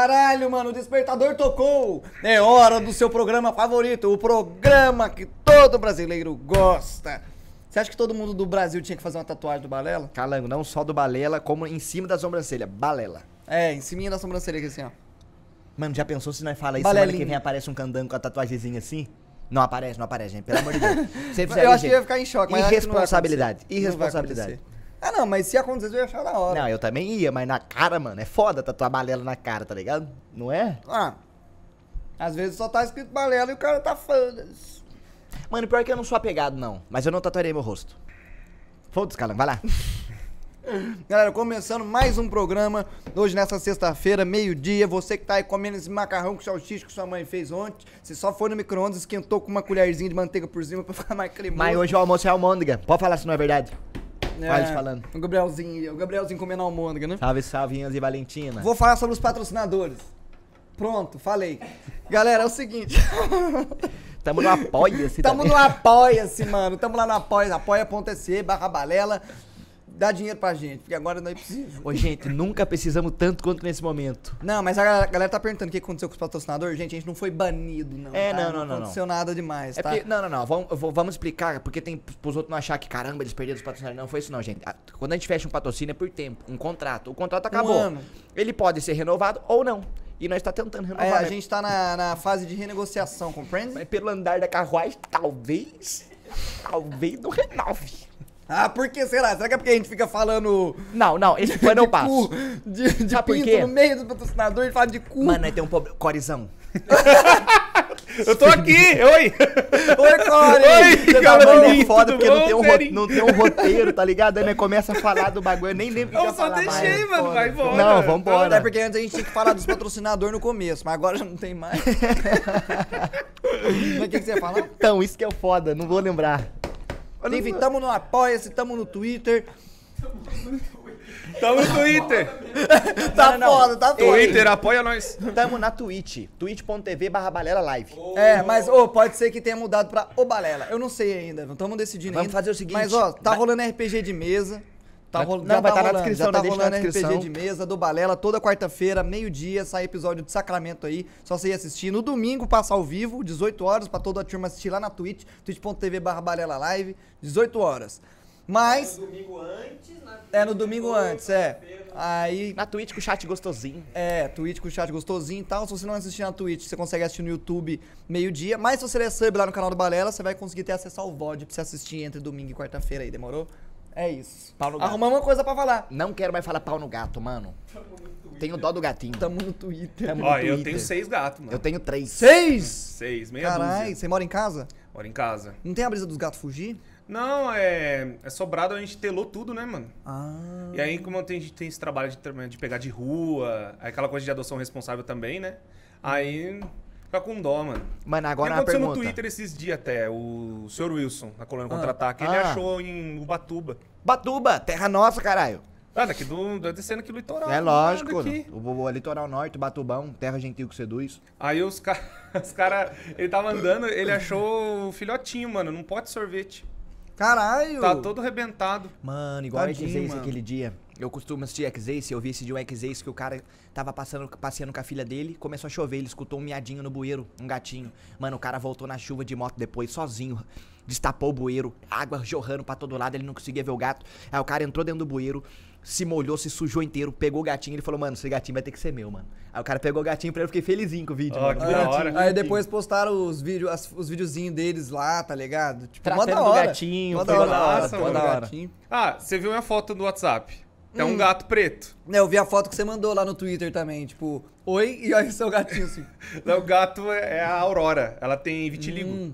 Caralho, mano, o despertador tocou! É hora do seu programa favorito, o programa que todo brasileiro gosta. Você acha que todo mundo do Brasil tinha que fazer uma tatuagem do Balela? Calango, não só do balela, como em cima da sobrancelha. Balela. É, em cima da sobrancelha aqui assim, ó. Mano, já pensou se nós fala isso semana que vem aparece um candango com a tatuagemzinha assim? Não aparece, não aparece, gente. Pelo amor de Deus. Fizer Eu acho que ia ficar em choque, Irresponsabilidade. Irresponsabilidade. Ah, não, mas se acontecesse eu ia achar da hora. Não, eu também ia, mas na cara, mano, é foda tatuar balela na cara, tá ligado? Não é? Ah, às vezes só tá escrito Balela e o cara tá foda-se. Mano, pior que eu não sou apegado, não. Mas eu não tatuarei meu rosto. Foda-se, Calango, vai lá. Galera, começando mais um programa, hoje nessa sexta-feira, meio-dia, você que tá aí comendo esse macarrão com salsicha que sua mãe fez ontem, você só foi no micro-ondas, esquentou com uma colherzinha de manteiga por cima pra ficar mais cremoso. Mas hoje o almoço é almôndega. Pode falar se não é verdade. Vai te falando. O Gabrielzinho, o Gabrielzinho comendo almôndega, né? Salve, salvinhas e Valentina. Vou falar sobre os patrocinadores. Pronto, falei. Galera, é o seguinte. Tamo no apoia-se Tamo também. no Apoia-se, mano. Tamo lá no Apoia, apoia.se barra balela. Dá dinheiro pra gente, porque agora nós precisamos. Ô, gente, nunca precisamos tanto quanto nesse momento. Não, mas a galera, a galera tá perguntando o que aconteceu com os patrocinadores. Gente, a gente não foi banido, não. É, tá? não, não, não, aconteceu nada demais, É tá? porque, não, não, não, vamos, vamos explicar, porque tem pros outros não achar que, caramba, eles perderam os patrocínios. Não foi isso não, gente. Quando a gente fecha um patrocínio é por tempo, um contrato. O contrato acabou. ano. Ele pode ser renovado ou não. E nós tá tentando renovar. É, a né? gente tá na, na fase de renegociação, compreende? Mas pelo andar da carruagem, talvez, talvez não renove. Ah, por que será? Será que é porque a gente fica falando Não, não, esse pano eu passo. cu, de, de Sabe pinto no meio do patrocinador e fala de cu? Mano, nós tem um problema. Corizão. Eu tô aqui! Oi! Oi, Core! Oi, Mano, é foda porque não tem, um ro- não tem um roteiro, tá ligado? Aí nós começa a falar do bagulho, eu nem lembro o que Eu só falar deixei, mais. mano, vai embora. Não, vambora. É porque antes a gente tinha que falar dos patrocinadores no começo, mas agora já não tem mais. Mas o que, que você ia falar? Então, isso que é o foda, não vou lembrar. Enfim, tamo no Apoia-se, tamo no Twitter. Tamo no Twitter. Tá Não, não, não. foda, tá foda. Twitter, apoia nós. Tamo na Twitch, twitch.tv barra balela live. É, mas ô, pode ser que tenha mudado pra O Balela. Eu não sei ainda, não estamos decidindo Vamos ainda. fazer o seguinte, Mas ó, tá rolando RPG de mesa. Tá rolando, não, já vai tá tá na rolando, descrição, já tá né? Deixa na rolando RPG descrição. de mesa do Balela toda quarta-feira, meio-dia, sai episódio de Sacramento aí. Só você ir assistir. No domingo passa ao vivo, 18 horas, pra toda a turma assistir lá na Twitch, twitch.tv barra Balela Live, 18 horas. Mas. No domingo antes, É, no domingo antes, é. Aí Na Twitch com o chat gostosinho. é, Twitch com o chat gostosinho e tal. Se você não assistir na Twitch, você consegue assistir no YouTube meio-dia. Mas se você der sub lá no canal do Balela, você vai conseguir ter acesso ao VOD pra você assistir entre domingo e quarta-feira aí, demorou? É isso. Pau no gato. Arrumamos uma coisa pra falar. Não quero mais falar pau no gato, mano. Tenho dó do gatinho. Tamo no Twitter. Tamo Ó, no eu Twitter. tenho seis gatos, mano. Eu tenho três. Seis! Seis, meia Caralho, dúzia. você mora em casa? Moro em casa. Não tem a brisa dos gatos fugir? Não, é... É sobrado, a gente telou tudo, né, mano? Ah. E aí, como tem- a gente tem esse trabalho de, de pegar de rua, aquela coisa de adoção responsável também, né? Aí fica com dó, mano. Mano, agora uma aconteceu pergunta. no Twitter esses dias até, o Sr. Wilson, na coluna Contra-Ataque, ele Ah. achou em Ubatuba. Batuba, terra nossa, caralho. Ah, daqui do, do- descendo aqui o litoral. É do lógico. O, o, litoral norte, Batubão, terra gentil que seduz. Aí os caras, os cara, ele tava andando, ele achou o filhotinho, mano, num pote de sorvete. Caralho! Tá todo arrebentado. Mano, igual Tadinho, X-Ace mano. aquele dia. Eu costumo assistir X-Ace, eu vi esse de um X-Ace que o cara tava passando, passeando com a filha dele, começou a chover, ele escutou um miadinho no bueiro, um gatinho. Mano, o cara voltou na chuva de moto depois, sozinho, destapou o bueiro, água jorrando pra todo lado, ele não conseguia ver o gato. Aí o cara entrou dentro do bueiro, se molhou, se sujou inteiro, pegou o gatinho, ele falou, mano, esse gatinho vai ter que ser meu, mano. Aí o cara pegou o gatinho pra ele, eu fiquei felizinho com o vídeo, Ó, mano. que Bonitinho, da hora. Aí depois postaram os vídeos, as- os videozinhos deles lá, tá ligado? Tipo, mó Tratando da do hora. gatinho, Mó da hora, hora, Da. Ah, você viu minha foto do WhatsApp? Tem Hum. um gato preto. É, eu vi a foto que você mandou lá no Twitter também, tipo, oi, e aí seu gatinho assim. O gato é é a Aurora, ela tem vitiligo. Hum.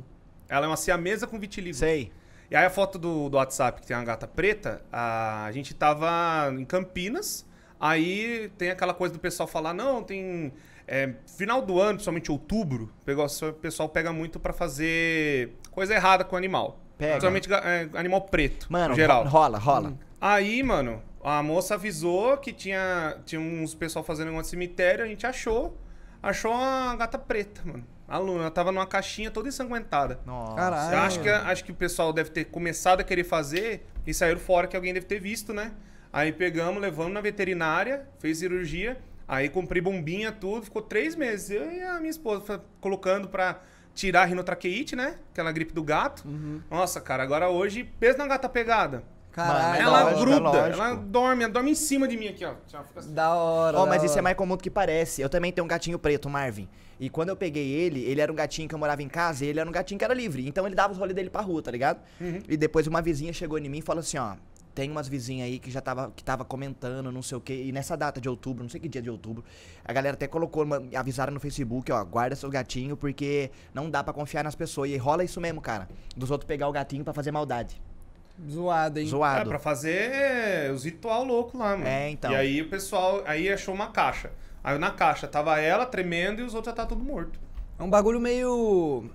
Ela é uma siamesa com vitiligo. Sei. E aí a foto do, do WhatsApp, que tem uma gata preta, a, gente tava em Campinas, aí tem aquela coisa do pessoal falar, não, tem... é, final do ano, principalmente outubro, o pessoal pega muito pra fazer coisa errada com o animal. Pega. Principalmente é, animal preto, Mano, no geral. ro- rola, rola. Aí, mano, a moça avisou que tinha, tinha uns pessoal fazendo um cemitério, a gente achou. Achou uma gata preta, mano. A Luna ela tava numa caixinha toda ensanguentada. Nossa. Caralho. Eu acho que, acho que o pessoal deve ter começado a querer fazer e saíram fora que alguém deve ter visto, né? Aí pegamos, levamos na veterinária, fez cirurgia. Aí comprei bombinha, tudo, ficou três meses. Eu e a minha esposa colocando pra tirar a rinotraqueite, né? Aquela gripe do gato. Uhum. Nossa, cara, agora hoje, pensa na gata pegada. Caralho, É ela lógico, gruda, é ela dorme, ela dorme em cima de mim aqui, ó. Assim. da hora. Ó, da mas isso é mais comum do que parece. Eu também tenho um gatinho preto, Marvin. E quando eu peguei ele, ele era um gatinho que eu morava em casa e ele era um gatinho que era livre. Então ele dava os rolês dele pra rua, tá ligado? E depois uma vizinha chegou em mim e falou assim, ó. Tem umas vizinhas aí que já tava, que tava comentando, não sei o quê. E nessa data de outubro, não sei que dia de outubro, a galera até colocou, uma- avisaram no Facebook, ó, guarda seu gatinho, porque não dá pra confiar nas pessoas. E rola isso mesmo, cara. Dos outros pegar o gatinho pra fazer maldade. Zoado, hein? É, Zoado. pra fazer os ritual louco lá, mano. É, então. E aí o pessoal, aí achou uma caixa. Aí na caixa tava ela tremendo e os outros já tá tudo morto. É um bagulho meio.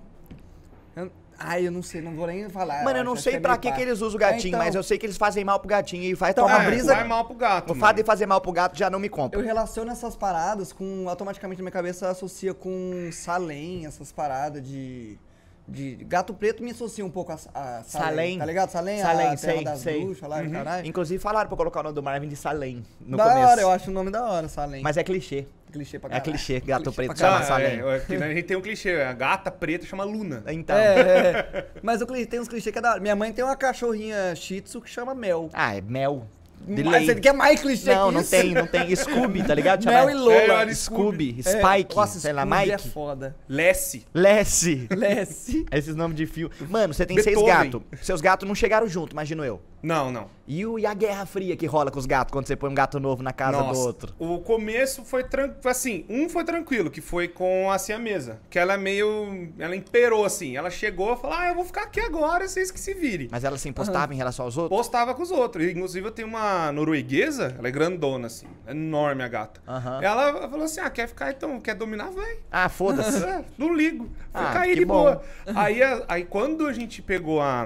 eu- Ai, eu não sei, não vou nem falar. Mano, eu não sei é pra que, que eles usam o É, gatinho, então, mas eu sei que eles fazem mal pro gatinho e faz Então, uma é, brisa- Vai mal pro gato, O fato de fazer mal pro gato já não me compra. Eu relaciono essas paradas com. Automaticamente na minha cabeça associa com Salem, essas paradas de. De gato preto me associa um pouco a, a Salem. Salem. Tá ligado? Salem, Salem, a terra sei, das sei. bruxas lá, caralho. Inclusive falaram pra colocar o nome do Marvin de Salem no da começo. hora, eu acho o nome da hora, Salem. Mas é clichê. clichê pra É caralho. clichê, gato Clichê preto pra chama Salem. é, né, a gente tem um clichê, a gata preta chama Luna. Então. É, é. Mas o tem uns clichês que é da hora. Minha mãe tem uma cachorrinha shih tzu que chama Mel. Ah, é mel. De Mas lei. ele quer mais clichê Não, que não tem, não tem. Scooby, tá ligado? Mel e Lola. É, olha, Scooby, É, Spike, nossa, sei lá, Scooby Mike. é foda. Lessie. Lessie. Lessie. Esses nomes de fio. Mano, você tem seis Beethoven. gatos. Seus gatos não chegaram junto, imagino eu. Não, não. E, o, e a guerra fria que rola com os gatos quando você põe um gato novo na casa Nossa, do outro? O começo foi tranquilo. Assim, um foi tranquilo, que foi com a siamesa. Que ela é meio. Ela imperou assim. Ela chegou e falou: Ah, eu vou ficar aqui agora, vocês que se virem. Mas ela se impostava em relação aos outros? Postava com os outros. Inclusive, eu tenho uma norueguesa, ela é grandona, assim. Enorme a gata. Aham. Ela falou assim: Ah, quer ficar então? Quer dominar? Vai. Ah, foda-se. É, não ligo. Fui Ah, que de bom. boa. Aí, aí quando a gente pegou a,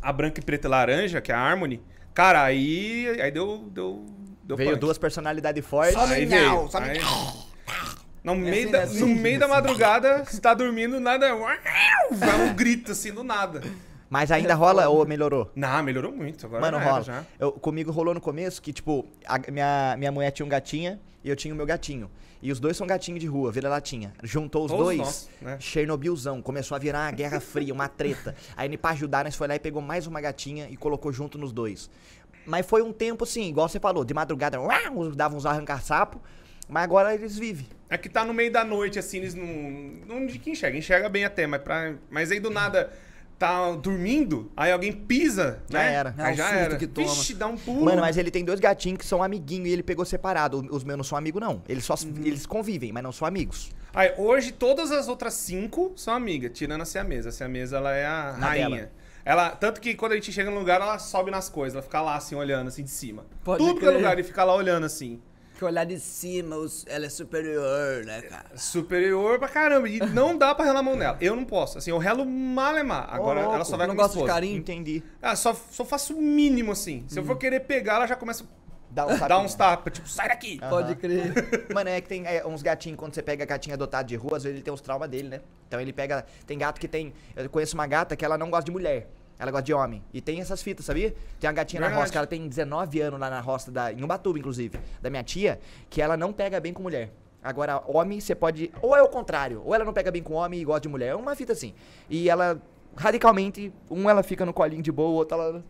a branca e preta e laranja, que é a Harmony, cara, aí, aí deu. deu, deu Veio punk. duas personalidades fortes. Só Aí veio. Aí-. No meio, assim, da? Assim, no meio da madrugada, você tá dormindo, nada. Vai um grito assim do nada. Mas ainda rola ou melhorou? Não, melhorou muito. Agora Mano, rola. já. Eu, comigo rolou no começo que, tipo, a minha, minha mulher tinha um gatinha e eu tinha o meu gatinho. E os dois são gatinhos de rua, vira-latinha. Juntou os dois, nós, né? Chernobylzão. Começou a virar uma guerra fria, uma treta. Aí, pra ajudar, nós foi lá e pegou mais uma gatinha e colocou junto nos dois. Mas foi um tempo assim, igual você falou, de madrugada, uau, dava uns arrancar-sapo. Mas agora eles vivem. É que tá no meio da noite, assim, eles não. Não de que enxerga, enxerga bem até, mas, pra, mas aí do nada tá dormindo, aí alguém pisa, Já né? era. É Aí o já era. que toma. Vixe, dá um pulo. Mano, mas ele tem dois gatinhos que são amiguinhos e ele pegou separado. Os meus não são amigos, não. Eles só Uhum. eles convivem, mas não são amigos. Aí, hoje, todas as outras cinco são amigas, tirando a siamesa. A siamesa, ela é a Na rainha. dela. Ela, tanto que quando a gente chega no lugar, ela sobe nas coisas, ela fica lá, assim, olhando, assim, de cima. Pode Tudo que é crer. lugar, e fica lá olhando, assim. Que olhar de cima, os- ela é superior, né, cara? Superior pra caramba. E não dá pra relar a mão nela. Eu não posso. Assim, eu relo malemar. Agora Ô, louco, ela só vai não com gosta de carinho? Entendi. Ah, só, só faço o mínimo, assim. Se eu for querer pegar, ela já começa Dá a dar tapinha. uns tapas. Tipo, sai daqui. Aham. Pode crer. Mano, é que tem é, uns gatinhos, quando você pega gatinho adotado de rua, às vezes ele tem os traumas dele, né? Então ele pega. Tem gato que tem. Eu conheço uma gata que ela não gosta de mulher. Ela gosta de homem. E tem essas fitas, sabia? Tem uma gatinha na Verdade. roça, que ela tem 19 anos lá na roça, da, em Ubatuba, inclusive, da minha tia, que ela não pega bem com mulher. Agora, homem, você pode. Ou é o contrário, ou ela não pega bem com homem e gosta de mulher. É uma fita assim. E ela, radicalmente, um ela fica no colinho de boa, o outro ela.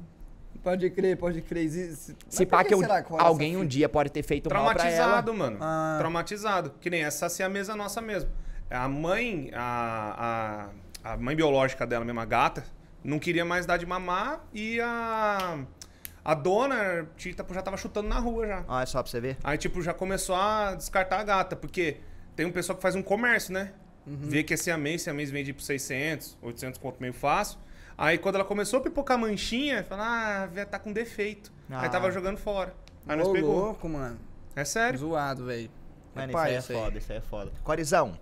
Pode crer, pode crer. Se por pá que que será que rola alguém um dia pode ter feito mal pra ela. Traumatizado, mano. Ah. Traumatizado. Que nem essa assim, a mesa nossa mesmo. A mãe, a, a, a mãe biológica dela, mesma gata, não queria mais dar de mamar e a, a dona Tita, já tava chutando na rua já. Olha só pra você ver. Aí, tipo, já começou a descartar a gata, porque tem um pessoal que faz um comércio, né? Vê que esse amês, esse amês vende por 600, 800 conto meio fácil. Aí, quando ela começou a pipocar manchinha, fala, ah, tá com defeito. Ah. Aí tava jogando fora. Aí nós Ô, pegou. louco, mano. É sério. Zoado, velho. Mano, pai, isso aí é foda, isso aí é foda. Corizão,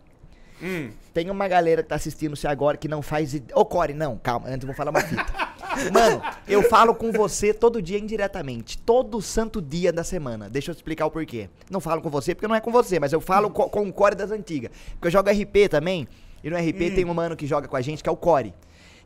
Hum. tem uma galera que tá assistindo você agora que não faz ide... Ô, Core, não, calma, antes eu vou falar uma fita. Mano, eu falo com você todo dia indiretamente, todo santo dia da semana. Deixa eu explicar o porquê. Não falo com você porque não é com você, mas eu falo co- com o Core das antigas. Porque eu jogo RP também, e no RP tem um mano que joga com a gente que é o Core.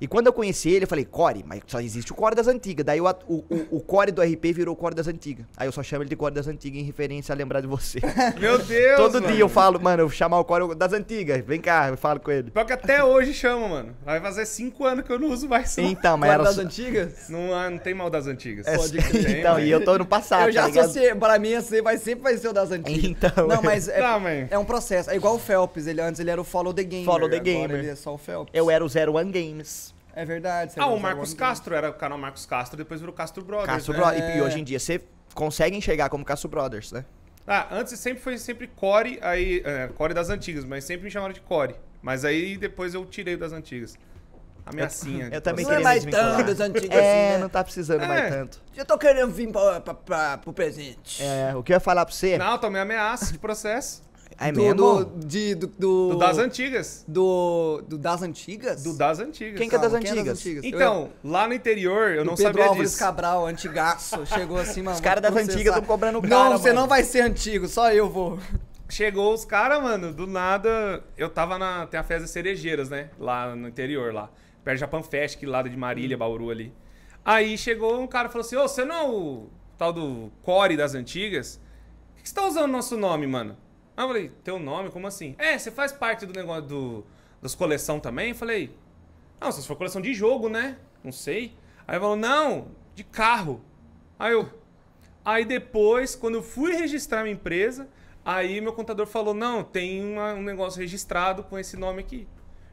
E quando eu conheci ele, eu falei, Core, mas só existe o Core das antigas. Daí o, o, o, Core do RP virou o Core das antigas. Aí eu só chamo ele de Core das antigas em referência a lembrar de você. Meu Deus, Todo mano. dia eu falo, mano, eu vou chamar o Core das antigas. Vem cá, eu falo com ele. Pior que até hoje chama, mano. Vai fazer cinco anos que eu não uso mais. isso. Então, mas era das antigas? Não, ah, não tem mal das antigas. É, Pode crer. Tem, então, e eu tô no passado, eu já tá associei, pra mim vai, sempre vai ser o das antigas. Então, Não, mas é, Não, mas- é um processo. É igual o Phelps, ele antes ele era o Follow the Gamer. Follow the Gamer. Ele é só o Phelps. Eu era o Zero One Games. É verdade. você Ah, o Marcos Castro era o canal Marcos Castro, depois virou Castro Brothers. Castro né? Brothers. É. E hoje em dia você consegue enxergar como Castro Brothers, né? Ah, antes sempre foi sempre Core, aí. É, Core das antigas, mas sempre me chamaram de Core. Mas aí depois eu tirei das antigas. Ameaçinha. eu também Não é queria mais tanto das antigas É, assim, né? não tá precisando É. mais tanto. Eu tô querendo vir pra, pra, pra, pro presente. É, o que eu ia falar pra você... Não, tomei ameaça de processo. É do, mesmo? do, de, do, do, Do das antigas. do, do das antigas? Do das antigas. Quem que é das antigas? Eu- Então, lá no interior eu o não Pedro sabia Álvares disso. Cabral, antigaço, chegou assim, mano. Os caras das antigas tão cobrando Não, cara, você mano. não vai ser antigo, só eu vou. Chegou os caras, mano, do nada. Eu tava na. Tem a festa das cerejeiras, né? Lá no interior, lá. Perto do Japan Fest, que lado de Marília, Bauru ali. Aí chegou um cara e falou assim: Ô, você não é o tal do Core das antigas? Por que você tá usando nosso nome, mano? Aí eu falei: Teu nome? Como assim? É, você faz parte do negócio do, das coleção também? Eu falei: Não, se for coleção de jogo, né? Não sei. Aí falou: Não, de carro. Aí eu. Aí depois, quando eu fui registrar minha empresa, aí meu contador falou: não, tem uma- um negócio registrado com esse nome aqui.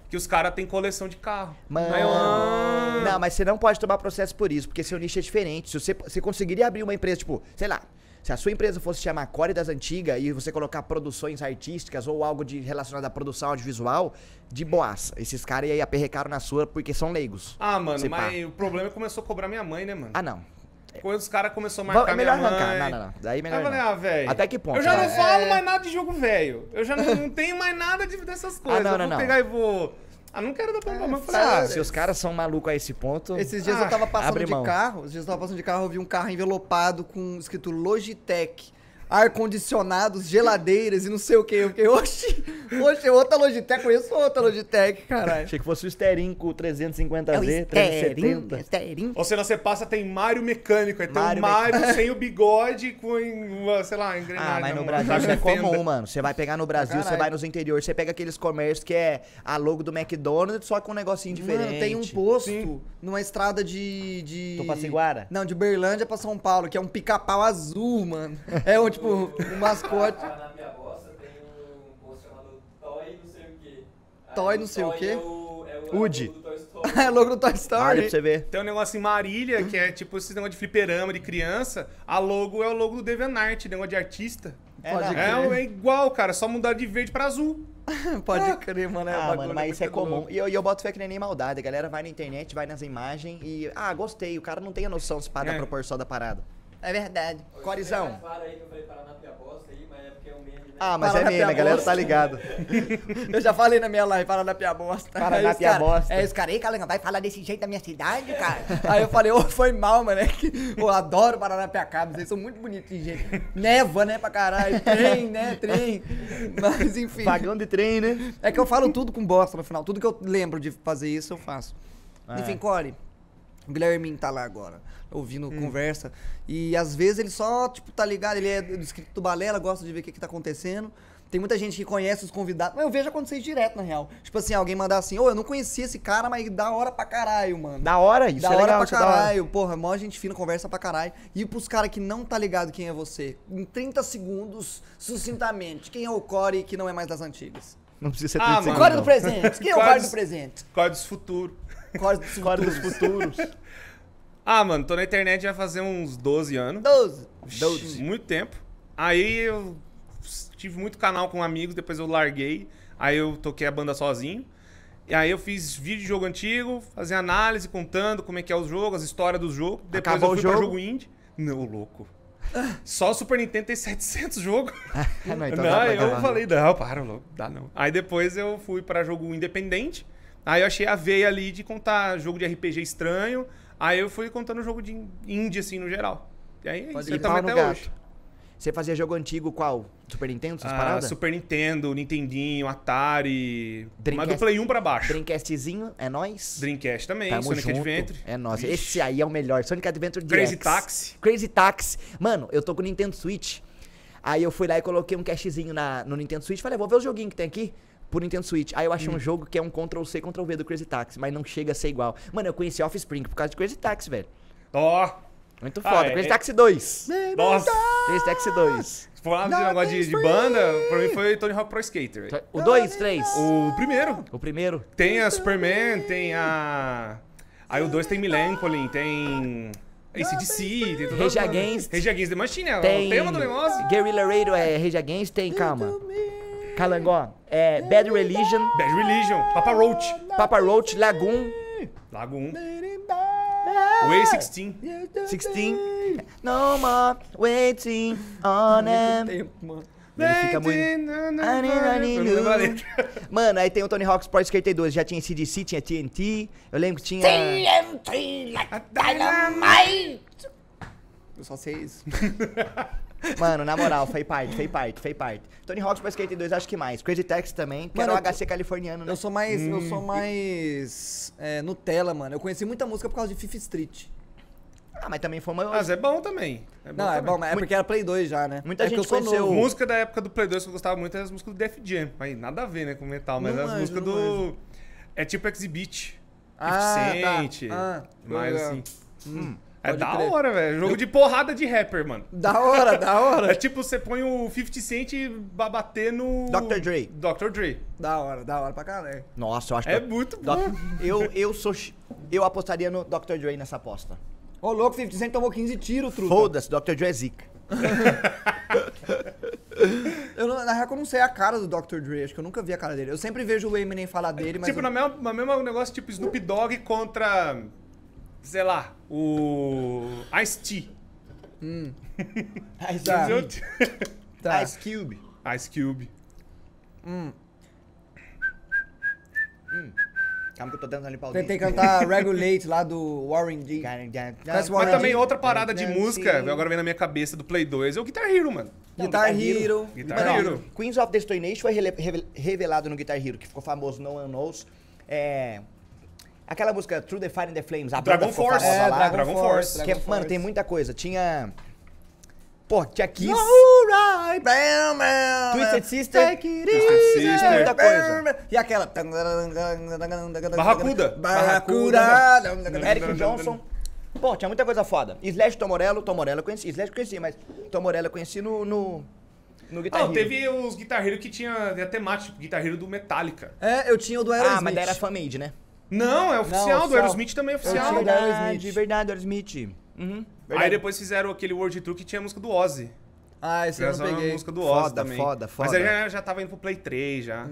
Que os caras têm coleção de carro. Mano. Eu, ah, Não, mas você não pode tomar processo por isso, porque seu nicho é diferente. Se você, você conseguiria abrir uma empresa, tipo, sei lá, se a sua empresa fosse chamar Core das Antigas e você colocar produções artísticas ou algo de relacionado à produção audiovisual, de boaça. Esses caras aí aperrecaram na sua porque são leigos. Ah, mano, mas o problema é que começou a cobrar minha mãe, né, mano? Ah, não. Quando os caras começaram a marcar é melhor minha mãe... arrancar. Não, não, não. Daí Aí melhor eu falei, ah, velho. Até que ponto? Eu já não falo mais nada de jogo velho. Eu já não, não tenho mais nada de, dessas coisas. não, eu não, vou não. pegar e vou. Ah, não quero dar pra mamãe. Eu falei, Ah, ah, se os caras são malucos a esse ponto. Esses dias Ah, eu tava passando abre de mão. carro, esses dias eu tava passando de carro, eu vi um carro envelopado com escrito Logitech. Ar-condicionados, geladeiras e não sei o que. Eu fiquei, oxi, oxi, outra Logitech, conheço outra Logitech, caralho. Achei que fosse o Stering com o 350Z, É 370. Esterinho. Ou senão você passa, tem Mário Mecânico. Aí tem Mário o Mário sem o bigode com, uma, sei lá, engrenagem. Ah, mas no Brasil isso é com comum, mano. Você vai pegar no Brasil, você vai nos interiores, você pega aqueles comércios que é a logo do McDonald's, só com um negocinho diferente. Mano, tem um posto Sim. numa estrada de. de... Tupaciguara? Não, de Berlândia pra São Paulo, que é um pica-pau azul, mano. É um tipo, um mascote. Na minha bosta tem um chamado Toy não sei o quê. Toy não sei o quê? É o, é logo do Toy Story. É logo do Toy Olha Story. pra você ver. Tem um negócio em Marília, que é tipo esse negócio de fliperama de criança. A logo é o logo do DeviantArt, negócio de artista. É, crer. É, é igual, cara, só mudar de verde pra azul. Pode crer, mano. É Ah, mano, mas isso é comum. E eu, e eu boto fé que nem nem maldade. A galera vai na internet, vai nas imagens e. Ah, gostei. O cara não tem a noção se pá da É. proporção da parada. É verdade. Corizão. Tem mais aí que eu falei Paranapia bosta aí, mas é porque é meme? Ah, mas Para é mesmo, a pia galera tá ligado. Eu já falei na minha live, para na pia bosta. Para Aí na os pia bosta. É, os caras, aí, Calanga, vai falar desse jeito da minha cidade, cara? Aí eu falei, ô, foi mal, mano. É que eu adoro Paranapiacaba, vocês são muito bonitinhos, gente. Neva, né, pra caralho. Trem, né, trem. Mas, enfim. Vagão de trem, né? É que eu falo tudo com bosta no final. Tudo que eu lembro de fazer isso, eu faço. É. Enfim, Core, o Guilherme tá lá agora, ouvindo conversa. E às vezes ele só, tipo, tá ligado? Ele é do escrito do Balela, gosta de ver o que, que tá acontecendo. Tem muita gente que conhece os convidados. Mas eu vejo acontecer isso direto, na real. Tipo assim, alguém mandar assim, ô, eu não conhecia esse cara, mas da hora pra caralho, mano. Da hora, isso da é hora legal. pra é da hora. caralho. Porra, mó gente fina, conversa pra caralho. E pros caras que não tá ligado quem é você, em 30 segundos, sucintamente, quem é o Core que não é mais das antigas? Não precisa ser Ah, tudo mano. Core do presente. Quem é o Core do presente? Futuro. Core dos Core dos futuros. Ah, mano, tô na internet já faz uns 12 anos. 12. Doze. Muito tempo. Aí eu tive muito canal com amigos, depois eu larguei. Aí eu toquei a banda sozinho. E aí eu fiz vídeo de jogo antigo, fazia análise, contando como é que é o jogo, as histórias do jogo. Depois Acabou eu o fui pra jogo? jogo indie. Não, louco. Só o Super Nintendo tem 700 jogos. Ah, não, então não, eu falei, não, para, louco, dá não. Aí depois eu fui pra jogo independente. Aí eu achei a veia ali de contar jogo de RPG estranho. Aí eu fui contando jogo de indie, assim, no geral. E aí é isso. Eu também até gato. hoje. Você fazia jogo antigo qual? Super Nintendo, essas Ah, paradas? Super Nintendo, Nintendinho, Atari. Mas Dreamcast- do Play 1 pra baixo. Dreamcastzinho, é nóis? Dreamcast também, Tamo Sonic junto. Adventure. É nóis. Vixe. Esse aí é o melhor. Sonic Adventure DX. Crazy Taxi. Crazy Taxi. Mano, eu tô com o Nintendo Switch. Aí eu fui lá e coloquei um cashzinho na, no Nintendo Switch. Falei, vou ver o joguinho que tem aqui pro Nintendo Switch. Aí eu achei Hum. um jogo que é um Ctrl-C, Ctrl-V do Crazy Taxi. Mas não chega a ser igual. Mano, eu conheci Offspring por causa de Crazy Taxi, velho. Ó, Muito Ah, foda. é- Crazy é- Taxi 2. nossa. Crazy Taxi 2. Se for lá de negócio de, de banda, pra mim foi Tony Hawk Pro Skater. O 2, 3. O primeiro. O primeiro. Tem a Superman, tem a. Aí o 2 tem Melancholy, tem. ACDC, tem tudo. Rage Against. Rage Against the Machine, é Tem. o tema do negócio. Guerrilla Radio é Rage Against. Tem, calma. Calangó. É Bad Religion. Bad Religion, Papa Roach, Papa Roach, Lagoon. Lago 1. Way 16. 16. No more waiting on mano. Ele fica muito. Mano, aí tem o Tony Hawk's Pro Skater 2. Já tinha CDC, tinha TNT. Eu lembro que tinha. Eu só sei isso. Mano, na moral, fez parte, fez parte, fez parte. Tony Hawk's Pro Skater 2, acho que mais. Crazy Taxi também, que Mano, era o HC californiano, né? Eu sou mais. Eu sou mais. É, Nutella, mano. Eu conheci muita música por causa de Fifth Street. Ah, mas também foi uma. Mas é bom também. É bom Não, é também. bom, mas é porque era Play 2 já, né? Muita é que gente conheceu- novo. Música da época do Play 2 que eu gostava muito é as músicas do Def Jam. Aí nada a ver, né, com metal, mas Não as músicas do. É tipo Exhibit. Ah, 50 Cent. tá. Ah, mais legal. assim. Hum, É da crer. hora, velho. Jogo de porrada de rapper, mano. Da hora, da É hora. tipo, você põe o 50 Cent e vai bater no. Dr. Dre. Dr. Dre. Da hora, da hora pra caralho. Nossa, eu acho É que. muito Doc- bom. Eu, eu sou. Eu apostaria no Dr. Dre nessa aposta. Ô, louco, 50 Cent tomou 15 tiros, truta. Foda-se, Dr. Dre é zica. Eu, não- na real, eu não sei a cara do Dr. Dre. Acho que eu nunca vi a cara dele. Eu sempre vejo o Eminem falar dele, mas. tipo, eu- na mesma, na mesma negócio, tipo Snoop Dogg contra. Sei lá, o. Ice-T. Ice Tá. Cube. Tá. Ice Cube. Ice Cube. Calma que eu tô tentando limpar o Tentei cantar Regulate lá do Warren G. Mas Warren também G? outra parada de Não, música, agora vem na minha cabeça do Play 2, é o Guitar Hero, mano. Guitar Hero. Guitar Mano, Hero. Queens of the Stone Age foi revelado no Guitar Hero, que ficou famoso No One Knows. É... Aquela música Through the Fire and the Flames, a Dragon Force. É, lá. Dragon, Dragon Force. Force. Que Dragon mano, Force. tem muita coisa. Tinha... Pô, tinha Kiss, Alright, bam, bam, Twisted. Sister. Take it Twisted Sister. Muita coisa. E aquela. Barracuda. Barracuda. Eric Johnson. Pô, tinha muita coisa foda. Slash Tomorello, Tomorello eu conheci. Slash eu conheci, mas Tomorello eu conheci no, no, no Guitar Não, Hero. teve os Guitar Hero que tinha, tinha temática, Guitar Hero do Metallica. É, eu tinha o do Aerosmith. Ah, mas daí era fan-made, né? Não, é oficial, do. Aerosmith também é oficial. tinha o da Aerosmith. De verdade, Aerosmith. Uhum. Aí verdade. depois fizeram aquele World Tour que tinha a música do Ozzy. Ah, esse eu não a peguei. música do Ozzy Foda, também. foda, Mas foda. aí já, já tava indo pro Play 3 já.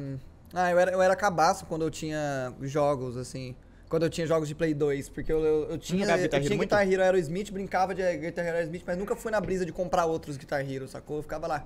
Ah, eu era, eu era cabaço quando eu tinha jogos, assim. Quando eu tinha jogos de Play 2. Porque eu, eu, eu tinha, eu Guitar Hero tinha? Guitar Hero Aerosmith, brincava de Guitar Hero Aerosmith, mas nunca fui na brisa de comprar outros Guitar Hero, sacou? Eu ficava lá.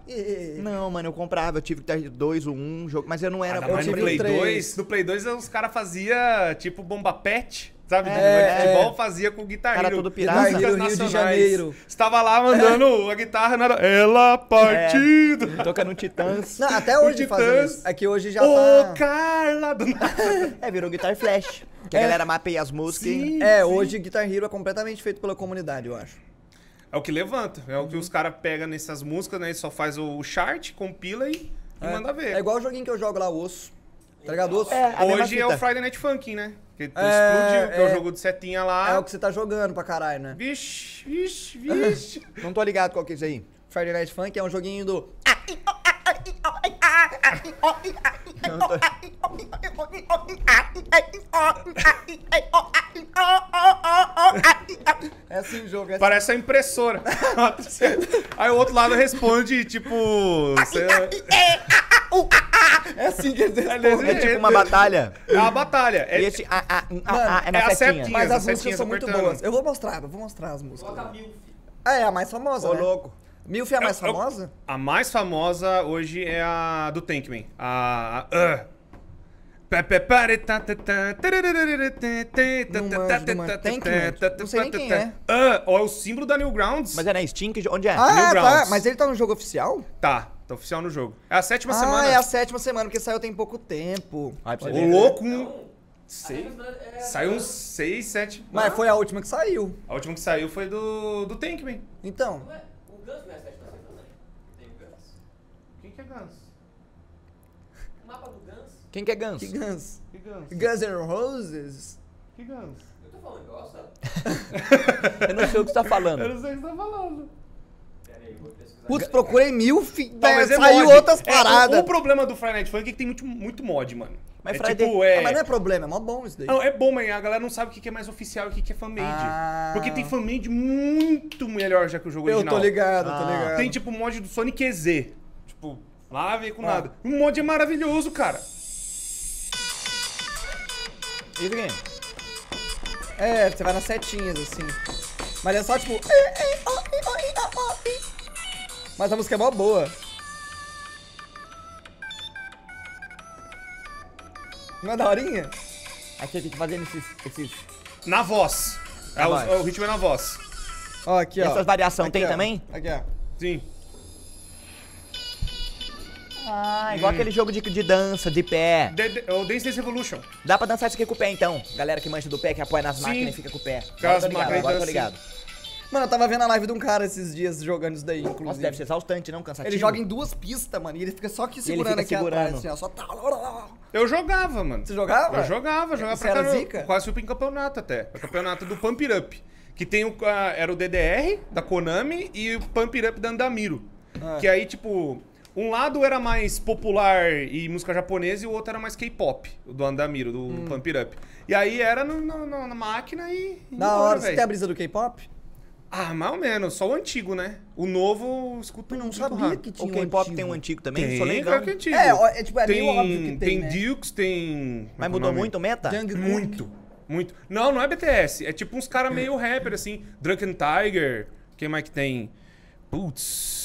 Não, mano, eu comprava, eu tive Guitar Hero 2, o 1, jogo, mas eu não era Ah, eu mas no Play três. 2, no Play 2 os caras faziam tipo bomba pet, sabe? De É, futebol é. fazia com Guitar Cara Hero. todo pirata. Guitar Hero, Rio de. Janeiro. Estava lá mandando a guitarra na Ela partido. Toca no Titãs. Não, até hoje Titãs. isso. É que hoje já Ô, tá... Carla! do. É, virou Guitar Flash. Que a É. galera mapeia as músicas e... Sim. É, hoje Guitar Hero é completamente feito pela comunidade, eu acho. É o que levanta. É o que os caras pegam nessas músicas, né? Só faz o chart, compila e, e manda ver. É igual o joguinho que eu jogo lá, o Osso. Tá ligado? Osso? É, Hoje é o. Friday Night Funkin', né? Que tu É, explodiu, que é o é. jogo de setinha lá. É o que você tá jogando pra caralho, né? Vixe, vixe, vixe. Não tô ligado qual que é isso aí. Friday Night Funk é um joguinho do... É assim o jogo, é assim. Parece a impressora. Aí o outro lado responde, tipo. sei lá, É assim que eles respondem. É tipo uma batalha. É uma batalha. É, E esse A, A, A, Mano, A é na é a setinha. setinha. Mas as as músicas são muito apertando. boas. Eu vou mostrar, eu vou mostrar as músicas. Milf. Ah, é a mais famosa, Ô, né? louco. Milf é a mais Eu- eu- famosa? A mais famosa hoje é a do Tankman. A. a uh. Não manjo, não. Tankman? Não sei nem quem é. Ah, ó, é o símbolo da Newgrounds. Mas é na Steam? que- Onde é? Ah, tá. Newgrounds. Mas ele tá no jogo oficial? Tá, tá oficial no jogo. É a sétima ah, semana. é a sétima semana, porque saiu tem pouco tempo. Vai pra louco, um... Sei. É, Saiu uns 6, 7. Mas foi a última que saiu. A última que saiu foi do, do Tankman. Então. Ué, o Guns não é a sétima semana? Tem o Guns. É Guns? O mapa do Guns? Quem que é Guns? Que Guns? Que Guns? Guns N' Roses? Que Guns? Eu tô falando igual, sabe? Eu não sei o que você tá falando. Eu não sei o que você tá falando. Pera aí, vou pesquisar. Putz, procurei mil, fi... Não, mas é saiu mod. outras É, paradas. o, o problema do Friday Night Funk é que tem muito, muito mod, mano. Mas é Friday- tipo, é... Ah, mas não é problema, é mó bom isso daí. Não, é bom, mas a galera não sabe o que é mais oficial e o que é fan-made. Ah. Porque tem fan-made muito melhor já que o jogo Eu original. tô ligado, tô Ah. ligado. Tem tipo o mod do Sonic EZ. Lá veio com Ah. nada. O mod é maravilhoso, cara. E quem? É, você vai nas setinhas, assim. Mas é só tipo... Mas a música é mó boa. Não é daorinha? Aí você fica fazendo esses... esses... Na voz. É, o, é o ritmo é na voz. Ó, aqui, ó. Essas variação Aqui, tem ó. também? Aqui, ó. Sim. Ah, igual aquele jogo de, de dança, de pé. The- the- o Dance Dance Evolution. Dá pra dançar isso aqui com o pé, então. Galera que mancha do pé, que apoia nas Sim. máquinas e fica com o pé. Agora tô ligado, agora tô ligado. Mano, eu tava vendo a live de um cara esses dias jogando isso daí, inclusive. Nossa, deve ser exaustante, não? Cansativo. Ele joga em duas pistas, mano, e ele fica só aqui segurando fica aqui segurando. atrás, assim, ó. Só... tá- Eu jogava, mano. Você jogava? Eu jogava, jogava Você pra era zica? Quase fui em campeonato até. O campeonato do Pump It Up. Que tem o. ah, era o DDR da Konami e o Pump It Up da Andamiro. Ah. Que aí, tipo. Um lado era mais popular e música japonesa e o outro era mais K-pop, o do Andamiro, do Hum. Pump It Up. E aí era no- no- no- na máquina e. Da embora, hora. Você velho. tem a brisa do K-pop? Ah, mais ou menos. Só o antigo, né? O novo Eu não sabia raro. que O tinha um K-pop antigo. tem um antigo também? Tem, Sou legal. claro que é antigo. É, é tipo, é tem, meio óbvio que tem, né? Dukes, tem... é Mas é o mudou nome? muito o meta? Muito, muito. Não, não é BTS. É tipo uns caras meio rapper, assim. Drunken Tiger. Quem mais que tem? Putz.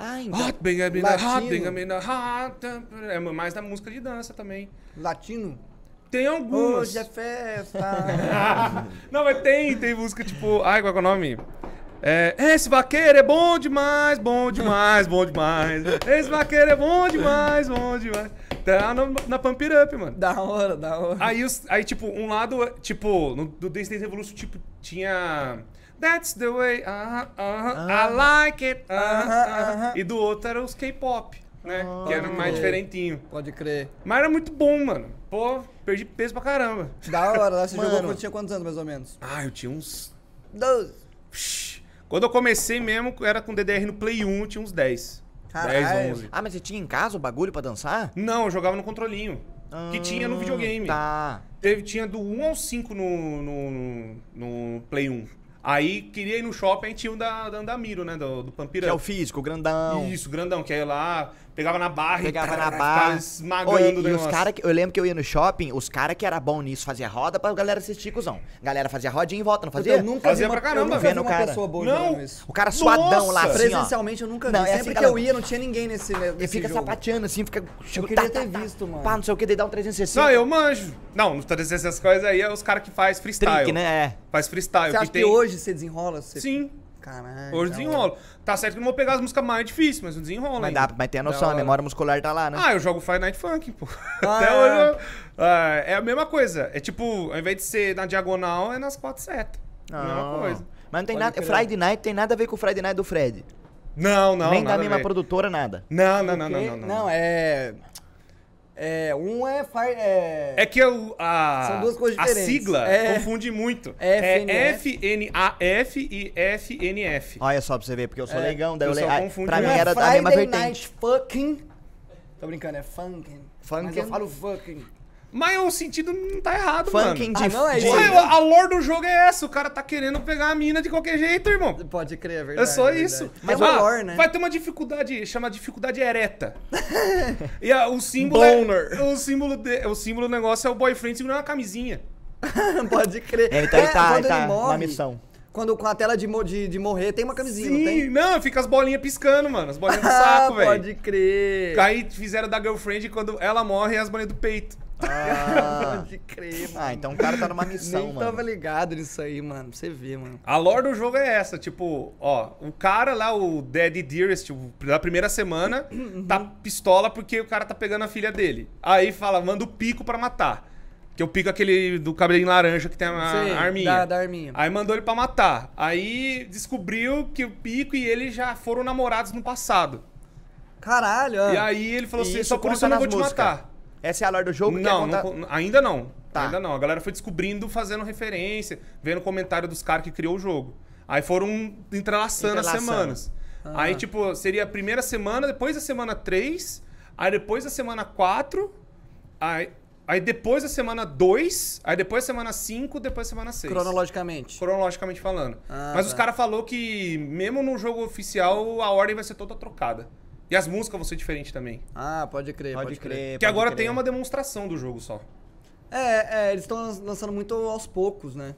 Ah, então. Hot, hot. É mais da música de dança também. Latino? Tem algumas. Hoje é festa. não, mas tem, tem música tipo. Ai, qual é o nome? É, esse vaqueiro é bom demais, bom demais, bom demais. Esse vaqueiro é bom demais, bom demais. Tá na, na Pump It Up, mano. da hora, da hora. Aí, aí, tipo, um lado, tipo, no, do Dance Dance Revolution, tipo, tinha. That's the way, uh I like it, uh Aham, E do outro era os K-pop, né? que era mais diferentinho. Pode crer. Mas era muito bom, mano. Pô, perdi peso pra caramba. Da hora, lá você Mano. jogou quando tinha quantos anos, mais ou menos? Ah, eu tinha uns. Doze. Psh. Quando eu comecei mesmo, era com DDR no Play 1, eu tinha uns 10. Caralho. 10, 11. Ah, mas você tinha em casa o bagulho pra dançar? Não, eu jogava no controlinho. que tinha no videogame. Tá. Teve, tinha do 1 ao 5 no, no, no, no Play 1. Aí queria ir no shopping, aí tinha o da, da Andamiro, né? Do, do Pump It Que é o físico, o grandão. Isso, grandão, que aí lá pegava na barra Pegava e na barra. esmagando Oi, o e os cara que eu lembro que eu ia no shopping, os caras que era bom nisso fazia roda pra galera assistir, cuzão. Galera fazia rodinha em volta, não fazia? Eu nunca Fazia vi uma, pra caramba, eu nunca vi uma cara. pessoa boa Não. isso. O cara suadão lá, Nossa! assim, ó. Presencialmente eu nunca vi. Não, é Sempre assim, que eu ia, não tinha ninguém nesse, nesse Ele fica jogo. sapateando assim, fica... Eu queria ter visto, mano. Pá, não sei o que, daí dá um 360. Não, eu manjo. Não, não tô dizendo essas coisas aí, é os caras que faz freestyle. Trick, né? É. Faz freestyle. Você acha que, hoje você desenrola? Você... Sim, Caralho. hoje desenrolo. Tá certo que eu não vou pegar as músicas mais difíceis, mas eu desenrolo Mas, ainda. dá, mas tem a noção, a memória muscular tá lá, né? Ah, eu jogo Friday Night Funk, pô. Ah. Até hoje eu... Ah, é a mesma coisa. É tipo, ao invés de ser na diagonal, é nas quatro setas. É a mesma Ah. coisa. Mas não tem Pode nada. Friday Night tem nada a ver com o Friday Night do Fred. Não, não, Nem nada da a mesma ver. produtora, nada. Não, não, não, não, não, não. Não, é... É, um é... Fire, é... É que o- a, São duas coisas a diferentes. sigla É. confunde muito. FNF. É FNAF e FNF. Olha só pra você ver, porque eu sou É, leigão, daí eu o leio. confunde Pra mim é era da mesma Friday vertente. Night Fucking... Tô brincando, é funkin'. Mas Funkin'? eu falo fucking. Mas o sentido não tá errado, Funkin' mano. de. Ah, não, é isso Ué, a lore do jogo é essa. O cara tá querendo pegar a mina de qualquer jeito, irmão. Pode crer, é É verdade. só é isso. Mas ah, o lore, né? Vai ter uma dificuldade, chama dificuldade ereta. e a- o símbolo Boner. é, o símbolo de- o símbolo do negócio é o boyfriend segurando uma camisinha. Pode crer. É, então ele tá, ele tá ele morre, na missão. Quando com a tela de, de, de morrer, tem uma camisinha, não Sim, tem? não, fica as bolinhas piscando, mano, as bolinhas do saco, velho. pode crer. Aí fizeram da girlfriend quando ela morre as bolinhas do peito. Ah, Pode crer, mano. ah, então o cara tá numa missão, Nem mano. tava ligado nisso aí, mano. Pra você ver, mano. A lore do jogo é essa, tipo, ó, o cara lá, o Daddy Dearest, da primeira semana, tá pistola porque o cara tá pegando a filha dele. Aí fala, manda o pico pra matar. Que o pico é aquele do cabelinho laranja que tem a, Sei, arminha. Da, da arminha. Aí mandou ele pra matar. Aí descobriu que o Pico e ele já foram namorados no passado. Caralho, ó. E aí ele falou E assim, só por isso eu não vou te músicas. matar. Essa é a lore do jogo? Não, não ainda não. Tá. Ainda não. A galera foi descobrindo, fazendo referência, vendo comentário dos caras que criou o jogo. Aí foram entrelaçando, as semanas. Ah. Aí, tipo, seria a primeira semana, depois da semana 3, aí depois da semana 4, aí, aí depois da semana 2, aí depois da semana 5, depois da semana 6. Cronologicamente. Cronologicamente falando. Ah, Mas os tá. caras falou que, mesmo no jogo oficial, a ordem vai ser toda trocada. E as músicas vão ser diferentes também. Ah, pode crer, pode, Pode crer. crer. Que pode agora crer. tem uma demonstração do jogo só. É, é, eles estão lançando muito aos poucos, né?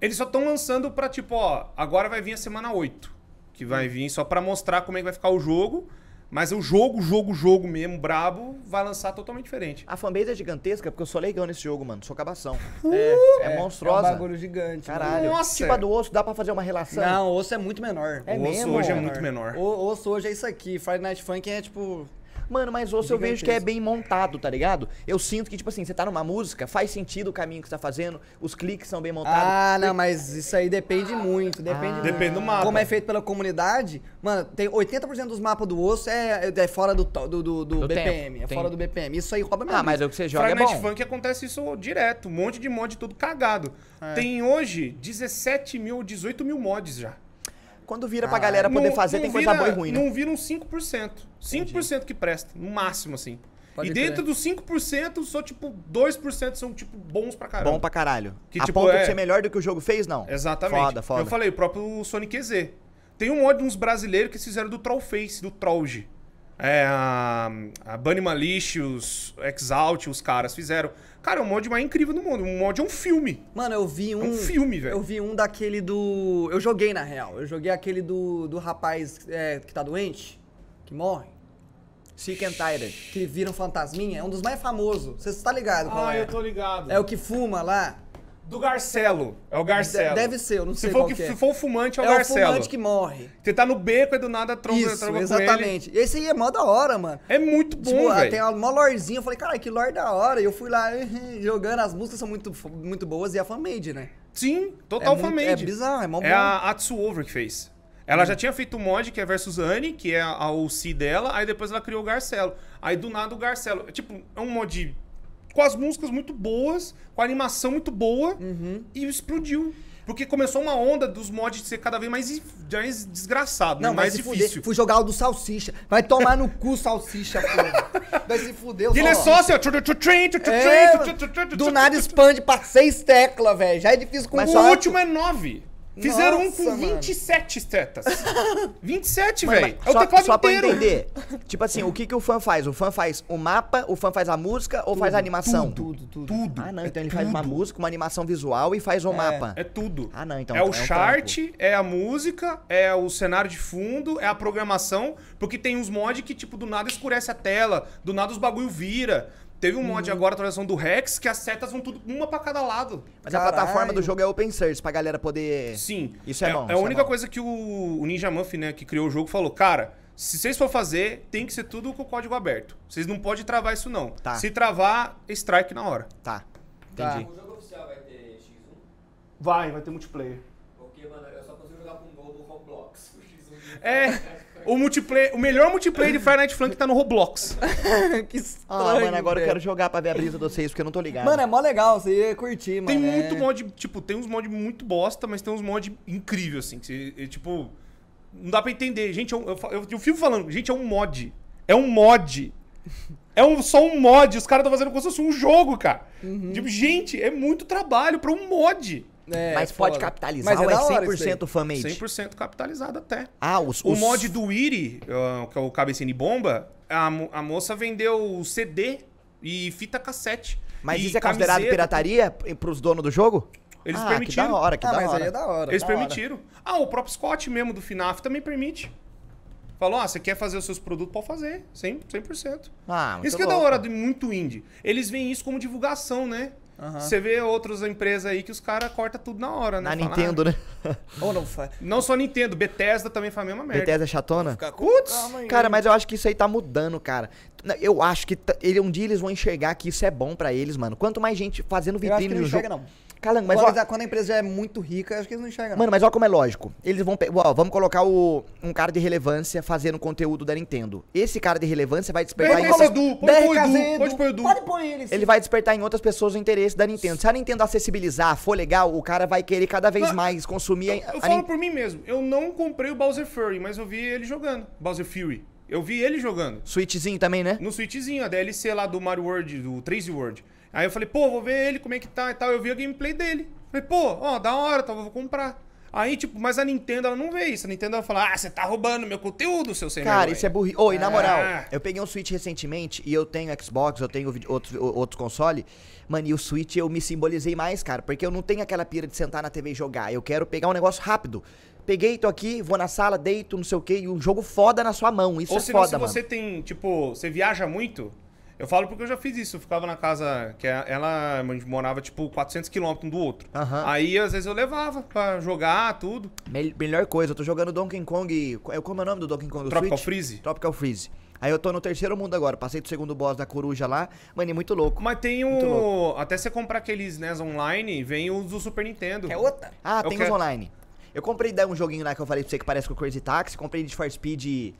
Eles só estão lançando pra, tipo, ó, agora vai vir a semana 8. Que vai vir só pra mostrar como é que vai ficar o jogo. Mas o jogo, jogo, jogo mesmo, brabo, vai lançar totalmente diferente. A fanbase é gigantesca porque eu sou legal nesse jogo, mano. Sou cabação. É, é monstruosa. É um bagulho gigante. Caralho. Nossa. Tipo a do osso, dá pra fazer uma relação? Não, o osso é muito menor. É o osso mesmo? hoje é muito menor. O osso hoje é isso aqui. Friday Night Funk é tipo. Mano, mas osso eu vejo que é bem montado, tá ligado? Eu sinto que, tipo assim, você tá numa música, faz sentido o caminho que você tá fazendo, os cliques são bem montados. Ah, não, mas isso aí depende muito. Depende Ah. muito. Depende do mapa. Como é feito pela comunidade, mano, tem 80% dos mapas do osso é, é fora do, do, do, do Do BPM. tempo. É Tem- fora do BPM. Isso aí rouba mesmo. Ah, mas o que você joga é Friday Night bom. Funk acontece isso direto. Um monte de mod tudo cagado. É. Tem hoje 17 mil, 18 mil mods já. Quando vira pra galera poder Não- fazer, não tem coisa vira- boa e ruim, né? Não viram 5%. 5% que presta, no máximo, assim. Pode e crer. dentro dos 5%, só tipo 2% são tipo bons pra caramba. Bom pra caralho. Que, a tipo, ponto é- de ser melhor do que o jogo fez, não? Exatamente. Foda, foda. Eu falei, o próprio Sonic EZ. Tem um mod de uns brasileiros que fizeram do Trollface, do Trollge. É, a, a Bunny Malicious, Exalt, os caras fizeram. Cara, é o mod mais incrível do mundo. Um mod é um filme. Mano, eu vi um. um filme, velho. Eu vi um daquele do. Eu joguei na real. Eu joguei aquele do, do rapaz é, que tá doente, que morre, Sick and Tired. que vira um fantasminha. É um dos mais famosos. Você tá ligado? qual Ah, é? eu tô ligado. É o que fuma lá. Do Garcelo. É o Garcelo. Deve ser, eu não Se sei for, qual que, é. se for o fumante, é o É o Garcelo. fumante que morre. Você tá no beco e do nada tromba, Isso, tromba com ele. exatamente. Esse aí é mó da hora, mano. É muito bom, Tipo, ah, velho. tem uma mó lorzinha, eu falei, cara, que lore da hora. E eu fui lá jogando, as músicas são muito, muito boas e é fan-made, né? Sim, total é fanmade. É bizarro, é mó bom. É a Atsu Over que fez. Ela já tinha feito um mod que é Versus Anne, que é a OC dela, aí depois ela criou o Garcelo. Aí do nada o Garcelo. Tipo, é um mod com as músicas muito boas, com a animação muito boa, Uhum. e explodiu. Porque começou uma onda dos mods ser cada vez mais, mais desgraçado, Não, né? mais difícil. fuder. Fui jogar o do Salsicha. Vai tomar no cu, Salsicha, porra. Vai se fuder. E ele é só- assim, ó. do nada expande pra seis teclas, velho. Já é difícil com Mas o último é 9. Fizeram um Nossa, com mano. 27 tetas. 27, Mano, velho. É o só, teclado só pra inteiro. entender. Tipo assim, o que, que o fã faz? O fã faz o mapa, o fã faz a música ou faz a animação? Tudo, tudo. Tudo. Ah, não, É então ele faz uma tudo. música, uma animação visual e faz o mapa. É tudo. Ah, não, então é o é um chart, é a música, é o cenário de fundo, é a programação, porque tem uns mods que, tipo, do nada escurece a tela, do nada os bagulho vira. Teve um mod Uhum. agora, atualização do Rex, que as setas vão tudo uma pra cada lado. Mas a Caralho. plataforma do jogo é open source pra galera poder. Sim. Isso é bom, É a é única bom. coisa que o, o Ninja Muff, né, que criou o jogo, falou: cara, se vocês for fazer, tem que ser tudo com código aberto. Vocês não podem travar isso, não. Tá. Se travar, strike na hora. Tá. Tá. Entendi. O jogo oficial vai ter X1? Vai, vai ter multiplayer. Porque, mano, eu só consigo jogar com o gol do Roblox. O X1 É. O multiplayer, o melhor multiplayer de Friday Night Funk tá no Roblox. que estranho, Ah, mano, agora eu velho. quero jogar pra ver a brisa de vocês, porque eu não tô ligado. Mano, é mó legal, você ia curtir, mano. Tem é- muito mod, tipo, tem uns mod muito bosta, mas tem uns mod incrível, assim. Que você, é, tipo, não dá pra entender. Gente, eu, fa- eu, eu fico falando, gente, é um mod. É um mod. É um, só um mod. Os caras estão fazendo como se fosse um jogo, cara. Tipo, gente, é muito trabalho pra um mod. É, Mas pode foda. capitalizar Mas é ou é da hora isso 100% fan-made? 100% capitalizado até. Ah, os, O os- mod do Iri, que é o Cabecinha de Bomba, a, a moça vendeu CD e fita cassete. Mas isso é considerado camiseta. pirataria pros donos do jogo? Eles ah, permitiram. Que da hora, que Ah, da mas hora. aí é da hora. Eles da hora. permitiram. Ah, o próprio Scott mesmo do FNAF também permite. Falou, ah, você quer fazer os seus produtos, pode fazer. 100%. 100%. Ah, muito isso que é da louco. hora de muito indie. Eles veem isso como divulgação, né? Você vê outras empresas aí que os caras cortam tudo na hora, né? Na Fala, Nintendo, né? Ou não faz. ah, Não só Nintendo, Bethesda também faz a mesma merda. Bethesda é chatona? Putz. Cara, mas eu acho que isso aí tá mudando, cara. Eu acho que ele, um dia eles vão enxergar que isso é bom pra eles, mano. Quanto mais gente fazendo Eu acho que vitrine não no jogo. enxerga, não. Calango, mas quando, ó, quando a empresa já é muito rica, eu acho que eles não enxergam. Mano, mas olha como é lógico. Eles vão ó, vamos colocar o, um cara de relevância fazendo conteúdo da Nintendo. Esse cara de relevância vai despertar em Edu, Azevedo, pode pôr o Edu. Pode pôr ele. sim. ele vai despertar em outras pessoas o interesse da Nintendo. Se a Nintendo acessibilizar, for legal, o cara vai querer cada vez Não, mais consumir Eu a falo Nin- por mim mesmo. Eu não comprei o Bowser Fury, mas eu vi ele jogando. Bowser Fury. Eu vi ele jogando. Switchzinho também, né? No Switchzinho, a DLC lá do Mario World, do 3D World. Aí eu falei, pô, vou ver ele, como é que tá e tal. Eu vi a gameplay dele. Falei, pô, ó, da hora, tal, vou comprar. Aí, tipo, mas a Nintendo, ela não vê isso. A Nintendo vai falar, ah, você tá roubando meu conteúdo, seu sem Cara, vergonha." isso é burrice. Oi, na moral, Ah. eu peguei um Switch recentemente e eu tenho Xbox, eu tenho outros, o- outros consoles. Mano, e o Switch eu me simbolizei mais, cara, porque eu não tenho aquela pira de sentar na TV e jogar. Eu quero pegar um negócio rápido. Peguei, tô aqui, vou na sala, deito, não sei o quê, e um jogo foda na sua mão. Isso Ou é se, não, foda, se mano. você tem, tipo, você viaja muito. Eu falo porque eu já fiz isso. Eu ficava na casa que a- ela, a gente morava, tipo, 400 quilômetros um do outro. Aham. Aí, às vezes, eu levava pra jogar, tudo. Mel- melhor coisa, eu tô jogando Donkey Kong. qual- Como é o nome do Donkey Kong do Tropical Switch? Freeze. Tropical Freeze. Aí eu tô no terceiro mundo agora, passei do segundo boss da coruja lá. Mano, é muito louco. Mas tem o... Até você comprar aqueles NES online, vem os do Super Nintendo. É outra. Ah, Eu tem quero- os online. Eu comprei daí um joguinho lá que eu falei pra você que parece com o Crazy Taxi. Comprei de For Speed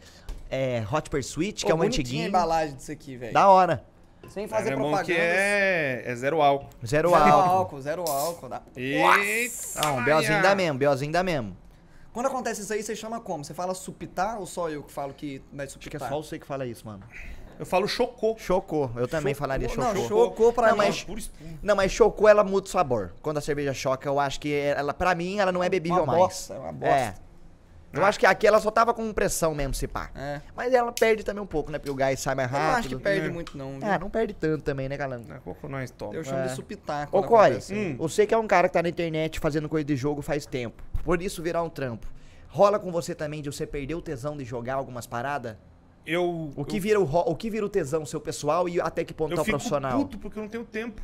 é, Hot Pursuit, que é Ô, um bonitinha antiguinho. a embalagem disso aqui, velho. Da hora. Sem fazer é propaganda. que é... é zero álcool. Zero, Zero álcool. álcool, zero álcool. Dá. Eita, Não, um Belzinho dá mesmo, Belzinho dá mesmo. Quando acontece isso aí, você chama como? Você fala supitar ou só eu que falo que vai Acho que é supitar? só você que fala isso, mano. Eu falo chocou. Chocou. Eu também falaria chocou. Não, chocou pra Não, mim. mas-. Não, mas chocou, ela muda o sabor. Quando a cerveja choca, eu acho que ela, pra mim, ela não é bebível Uma mais. bosta, é uma bosta. É. Eu acho que aqui ela só tava com pressão mesmo, se pá. É. Mas ela perde também um pouco, né? Porque o gás sai mais Eu não rápido. acho que perde É. muito, não. viu? É, não perde tanto também, né, Calango? É, coco nós toma. Eu chamo É. de supitar. Ô, Core, acontece. Hum. você que é um cara que tá na internet fazendo coisa de jogo faz tempo. Por isso virar um trampo. Rola com você também de você perder o tesão de jogar algumas paradas? Eu... O que eu vira o, ro- o que vira o tesão seu pessoal e até que ponto Eu tá o fico profissional? puto porque eu não tenho tempo.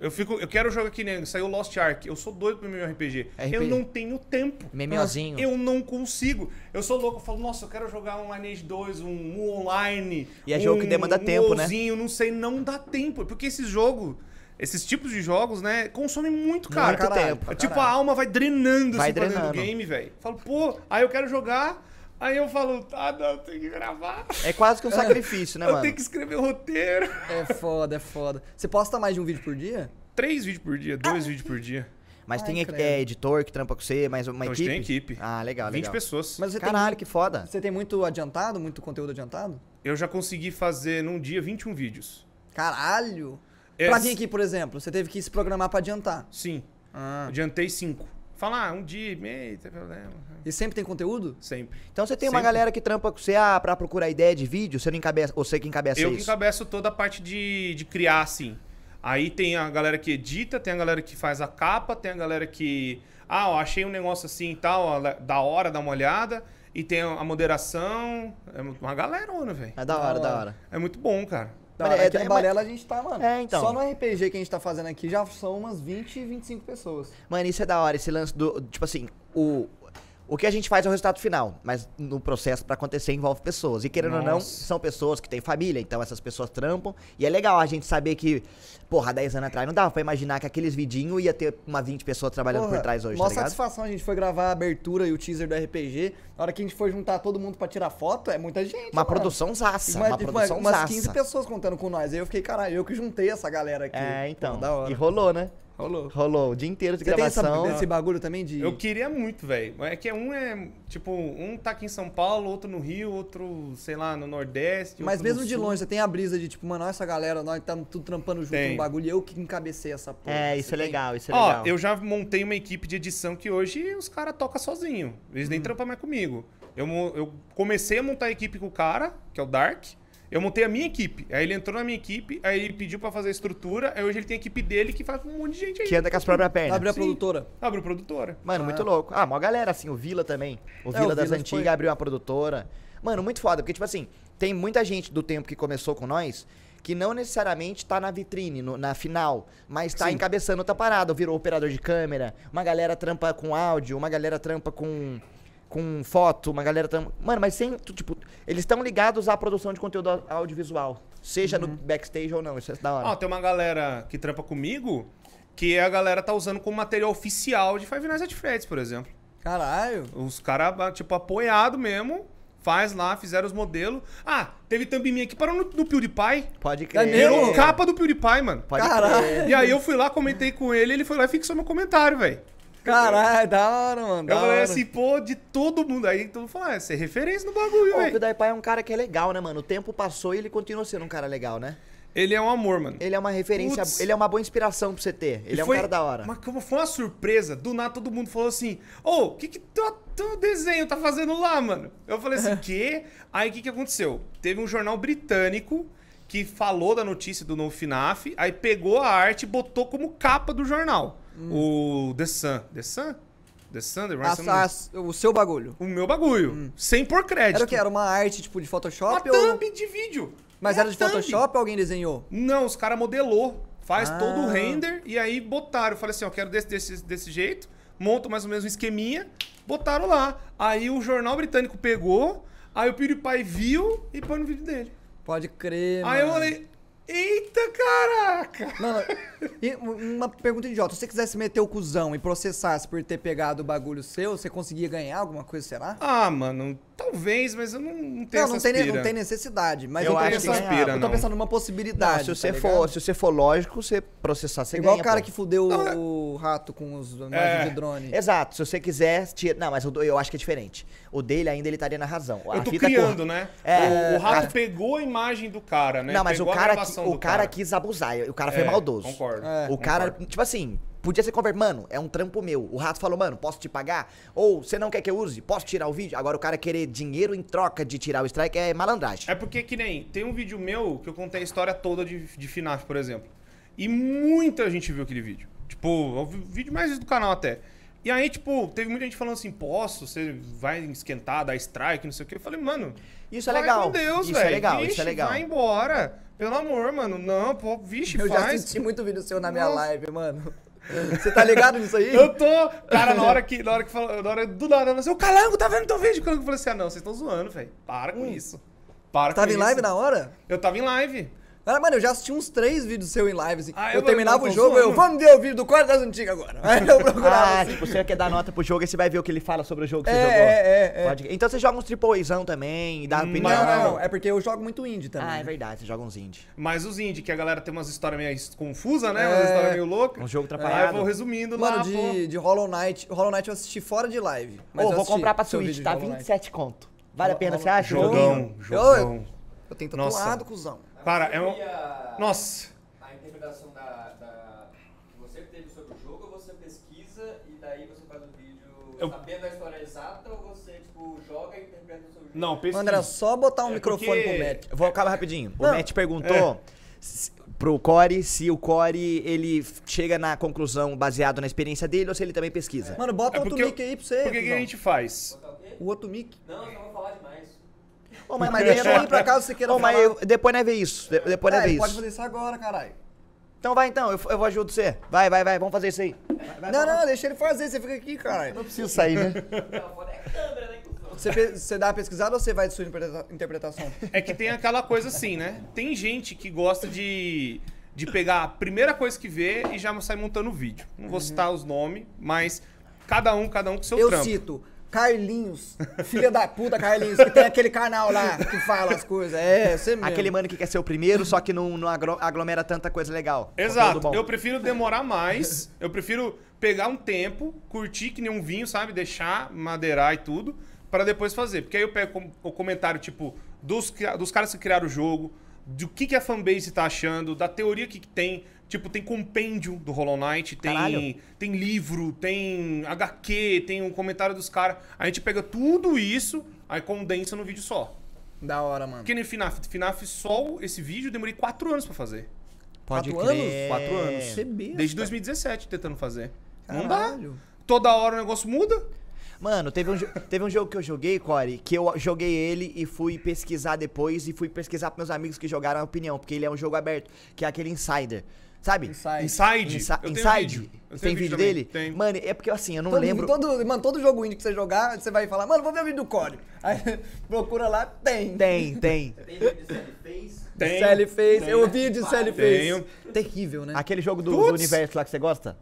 Eu fico, eu quero jogar que nem saiu Lost Ark. Eu sou doido pro meu RPG. Eu não tenho tempo. Memeozinho. Eu não consigo. Eu sou louco, eu falo, nossa, eu quero jogar um Lineage 2, um, um online. E é um, jogo que demanda um tempo, né? WoWzinho, não sei, não dá tempo. Porque esses jogos, esses tipos de jogos, né, consomem muito, cara. Muito tempo. É tipo, a alma vai drenando Vai assim dentro do drenando. game, velho. Falo, pô, aí eu quero jogar. Aí eu falo, ah, não, eu tenho que gravar. É quase que um sacrifício, né, eu mano? tenho que escrever o roteiro. É foda, é foda. Você posta mais de um vídeo por dia? Três vídeos por dia, dois vídeos por dia. Mas Ai, tem é, editor que trampa com você, mais uma Então, equipe? tem equipe. Ah, legal, 20 legal. pessoas. Mas você Caralho, tem, que foda. você tem muito adiantado, muito conteúdo adiantado? Eu já consegui fazer num dia 21 vídeos. Caralho! É, Pra vir aqui, por exemplo, você teve que se programar pra adiantar. Sim, Ah. adiantei cinco. Falar, ah, um dia, meio, tem problema. E sempre tem conteúdo? Sempre. Então você tem uma Sempre. galera que trampa com você ah, pra procurar ideia de vídeo, você não encabeça, ou você que encabeça eu que isso? encabeço toda a parte de, de criar, assim. Aí tem a galera que edita, tem a galera que faz a capa, tem a galera que. Ah, ó, achei um negócio assim e tal, ó, da hora, dá uma olhada. E tem a moderação. É uma galerona, velho. É da hora, da hora. É muito bom, cara. Da hora, é- aqui é- Balela a gente tá, mano. É, então. Só no RPG que a gente tá fazendo aqui já são umas 20, 25 pessoas. Mano, isso é da hora, esse lance do. Tipo assim, o. O que a gente faz é o resultado final, mas no processo pra acontecer envolve pessoas. E querendo ou não, Nossa. são pessoas que têm família, então essas pessoas trampam. E é legal a gente saber que, porra, há 10 anos atrás não dava pra imaginar que aqueles vidinhos ia ter uma 20 pessoas trabalhando Porra, por trás hoje, tá maior ligado? satisfação a gente foi gravar a abertura e o teaser do RPG. Na hora que a gente for juntar todo mundo pra tirar foto, é muita gente. Uma mano. produção zaça, Uma- uma produção umas zaça. 15 pessoas contando com nós. Aí eu fiquei, caralho, eu que juntei essa galera aqui. É, então. Pô, da hora. E rolou, né? Rolou. Rolou o dia inteiro de Você tem essa, gravação. esse bagulho também de. Eu queria muito, velho. É que um é, tipo, um tá aqui em São Paulo, outro no Rio, outro, sei lá, no Nordeste. Mas outro mesmo no de Sul. longe, você tem a brisa de tipo, mano, olha essa galera, nós estamos tudo trampando junto Tem. no bagulho e eu que encabecei essa porra. É, isso é tem? legal, isso é Ó, legal. eu já montei uma equipe de edição que hoje os caras tocam sozinho. Eles Hum. nem trampam mais comigo. Eu, eu comecei a montar a equipe com o cara, que é o Dark. Eu montei a minha equipe. Aí ele entrou na minha equipe, aí ele pediu pra fazer a estrutura. Aí hoje ele tem a equipe dele que faz com um monte de gente aí. Que anda com as próprias pernas. Abre a Sim. produtora. Abre produtora. Mano, muito Ah. louco. Ah, uma galera assim, o Vila também. O É, Vila o das Vila antigas foi- abriu uma produtora. Mano, muito foda, porque, tipo assim, tem muita gente do tempo que começou com nós que não necessariamente tá na vitrine, no- na final, mas tá Sim. encabeçando outra parada. Virou operador de câmera, uma galera trampa com áudio, uma galera trampa com, com foto, uma galera trampa. Mano, mas sem. Tipo, eles estão ligados à produção de conteúdo au- audiovisual. Seja no backstage ou não, isso é da hora. Ó, tem uma galera que trampa comigo que a galera tá usando como material oficial de Five Nights at Freddy's, por exemplo. Caralho. Os caras, tipo, apoiado mesmo, faz lá, fizeram os modelos. Ah, teve thumb minha que parou no, no PewDiePie. Pode crer. mesmo? Virou capa do PewDiePie, mano. Pode Caralho. crer. E aí eu fui lá, comentei com ele, ele foi lá e fixou meu comentário, velho. Caralho, da hora, mano. Eu da falei hora. assim, pô, de todo mundo. Aí todo mundo falou, ah, você é referência no bagulho, Pô, o velho. PewDiePie é um cara que é legal, né, mano? O tempo passou e ele continua sendo um cara legal, né? Ele é um amor, mano. Ele é uma referência, Putz. ele é uma boa inspiração pra você ter. Ele E é um foi- cara da hora. Mas como foi uma surpresa, do nada todo mundo falou assim: Ô, o que que teu, teu desenho tá fazendo lá, mano? Eu falei assim: quê? Aí o que que aconteceu? Teve um jornal britânico que falou da notícia do novo FNAF, aí pegou a arte e botou como capa do jornal. O The Sun. The Sun? The Sun? The A- a- o seu bagulho. O meu bagulho. Sem por crédito. Era o que? Era uma arte, tipo, de Uma Photoshop? ou... thumb de vídeo. Mas Uma era de thumb. Photoshop ou alguém desenhou? Não, os caras modelou. Faz Ah. todo o render e aí botaram. Eu falei assim, ó, quero desse, desse, desse jeito. Monto mais ou menos um esqueminha. Botaram lá. Aí o jornal britânico pegou. Aí o PewDiePie viu e pôs no vídeo dele. Pode crer, Aí eu mano. falei, eita caraca! Mano, uma pergunta idiota. Se você quisesse meter o cuzão e processasse por ter pegado o bagulho seu, você conseguia ganhar alguma coisa, será? Ah, mano, talvez, mas eu não, não tenho Não, não tem, não tem necessidade. Mas Eu eu, tô acho pensando, que eu tô não. pensando numa Não, possibilidade. se você tá for, se você for lógico, você processar, você Igual ganha, o cara pô. que fudeu Não, é- o rato com os imagens É. de drone. Exato, se você quiser, tira... Não, mas o do- eu acho que é diferente. O dele ainda ele estaria na razão. A Eu tô criando, cor- né? É, o, o rato a- pego a imagem do cara, né? Não, mas o Pegou a cara, o do cara quis abusar, o cara foi É, maldoso. Concordo. É. O cara, concordo. tipo assim, podia ser convertido. Mano, é um trampo meu. O rato falou, mano, posso te pagar? Ou você não quer que eu use? Posso tirar o vídeo? Agora o cara querer dinheiro em troca de tirar o strike é malandragem. É porque que nem tem um vídeo meu que eu contei a história toda de, de FNAF, por exemplo. E muita gente viu aquele vídeo. Tipo, é o vídeo mais do canal até. E aí, tipo, teve muita gente falando assim, posso, você vai esquentar, dar strike, não sei o quê. Eu falei, mano, Isso é legal. com Deus, isso velho. é legal, Vixe, isso é legal. Vai embora. Pelo amor, mano. Não, pô, vixe, Eu já faz. assisti muito vídeo seu na minha Nossa. live, mano. Você tá ligado nisso aí? Eu tô. Cara, na hora que. Na hora que falou. Na hora do nada, eu falei, o Calango tá vendo teu vídeo? O Calango falou assim: ah, não, vocês estão zoando, velho. Para com isso. Para Hum. Tava com em live na hora? Eu tava em live. Cara, mano, eu já assisti uns três vídeos seu em live, assim. Ah, eu eu- terminava eu o jogo, eu, vamos ver o vídeo do Código das Antigas agora. Aí eu procurava Ah, assim. tipo, você quer dar nota pro jogo e você vai ver o que ele fala sobre o jogo que É, você jogou. é, é, é. Pode- Então você joga uns triple Azão também, e dá Hum, opinião. Não, não, não. É porque eu jogo muito indie também. Ah, é verdade, você joga uns indie. Mas os indie, que a galera tem umas histórias meio confusas, né? É. Umas histórias meio loucas. Um jogo Aí eu atrapalhado. vou resumindo Mano, lá, de, pô. de Hollow Knight. Hollow Knight eu assisti fora de live. Mas Ô, eu vou comprar pra Switch, tá Hollow Knight. 27 conto. Vale a pena, você acha? Jogão, Eu- jogão. Eu tenho tatuado, cuzão. Cara, é um. a, Nossa. a interpretação da, da- que você teve sobre o jogo, ou você pesquisa e daí você faz o vídeo Eu- sabendo a história exata, ou você, tipo, joga e interpreta o seu jogo? Não, pesquisa. Mano, era só botar um É microfone porque- pro Matt. Vou acabar rapidinho. O Não. Matt perguntou se- pro Core se o Core ele chega na conclusão baseado na experiência dele ou se ele também pesquisa. Mano, bota É outro mic aí pra você. Por que, que a gente faz? Botar o quê? O outro mic. Não, eu vou falar. Ô, mas, Mas deixa aí pra caso você queira Ô, mas eu- depois nós vê isso. de- Depois nós É, ele pode isso. fazer isso agora, caralho. Então vai então, eu, eu vou ajudar você. Vai, vai, vai, vamos fazer isso aí. Não, não, deixa ele fazer, você fica aqui, caralho. Não preciso sair, né? Não, é né? Você, você dá uma pesquisada ou você vai de sua interpreta- interpretação? É que tem aquela coisa assim, né? Tem gente que gosta de, de pegar a primeira coisa que vê e já sai montando o vídeo. Não vou citar os nomes, mas cada um, cada um com seu Eu trampo. cito Carlinhos, filha da puta Carlinhos, que tem aquele canal lá que fala as coisas. É, você mesmo. Aquele mano que quer ser o primeiro, só que não, não aglomera tanta coisa legal. Exato. Eu prefiro demorar mais. eu prefiro pegar um tempo, curtir que nem um vinho, sabe? Deixar madeirar e tudo, pra depois fazer. Porque aí eu pego o comentário, tipo, dos, dos caras que criaram o jogo, do que, que a fanbase tá achando, da teoria que que tem. Tipo, tem compêndio do Hollow Knight, Caralho. tem, tem livro, tem HQ, tem um comentário dos caras. A gente pega tudo isso, aí condensa no vídeo só. Da hora, mano. Porque nem FNAF. FNAF só esse vídeo eu demorei quatro anos pra fazer. Pode Quatro crer. anos? Quatro anos. Você besta. Desde 2017 tentando fazer. Não dá. Caralho. Toda hora o negócio muda. Mano, teve um, teve um jogo que eu joguei, Core, que eu joguei ele e fui pesquisar depois e fui pesquisar pros meus amigos que jogaram a opinião, porque ele é um jogo aberto, que é aquele Insider. Sabe? Inside. Inside. Insi- Eu tenho Inside. vídeo. Eu tem vídeo também. dele? Tenho. Mano, é porque assim, eu não Todo, lembro. Todo, mano, todo jogo indie que você jogar, você vai falar, mano, vou ver o vídeo do Core. Aí procura lá, tem. Tem, tem. Tem vídeo de. Sally fez, Tenho. eu vi de Sally fez. Tenho. Terrível, né? Aquele jogo do, do universo lá que você gosta?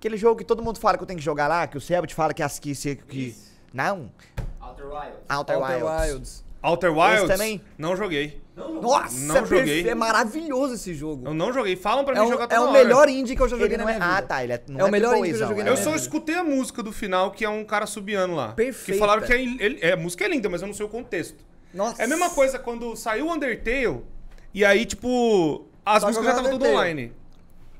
Aquele jogo que todo mundo fala que eu tenho que jogar lá, que o Sebot fala que as que, se- que. Não. Outer Wilds. Outer, Outer Wilds. Wilds. Outer Wilds? também? Não joguei. Nossa, Não é joguei. É maravilhoso esse jogo. Eu não joguei. Falam pra É, mim um- jogar é toda o hora. melhor indie que eu já joguei Ele na não é, minha vida. ah, tá. Ele é, não É o melhor triple indie que eu Azão, joguei é na Eu minha só escutei a música do final, que é um cara subiano lá. Perfeita. Que falaram que é, ele- é, a música é linda, mas eu não sei o contexto. Nossa. É a mesma coisa quando saiu o Undertale, e aí, tipo, as Tá músicas já estavam tudo online.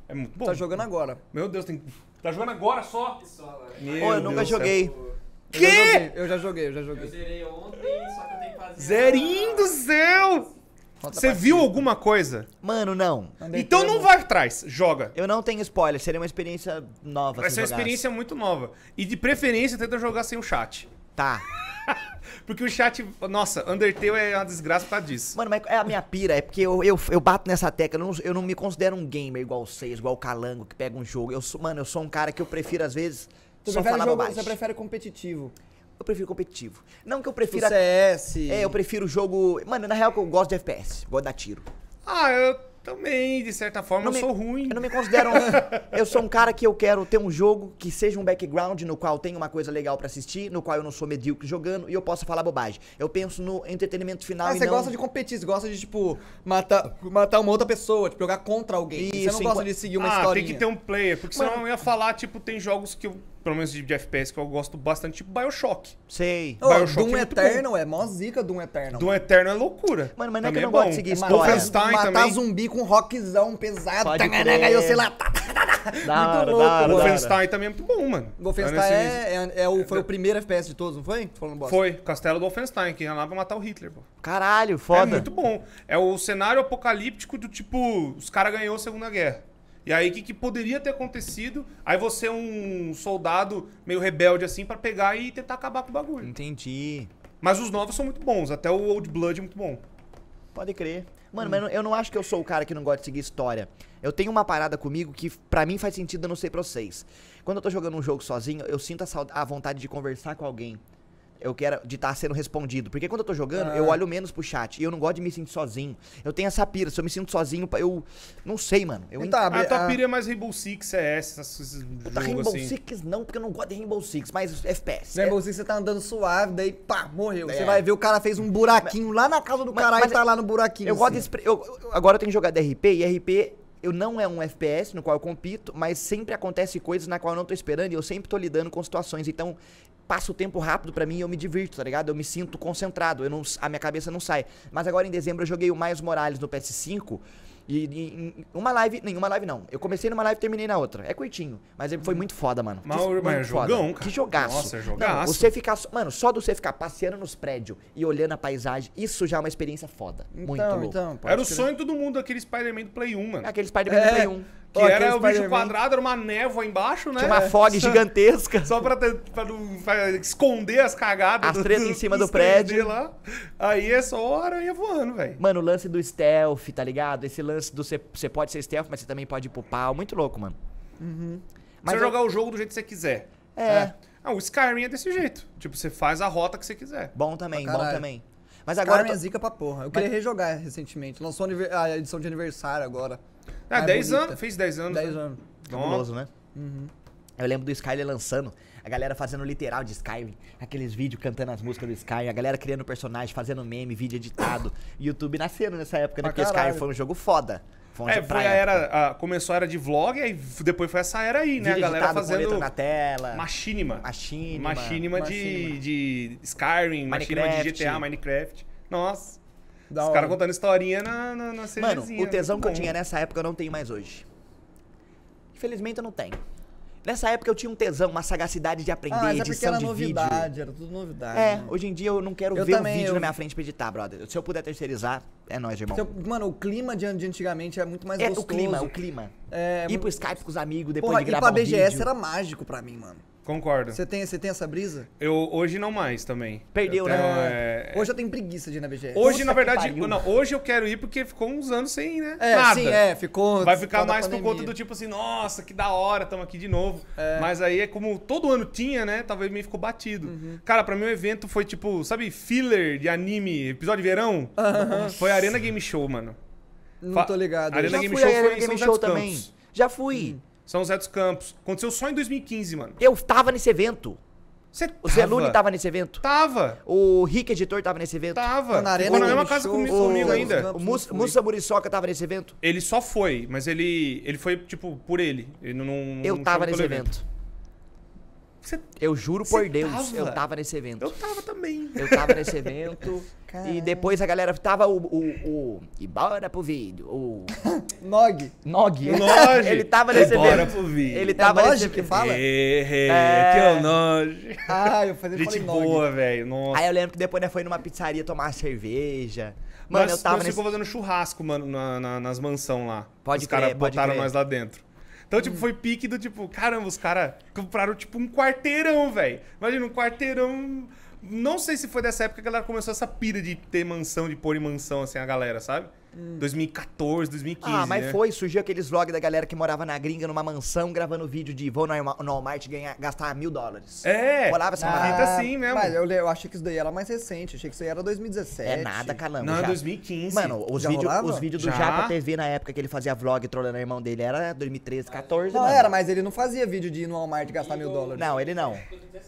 É muito bom. Tá jogando agora. Meu Deus, tem... tá jogando agora só? Só agora. Meu Pô, eu nunca Deus do céu. joguei. Eu já joguei, Eu já joguei, eu joguei. zerei ontem, só que eu tenho que fazer. Zerinho do céu! Você viu alguma coisa? Mano, não. Undertale Então não vai atrás, joga. Eu não tenho spoiler, seria uma experiência nova. Vai se ser uma jogasse. experiência muito nova. E de preferência, tenta jogar sem o chat. Tá. Porque o chat, nossa, Undertale é uma desgraça por causa disso. Mano, mas é a minha pira, é porque eu, eu, eu bato nessa tecla, eu não, eu não me considero um gamer igual vocês, igual o Calango, que pega um jogo. Eu sou, mano, eu sou um cara que eu prefiro, às vezes, Você só prefere, falar jogo, bobagem. você prefere competitivo. Eu prefiro competitivo. Não que eu Tipo prefira... CS. É, eu prefiro jogo... Mano, na real que eu gosto de FPS, gosto de dar tiro. Ah, eu também, de certa forma, Não eu me- sou ruim. Eu não me considero. um- eu sou um cara que eu quero ter um jogo que seja um background no qual tem uma coisa legal pra assistir, no qual eu não sou medíocre jogando e eu possa falar bobagem. Eu penso no entretenimento final Ah, e você não... gosta de competir, você gosta de, tipo, matar, matar uma outra pessoa, tipo, jogar contra alguém. você Isso, não gosta enquanto- de seguir uma ah, historinha. tem que ter um player, porque senão eu ia falar, tipo, tem jogos que eu, pelo menos de, de FPS, que eu gosto bastante, tipo Bioshock. Sei. Ô, Bioshock Doom é muito Eternal é mó zica Doom Eternal. Do Eterno é loucura. Mano, mas não é que eu não gosto bom. de seguir É história. matar, também. zumbi com rockzão pesado. Pode crer. aí você lá. Da hora, louco, da hora, mano. da. Wolfenstein também é muito bom, mano. Wolfenstein é, é, é o, foi o primeiro FPS de todos, não foi? Foi, Castelo do Wolfenstein, que ia lá pra matar o Hitler, pô. Caralho, É foda. muito bom. É o cenário apocalíptico do tipo, os caras ganhou a Segunda Guerra. E aí, o que, que poderia ter acontecido? Aí você é um soldado meio rebelde assim pra pegar e tentar acabar com o bagulho. Entendi. Mas os novos são muito bons, até o Old Blood é muito bom. Pode crer. Mano, mas eu não- acho que eu sou o cara que não gosta de seguir história. Eu tenho uma parada comigo que pra mim faz sentido, eu não sei pra vocês. Quando eu tô jogando um jogo sozinho, eu sinto a, a vontade de conversar com alguém. Eu quero de estar sendo respondido. Porque quando eu tô jogando, Ah. eu olho menos pro chat. E eu não gosto de me sentir sozinho. Eu tenho essa pira. Se eu me sinto sozinho, eu. Não sei, mano. Eu Então, A tua a- pira é mais Rainbow Six, CS, Tá jogos Rainbow assim. Six não, porque eu não gosto de Rainbow Six, mas FPS. É- Rainbow Six você tá andando suave, daí pá, morreu. É. Você vai ver o cara fez um buraquinho lá na casa do Mas- caralho mas e tá lá no buraquinho. Eu gosto de. assim. expre- eu- eu- agora eu tenho que jogar DRP e RP. Eu não é um FPS no qual eu compito, mas sempre acontece coisas na qual eu não tô esperando e eu sempre tô lidando com situações. Então, passa o tempo rápido pra mim e eu me divirto, tá ligado? Eu me sinto concentrado, eu não, a minha cabeça não sai. Mas agora em dezembro eu joguei o Miles Morales no PS5 e, e- em uma live, nenhuma live não. Eu comecei numa live e terminei na outra. É curtinho, mas foi muito foda, mano. Mas- Que- mas muito é foda. jogão, cara. Que jogaço. Nossa, é Não, jogaço. você ficar, mano, só do você ficar passeando nos prédios e olhando a paisagem, isso já é uma experiência foda. muito Então, louco. então, Era o sonho de todo mundo, aquele Spider-Man do Play 1, mano. Aquele Spider-Man É. do Play 1. Que era o bicho quadrado, era uma névoa embaixo, né? Tinha uma fog gigantesca. Só pra, ter- pra não pra esconder as cagadas. As tretas em cima do dos 3D prédio. Lá. Aí é só a aranha voando, velho. Mano, o lance do stealth, tá ligado? Esse lance do você pode ser stealth, mas você também pode ir pro pau. Muito louco, mano. Você eu- jogar o jogo do jeito que você quiser. É, Ah, o Skyrim é desse jeito. Tipo, você faz a rota que você quiser. bom também, bom também. Mas agora. Skyrim eu é zica pra porra. Eu queria rejogar recentemente. Lançou a edição de aniversário agora. Ah, Mais 10 bonita. anos, fez 10 anos. 10 né? anos. Nossa. Cabuloso, né? Eu lembro do Skyrim lançando, a galera fazendo literal de Skyrim, aqueles vídeos cantando as músicas do Skyrim, a galera criando personagem, fazendo meme, vídeo editado. YouTube nascendo nessa época, né? Pra Porque Skyrim caralho. foi um jogo foda. Foi É, foi a era. a- começou a era de vlog, aí depois foi essa era aí, né? Vídeo a galera fazendo. na tela. Machinima. Machinima. Machinima de, de Skyrim, machinima de Minecraft. GTA, Minecraft. Nossa. Da Os caras contando historinha na, na, na Mano, o tesão muito que eu tinha nessa época eu não tenho mais hoje. Infelizmente eu não tenho. Nessa época eu tinha um tesão, uma sagacidade de aprender, Ah, é edição era de novidade, era tudo novidade. vídeo. É, né? hoje em dia eu não quero Eu ver também, o vídeo eu- na minha frente pra editar, brother. Se eu puder terceirizar, é nóis, irmão. Então, mano, o clima de, antigamente é muito mais é gostoso. o clima, o clima. É, Ir pro Skype com os amigos depois Porra, de ir gravar pra um BGS vídeo. era mágico pra mim, mano. Concordo. Você tem, você tem essa brisa? Eu hoje não mais também. Perdeu, Eu né? é, Hoje eu tenho preguiça de ir na BGS. Hoje, Puta na verdade, não, hoje eu quero ir porque ficou uns anos sem, né? É, Nada. sim, é, ficou. Vai ficar mais por conta do tipo assim, nossa, que da hora, tamo aqui de novo. Mas aí é como todo ano tinha, né? Talvez meio ficou batido. Uhum. Cara, pra mim o evento foi tipo, sabe, filler de anime, episódio de verão? Foi a Arena Game Show, mano. Não Fa- tô ligado. Arena Já Game fui Show foi Arena em Game São Show também. Já fui. São José dos Campos. Aconteceu só em 2015, mano. Eu tava nesse evento. Você O Zelune tava nesse evento. Tava. O Rick Editor tava nesse evento. Tava. Na Arena Ficou na mesma casa comigo, o- comigo o- ainda. O. Mussa Muriçoca tava nesse evento. Ele só foi, mas ele ele foi, tipo, por ele. Ele não. Eu não tava nesse pelo evento. Você- Eu juro por Deus, tava? eu tava nesse evento. Eu tava também. Eu tava nesse evento. e depois a galera tava o. o, o e bora pro vídeo. O Nog. Nog. Noge. Ele tava nesse Bora evento. pro vídeo. Ele É tava Noge nesse que fala? É, É. que é o Noge. Ah, eu falei, Gente falei Nog. boa, velho. Nossa. Aí eu lembro que depois nós foi numa pizzaria tomar uma cerveja. Mano, nós, eu tava nós nesse. ficou fazendo churrasco, mano, na- na- nas mansão lá. Pode Os caras botaram crer. nós lá dentro. Então, tipo, foi pique do tipo, caramba, os caras compraram, tipo, um quarteirão, velho. Imagina, um quarteirão. Não sei se foi dessa época que a galera começou essa pira de ter mansão, de pôr em mansão, assim, a galera, sabe? 2014, 2015. Ah, mas né? foi, surgiu aqueles vlogs da galera que morava na gringa, numa mansão, gravando vídeo de vou no, Walmart- ganhar, gastar mil dólares. É. Rolava essa Ah, tá assim mesmo. Mas eu, eu achei que isso daí era mais recente. Achei que isso aí era 2017. É nada, calango. Não, é já. 2015. Mano, os vídeos vídeos do Já. Japa TV na época que ele fazia vlog trolando o irmão dele era 2013, 14, Não mano. era, mas ele não fazia vídeo de ir no Walmart e gastar mil dólares. Não, ele não.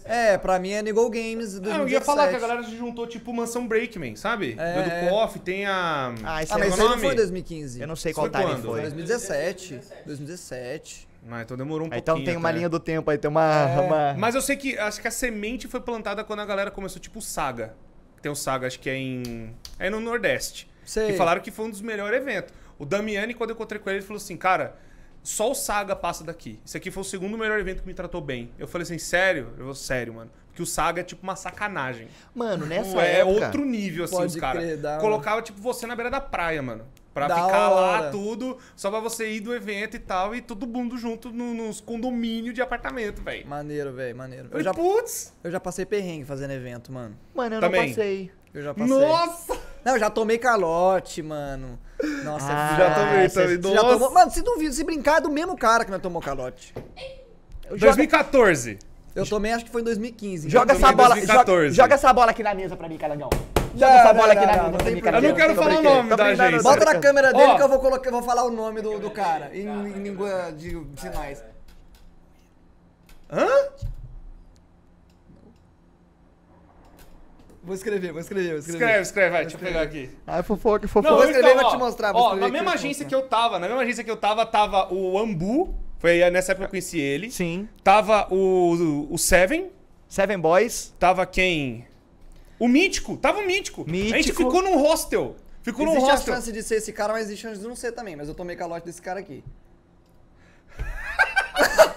É, pra mim é Nicole Games 2017. Ah, eu ia falar que a galera se juntou, tipo, Mansão Breakman, sabe? É, do é. Coffee, tem a... Ah, esse Ah, aí é aí não foi nome? 2015. Eu não sei qual foi time quando? foi. 2017. 2017. Ah, então demorou um pouquinho. Então tem uma até. linha do tempo aí, tem uma. É. uma- Mas eu sei que, acho que a semente foi plantada quando a galera começou, tipo, o Saga. Tem o Saga, acho que é em... É no Nordeste. Sei. Que falaram que foi um dos melhores eventos. O Damiani, quando eu encontrei com ele, ele falou assim, cara... Só o Saga passa daqui. Isso aqui foi o segundo melhor evento que me tratou bem. Eu falei assim, sério? Eu vou, sério, mano. Porque o Saga é tipo uma sacanagem. Mano, nessa Não é época. outro nível, assim, Pode os caras. Colocava, tipo, você na beira da praia, mano. Pra Da ficar lá, hora. tudo, só pra você ir do evento e tal, e todo mundo junto no- nos condomínios de apartamento, velho. Maneiro, velho, maneiro. Eu Falei, já, putz! eu já passei perrengue fazendo evento, mano. Mano, eu Também. não passei. Eu já passei. Nossa! Não, eu já tomei calote, mano. Nossa, Ah, Já tomei cê- também. Você já Nossa! tomou... Mano, se duvido, se brincar, é do mesmo cara que nós tomou calote. Joga, 2014. Eu tomei, acho que foi em 2015. joga essa bola. 2014. Joga, joga essa bola aqui na mesa pra mim, Calangão. Joga Não, essa não, bola aqui não, na não, mesa não pra mim. Calangão. Eu não quero falar o nome da tô Bota na câmera dele que eu vou, colocar, vou falar o nome do, do cara em, em língua de sinais. Hã? Vou escrever, vou escrever, vou escrever. Escreve, escreve, vai, deixa eu pegar aqui. Ah, fofoca, Não, fofoca. vou escrever e vou te mostrar, vou Ó, na mesma agência que eu tava, na mesma agência que eu tava, tava o Ambu. Foi aí nessa época que eu conheci ele. Sim. Tava o, o Seven. Seven Boys. Tava quem? O Mítico. Tava o Mítico. A gente Mítico. ficou num hostel. Ficou num Existe a hostel. chance de ser esse cara, mas existe a chance de não ser também. Mas eu tomei calote desse cara aqui.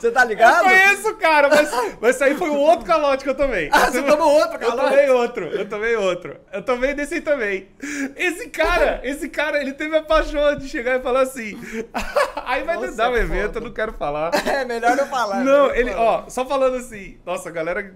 Você tá Eu ligado? conheço, cara, mas, mas isso aí foi o outro calote que eu tomei. Ah, você tomou outro Eu calote? tomei outro, eu tomei outro. Eu tomei desse aí também. Esse cara, esse cara, ele teve a paixão de chegar e falar assim. Aí vai Nossa, dar o é evento, foda. eu não quero falar. É, melhor não falar. Não, ele, falar. ó, só falando assim. Nossa, galera.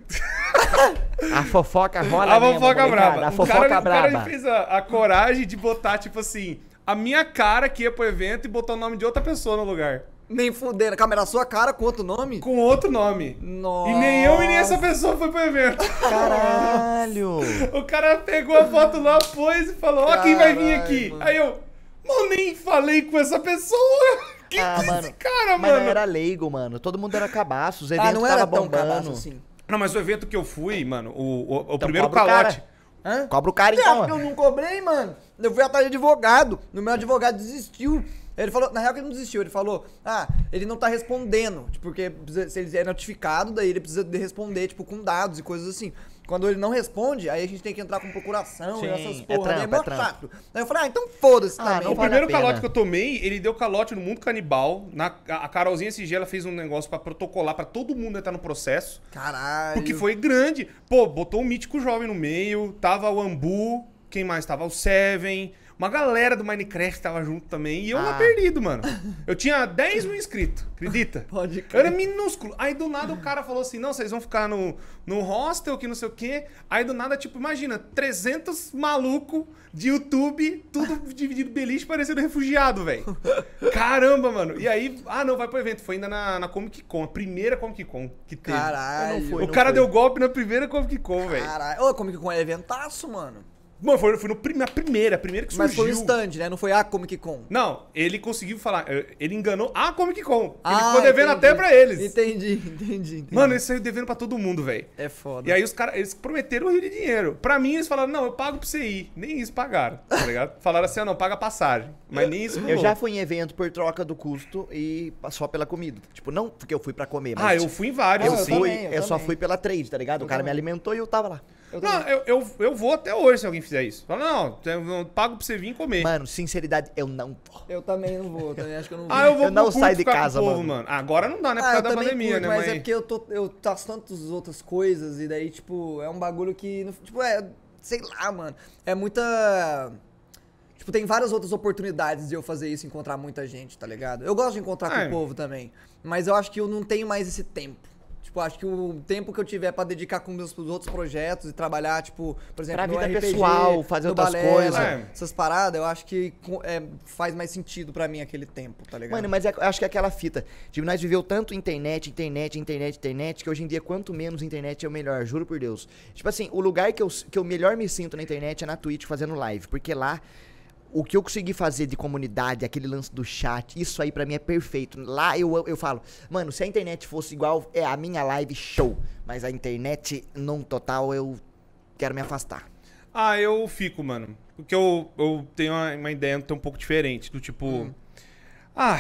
A fofoca rola A mesmo, fofoca braba. A fofoca cara, o cara fez a, a coragem de botar, tipo assim, a minha cara que ia pro evento e botar o nome de outra pessoa no lugar. Nem fudendo. Calma, era a sua cara com outro nome? Com outro nome. Nossa. E nem eu e nem essa pessoa foi pro evento. Caralho. O cara pegou a foto lá, pôs e falou: Ó, quem vai vir aqui? mano. Aí eu, mano, nem falei com essa pessoa. Que Ah, que é mano. esse cara, Mas mano? não era leigo, mano. Todo mundo era cabaço. Os eventos Ah, não era tava tão bombando. cabaço assim. Não, mas o evento que eu fui, mano, o, o, o Então primeiro cobra o calote. cara. Hã? Cobra o cara Não, então. porque eu não cobrei, mano. Eu fui atrás de advogado. No meu advogado desistiu. Ele falou, na real que ele não desistiu, ele falou, ah, ele não tá respondendo, tipo, porque se ele é notificado, daí ele precisa de responder, tipo, com dados e coisas assim. Quando ele não responde, aí a gente tem que entrar com procuração Sim, e essas é porra, né? trampo, é é chato. Aí eu falei, ah, então foda-se Ah, também. não O vale primeiro calote que eu tomei, ele deu calote no mundo canibal. Na, a Carolzinha SG, ela fez um negócio pra protocolar pra todo mundo entrar no processo. Caralho. Porque foi grande. Pô, botou um mítico jovem no meio, tava o Ambu, quem mais tava? O Seven. Uma galera do Minecraft tava junto também. E eu lá Ah. perdido, mano. Eu tinha 10 mil inscritos, acredita? Pode Eu crer. era minúsculo. Aí do nada o cara falou assim: não, vocês vão ficar no, no hostel, que não sei o quê. Aí do nada, tipo, imagina, 300 maluco de YouTube, tudo dividido beliche, parecendo refugiado, velho. Caramba, mano. E aí, ah, não, vai pro evento. Foi ainda na, na Comic Con, a primeira Comic Con que teve. Caralho. Eu não fui, o cara foi. deu golpe na primeira Comic Con, velho. Caralho. Ô, como que com é eventaço, mano? Mano, foi, foi no, prim- na primeira, a primeira que Mas foi surgiu. um stand, né? Não foi a Comic Con. Não, ele conseguiu falar. eh, Ele enganou a Comic Con. Ele Ah, ficou devendo entendi. até pra eles. Entendi, entendi, entendi. Mano, ele saiu devendo pra todo mundo, velho. É foda. E aí os caras, eles prometeram o rio de dinheiro. Pra mim, eles falaram, não, eu pago pra você ir. Nem isso pagaram, tá ligado? falaram assim, ah, não, paga a passagem. Mas nem isso Eu já fui em evento por troca do custo e só pela comida. Tipo, não porque eu fui pra comer, mas Ah, eu fui em vários, eu Ah, eu assim. fui, também, eu eu só também. fui pela trade, tá ligado? O cara me alimentou e eu tava lá. Eu Não, eu, eu, eu vou até hoje se alguém fizer isso. Fala, não, eu eu pago pra você vir comer. Mano, sinceridade, eu não vou. Eu também não vou, também acho que eu não vou. ah, eu vou eu não pro saio de com casa, povo, mano. mano. Agora não dá, né? Por Ah, causa eu da pandemia, curto, né? mas é porque eu, tô, eu faço tantas outras coisas e daí, tipo, é um bagulho que, tipo, é, sei lá, mano, é muita... Tipo, tem várias outras oportunidades de eu fazer isso e encontrar muita gente, tá ligado? Eu gosto de encontrar com É. o povo também, mas eu acho que eu não tenho mais esse tempo. Tipo, acho que o tempo que eu tiver pra dedicar com meus os outros projetos e trabalhar, tipo, por exemplo, Pra no vida RPG, pessoal, fazer outras Balela, coisas. É. Essas paradas, eu acho que é, faz mais sentido pra mim aquele tempo, tá ligado? Mano, mas é- eu acho que é aquela fita. Tipo, nós viveu tanto internet, internet, internet, internet, que hoje em dia, quanto menos internet é o melhor, juro por Deus. Tipo assim, o lugar que eu, que eu melhor me sinto na internet é na Twitch fazendo live. Porque lá, o que eu consegui fazer de comunidade, aquele lance do chat, isso aí pra mim é perfeito. Lá eu, eu falo, mano, se a internet fosse igual, é a minha live show. Mas a internet, num total, eu quero me afastar. Ah, eu fico, mano. Porque eu, eu tenho uma, uma ideia um pouco diferente. Do tipo. Hum. Ah,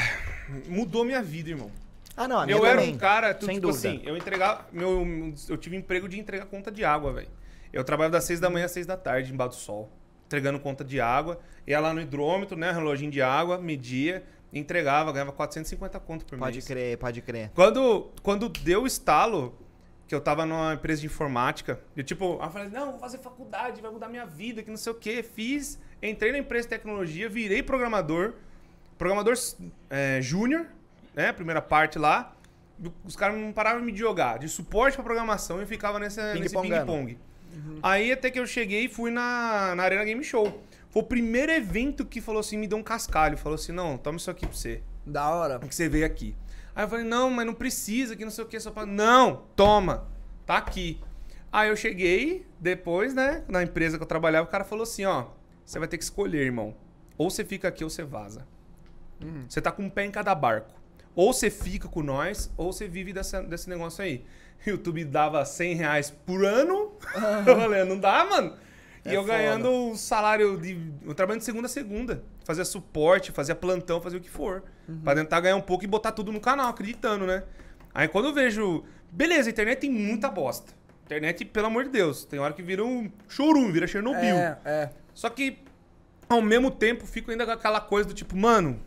mudou minha vida, irmão. Ah, não, a minha Eu era também. um cara, tu, Sem tipo dúvida. assim, eu entregava. Meu, eu tive emprego de entregar conta de água, velho. Eu trabalhava das 6 da manhã às 6 da tarde, embaixo do sol, entregando conta de água. Ia lá no hidrômetro, né? Reloginho de água, media, entregava, ganhava 450 conto por Pode mês. crer, pode crer. Quando, quando deu o estalo, que eu tava numa empresa de informática, eu tipo, eu falei, não, vou fazer faculdade, vai mudar minha vida, que não sei o quê. Fiz, entrei na empresa de tecnologia, virei programador, programador é, júnior, né, primeira parte lá. Os caras não paravam de me jogar, de suporte pra programação, e ficava nesse Ping-pongando. Ping-pong. Aí até que eu cheguei e fui na, na Arena Game Show. Foi o primeiro evento que falou assim, me deu um cascalho. Falou assim, não, toma isso aqui pra você Da hora. que você veio aqui. Aí eu falei, não, mas não precisa, que não sei o que, só pra... Não, toma, tá aqui. Aí eu cheguei, depois, né, na empresa que eu trabalhava, o cara falou assim, ó, você vai ter que escolher, irmão. Ou você fica aqui ou você vaza. Você tá com um pé em cada barco. Ou você fica com nós, ou você vive dessa, desse negócio aí. YouTube dava 100 reais por ano. eu falei, não dá, mano. E É eu foda. ganhando um salário de. Eu trabalhando de segunda a segunda. Fazia suporte, fazia plantão, fazia o que for. Pra tentar ganhar um pouco e botar tudo no canal, acreditando, né? Aí quando eu vejo. Beleza, a internet tem muita bosta. Internet, pelo amor de Deus, tem hora que vira um chorume, vira Chernobyl. É, é. Só que, ao mesmo tempo, fico ainda com aquela coisa do tipo, mano.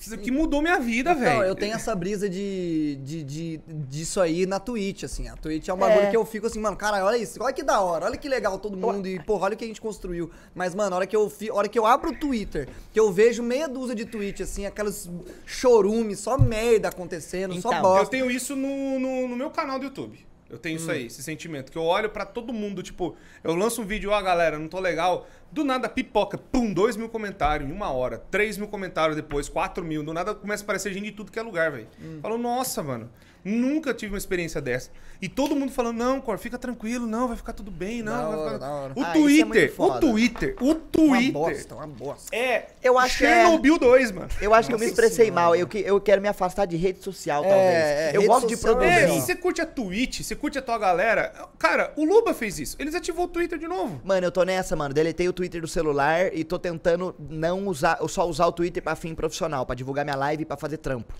Isso aqui mudou minha vida, Então, velho. eu tenho essa brisa de, de, de, disso aí na Twitch, assim. A Twitch é um bagulho É. que eu fico assim, mano, cara, olha isso, olha que da hora, olha que legal todo mundo e, porra, olha o que a gente construiu. Mas, mano, a hora que eu, fi, hora que eu abro o Twitter, que eu vejo meia dúzia de tweets, assim, aquelas chorumes, só merda acontecendo, só Então, Eu bosta. tenho isso no, no, no meu canal do YouTube. Eu tenho Hum. isso aí, esse sentimento. Que eu olho pra todo mundo, tipo, eu lanço um vídeo, ó, galera, não tô legal. Do nada pipoca, pum, dois mil comentários em uma hora, três mil comentários depois, quatro mil. Do nada começa a aparecer gente de tudo que é lugar, velho. Hum. Falo, nossa, mano. Nunca tive uma experiência dessa. E todo mundo falando, não, Cor, fica tranquilo, não, vai ficar tudo bem, não. Da vai hora, ficar... da hora. O Ah, isso é Twitter, muito o foda. Twitter, o Uma Twitter bosta, uma bosta. é Eu acho que é- Chernobyl 2, mano. Eu acho que eu me expressei mal. Eu, que- eu quero me afastar de rede social, É, talvez. é, eu rede gosto de social é É, produzir. você curte a Twitch, você curte a tua galera. Cara, o Luba fez isso. Ele desativou o Twitter de novo. Mano, eu tô nessa, mano. Deletei o Twitter do celular e tô tentando não usar, eu só usar o Twitter pra fim profissional, pra divulgar minha live e pra fazer trampo.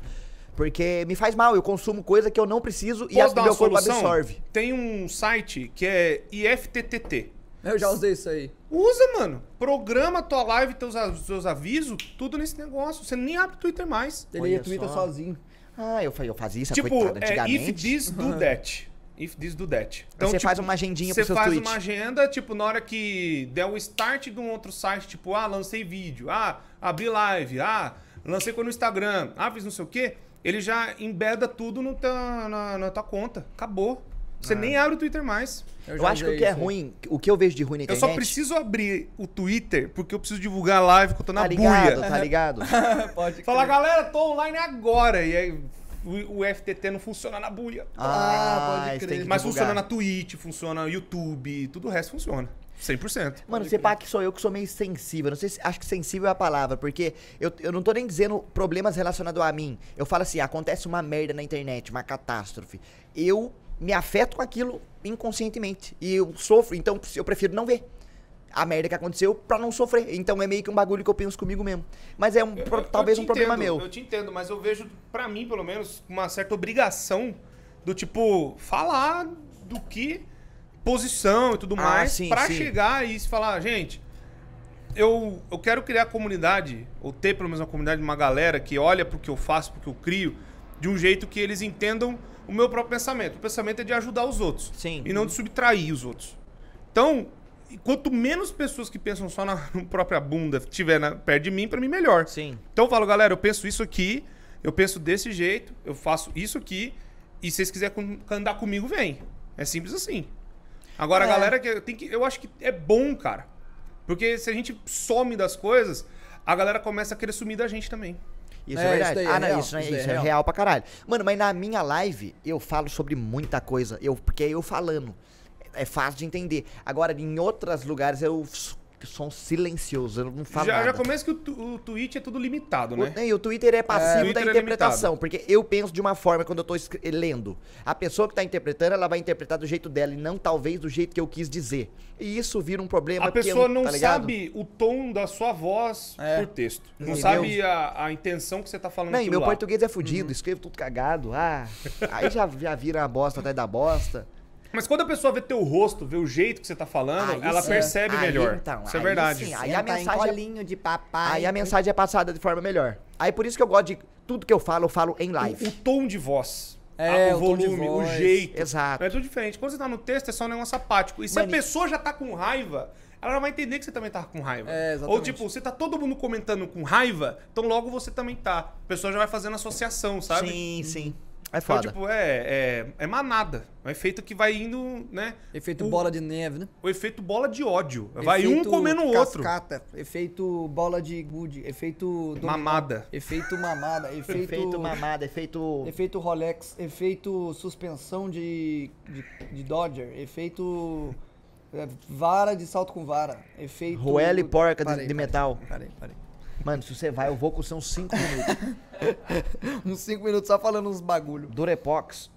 Porque me faz mal, eu consumo coisa que eu não preciso e Posso a dar meu corpo absorve. Tem um site que é IFTTT. Eu já usei isso aí. Usa, mano. Programa tua live, teus, a- seus avisos, tudo nesse negócio. Você nem abre Twitter mais. Ele Olha ia Twitter só. sozinho. Ah, eu, eu fazia isso, tipo, coitado, é if antigamente. this do that. If this do that. Então, você tipo, faz uma agendinha Você pro seu faz tweet. uma agenda, tipo, na hora que der o start de um outro site, tipo, ah, lancei vídeo, ah, abri live, ah, lancei coisa no Instagram, ah, fiz não sei o quê, ele já embeda tudo no teu- na, na tua conta. Acabou. Você Ah. nem abre o Twitter mais. Eu, já acho que o que é ruim, o que eu vejo de ruim na Eu internet... só preciso abrir o Twitter porque eu preciso divulgar a live que eu tô na Tá ligado, buia. tá ligado? Pode Falar, crer. galera, tô online agora. E aí o, o FTT não funciona na buia. Ah, pode você crer. Mas divulgar. funciona na Twitch, funciona no YouTube, tudo o resto funciona. 100%. Mano, você pá que sou eu que sou meio sensível. Não sei se acho que sensível é a palavra, porque eu, eu não tô nem dizendo problemas relacionados a mim. Eu falo assim, acontece uma merda na internet, uma catástrofe. Eu me afeto com aquilo inconscientemente. E eu sofro, então eu prefiro não ver a merda que aconteceu pra não sofrer. Então é meio que um bagulho que eu penso comigo mesmo. Mas é um, pro- Eu- eu talvez um problema entendo, meu. Eu te entendo, mas eu vejo, pra mim, pelo menos, uma certa obrigação do tipo, falar do que posição e tudo Ah, mais, sim. chegar e se falar, gente, eu, eu quero criar comunidade, ou ter pelo menos uma comunidade, uma galera que olha pro que eu faço, pro que eu crio, de um jeito que eles entendam o meu próprio pensamento. O pensamento é de ajudar os outros. Sim. E não de subtrair os outros. Então, quanto menos pessoas que pensam só na própria bunda tiver na- perto de mim, pra mim melhor. Sim. Então eu falo, galera, eu penso isso aqui, eu penso desse jeito, eu faço isso aqui, e se vocês quiserem andar comigo, vem. É simples assim. Agora, É. a galera que tem que. Eu acho que é bom, cara. Porque se a gente some das coisas, a galera começa a querer sumir da gente também. Isso É, é, isso verdade. daí é ah, não, real, isso, né, isso daí é isso é real. real pra caralho. Mano, mas na minha live eu falo sobre muita coisa. Eu, porque é eu falando. É fácil de entender. Agora, em outros lugares eu s- sou um silencioso. Eu não falo Já, nada. já começa que o, o Twitch é tudo limitado, né? O, e o Twitter é passivo Twitter da é interpretação, porque eu penso de uma forma quando eu tô lendo. A pessoa que tá interpretando, ela vai interpretar do jeito dela e não talvez do jeito que eu quis dizer. E isso vira um problema. A pessoa não tá sabe o tom da sua voz É. por texto. Não Entendeu? sabe a, a intenção que você tá falando Não, e meu lá. português é fudido, escrevo tudo cagado. Ah, aí já, já vira uma bosta atrás da bosta. Mas quando a pessoa vê teu rosto, vê o jeito que você tá falando, Aí ela sim. percebe Aí, melhor. então, Isso é verdade. sim, aí a Senta em mensagem é- de papai. Aí a mensagem é passada de forma melhor. Aí por isso que eu gosto de tudo que eu falo, eu falo em O, live. o tom de voz. É, o o volume, o jeito. Exato. É tudo diferente. Quando você tá no texto, é só um negócio apático. E se Mano, a pessoa já tá com raiva, ela vai entender que você também tá com raiva. É, exatamente. Ou tipo, você tá todo mundo comentando com raiva, então logo você também tá. A pessoa já vai fazendo associação, sabe? Sim, sim. É Então, foda. tipo, é, é, é manada. É um efeito que vai indo, né? Efeito o, bola de neve, né? O efeito bola de ódio. Vai um Efeito comendo o outro. cascata, Efeito bola de gude. Efeito... dominó, Mamada. Efeito mamada. Efeito... Efeito mamada, efeito. Efeito Rolex, efeito suspensão de, de, de Dodger, efeito é, vara de salto com vara, efeito... Roela e porca de- Parei, de parei, metal. Parei, parei. Mano, se você vai, eu vou com são 5 minutos. Uns 5 minutos só falando uns bagulho. Durepox.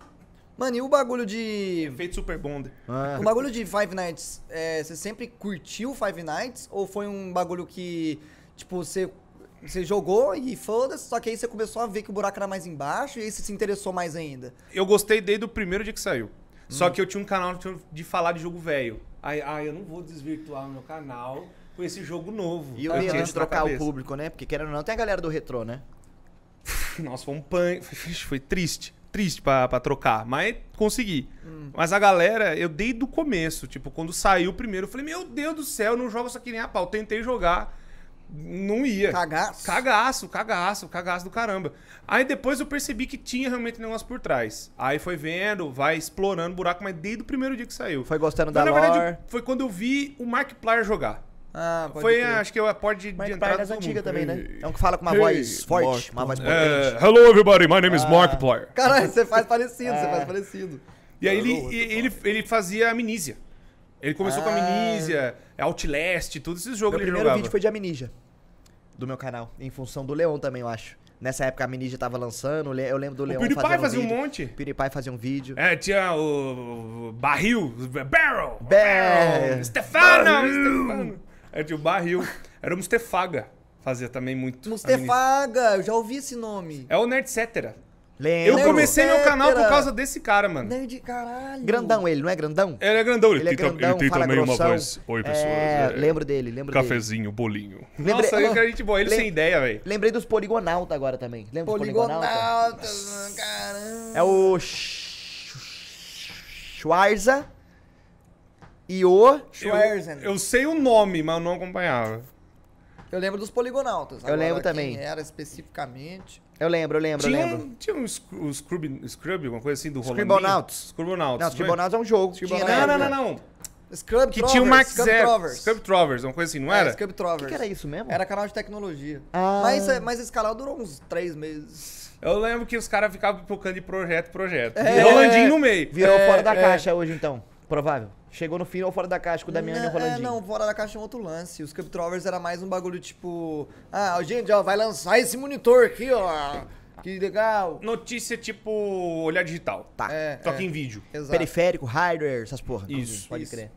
Mano, e o bagulho de... Efeito Super Bonder. Ah. O bagulho de Five Nights, é, você sempre curtiu Five Nights? Ou foi um bagulho que, tipo, você, você jogou e foda-se, só que aí você começou a ver que o buraco era mais embaixo e aí você se interessou mais ainda? Eu gostei desde o primeiro dia que saiu. Hum. Só que eu tinha um canal de- de falar de jogo velho. Aí, ah, eu não vou desvirtuar o meu canal com esse jogo novo. E o de trocar o público, né? Porque querendo ou não, tem a galera do retrô, né? Nossa, foi um pan. Foi, triste. Triste pra, pra trocar. Mas consegui. Hum. Mas a galera, eu desde o começo, tipo, quando saiu o primeiro, eu falei, meu Deus do céu, eu não jogo isso aqui nem a pau. Tentei jogar. Não ia. Cagaço? Cagaço, cagaço, cagaço do caramba. Aí depois eu percebi que tinha realmente um negócio por trás. Aí foi vendo, vai explorando o buraco, mas desde o primeiro dia que saiu. Foi gostando da na verdade, lore. foi quando eu vi o Markiplier jogar. Ah, pode Foi, crer. acho que, a porta de, de Mark entrada das antigas também, né? É um que fala com uma Hey, voz forte, Mark uma voz É, potente. hello everybody, my name is Ah. Markiplier. Caralho, você faz parecido, você É. faz parecido. E aí ele, ele, ele fazia amnísia. Ele começou com Ah. amnísia, Outlast, todos esses jogos Meu ele primeiro jogava. vídeo foi de Amnesia. Do meu canal. Em função do Leon também, eu acho. Nessa época a Amnesia tava lançando, eu lembro do O Leon PewDiePie fazendo fazia um vídeo. monte. PewDiePie fazia um vídeo. É, tinha o, o barril, barrel, Barrel. Stefano, Stefano. É, tinha o barril. Era o Mustefaga, fazia também muito. Mustefaga, eu já ouvi esse nome. É o Nerd Cetera. Lembro. Eu comecei meu canal por causa desse cara, mano. Nerd caralho. Grandão ele, não é grandão? Ele é grandão, ele, Ele é tem, grandão, ele tem fala também grossão. uma voz. Oi, pessoas. É, é, lembro dele, lembro dele. Cafezinho, bolinho. Lembrei- Nossa, eu acredito, boa. Ele Lem- sem ideia, velho. Lembrei dos Poligonauta agora também. Lembra dos Poligonauta? Poligonautas, caramba. É o Sch- Schwarza e o... Schwarzen. Eu, eu sei o nome, mas eu não acompanhava. Eu lembro dos poligonautas. Eu lembro quem também. era especificamente. Eu lembro, eu lembro, eu Tinha lembro. um, tinha um Scrub, um Scrub, Scrub, alguma coisa assim do Rolandinho. Scribblenauts. Scribblenauts. Não, os Tribunais é um jogo. tinha Não, na não, não, época. não. Scrub Que tinha o Mark Scrub. Trovers. Scrub Trovers, uma coisa assim, não É, era? Scrub O Trovers. que, que era isso mesmo? Era canal de tecnologia. Ah. Mas, é, mas esse canal durou uns três meses. Eu lembro que os caras ficavam pipocando de projeto em projeto. É. E Rolandinho no meio. Virou É, fora da é. caixa hoje, então. Provável. Chegou no fim ou fora da caixa com o Damiano e o Não, é, Rolandinho. não, fora da caixa é um outro lance. Os Scrub Trovers era mais um bagulho tipo... Ah, gente, ó, vai lançar esse monitor aqui, ó. Que legal. Notícia tipo olhar digital. Tá. É, Só que é, em vídeo. Exato. Periférico, hardware, essas porra. Isso, Pode isso. crer.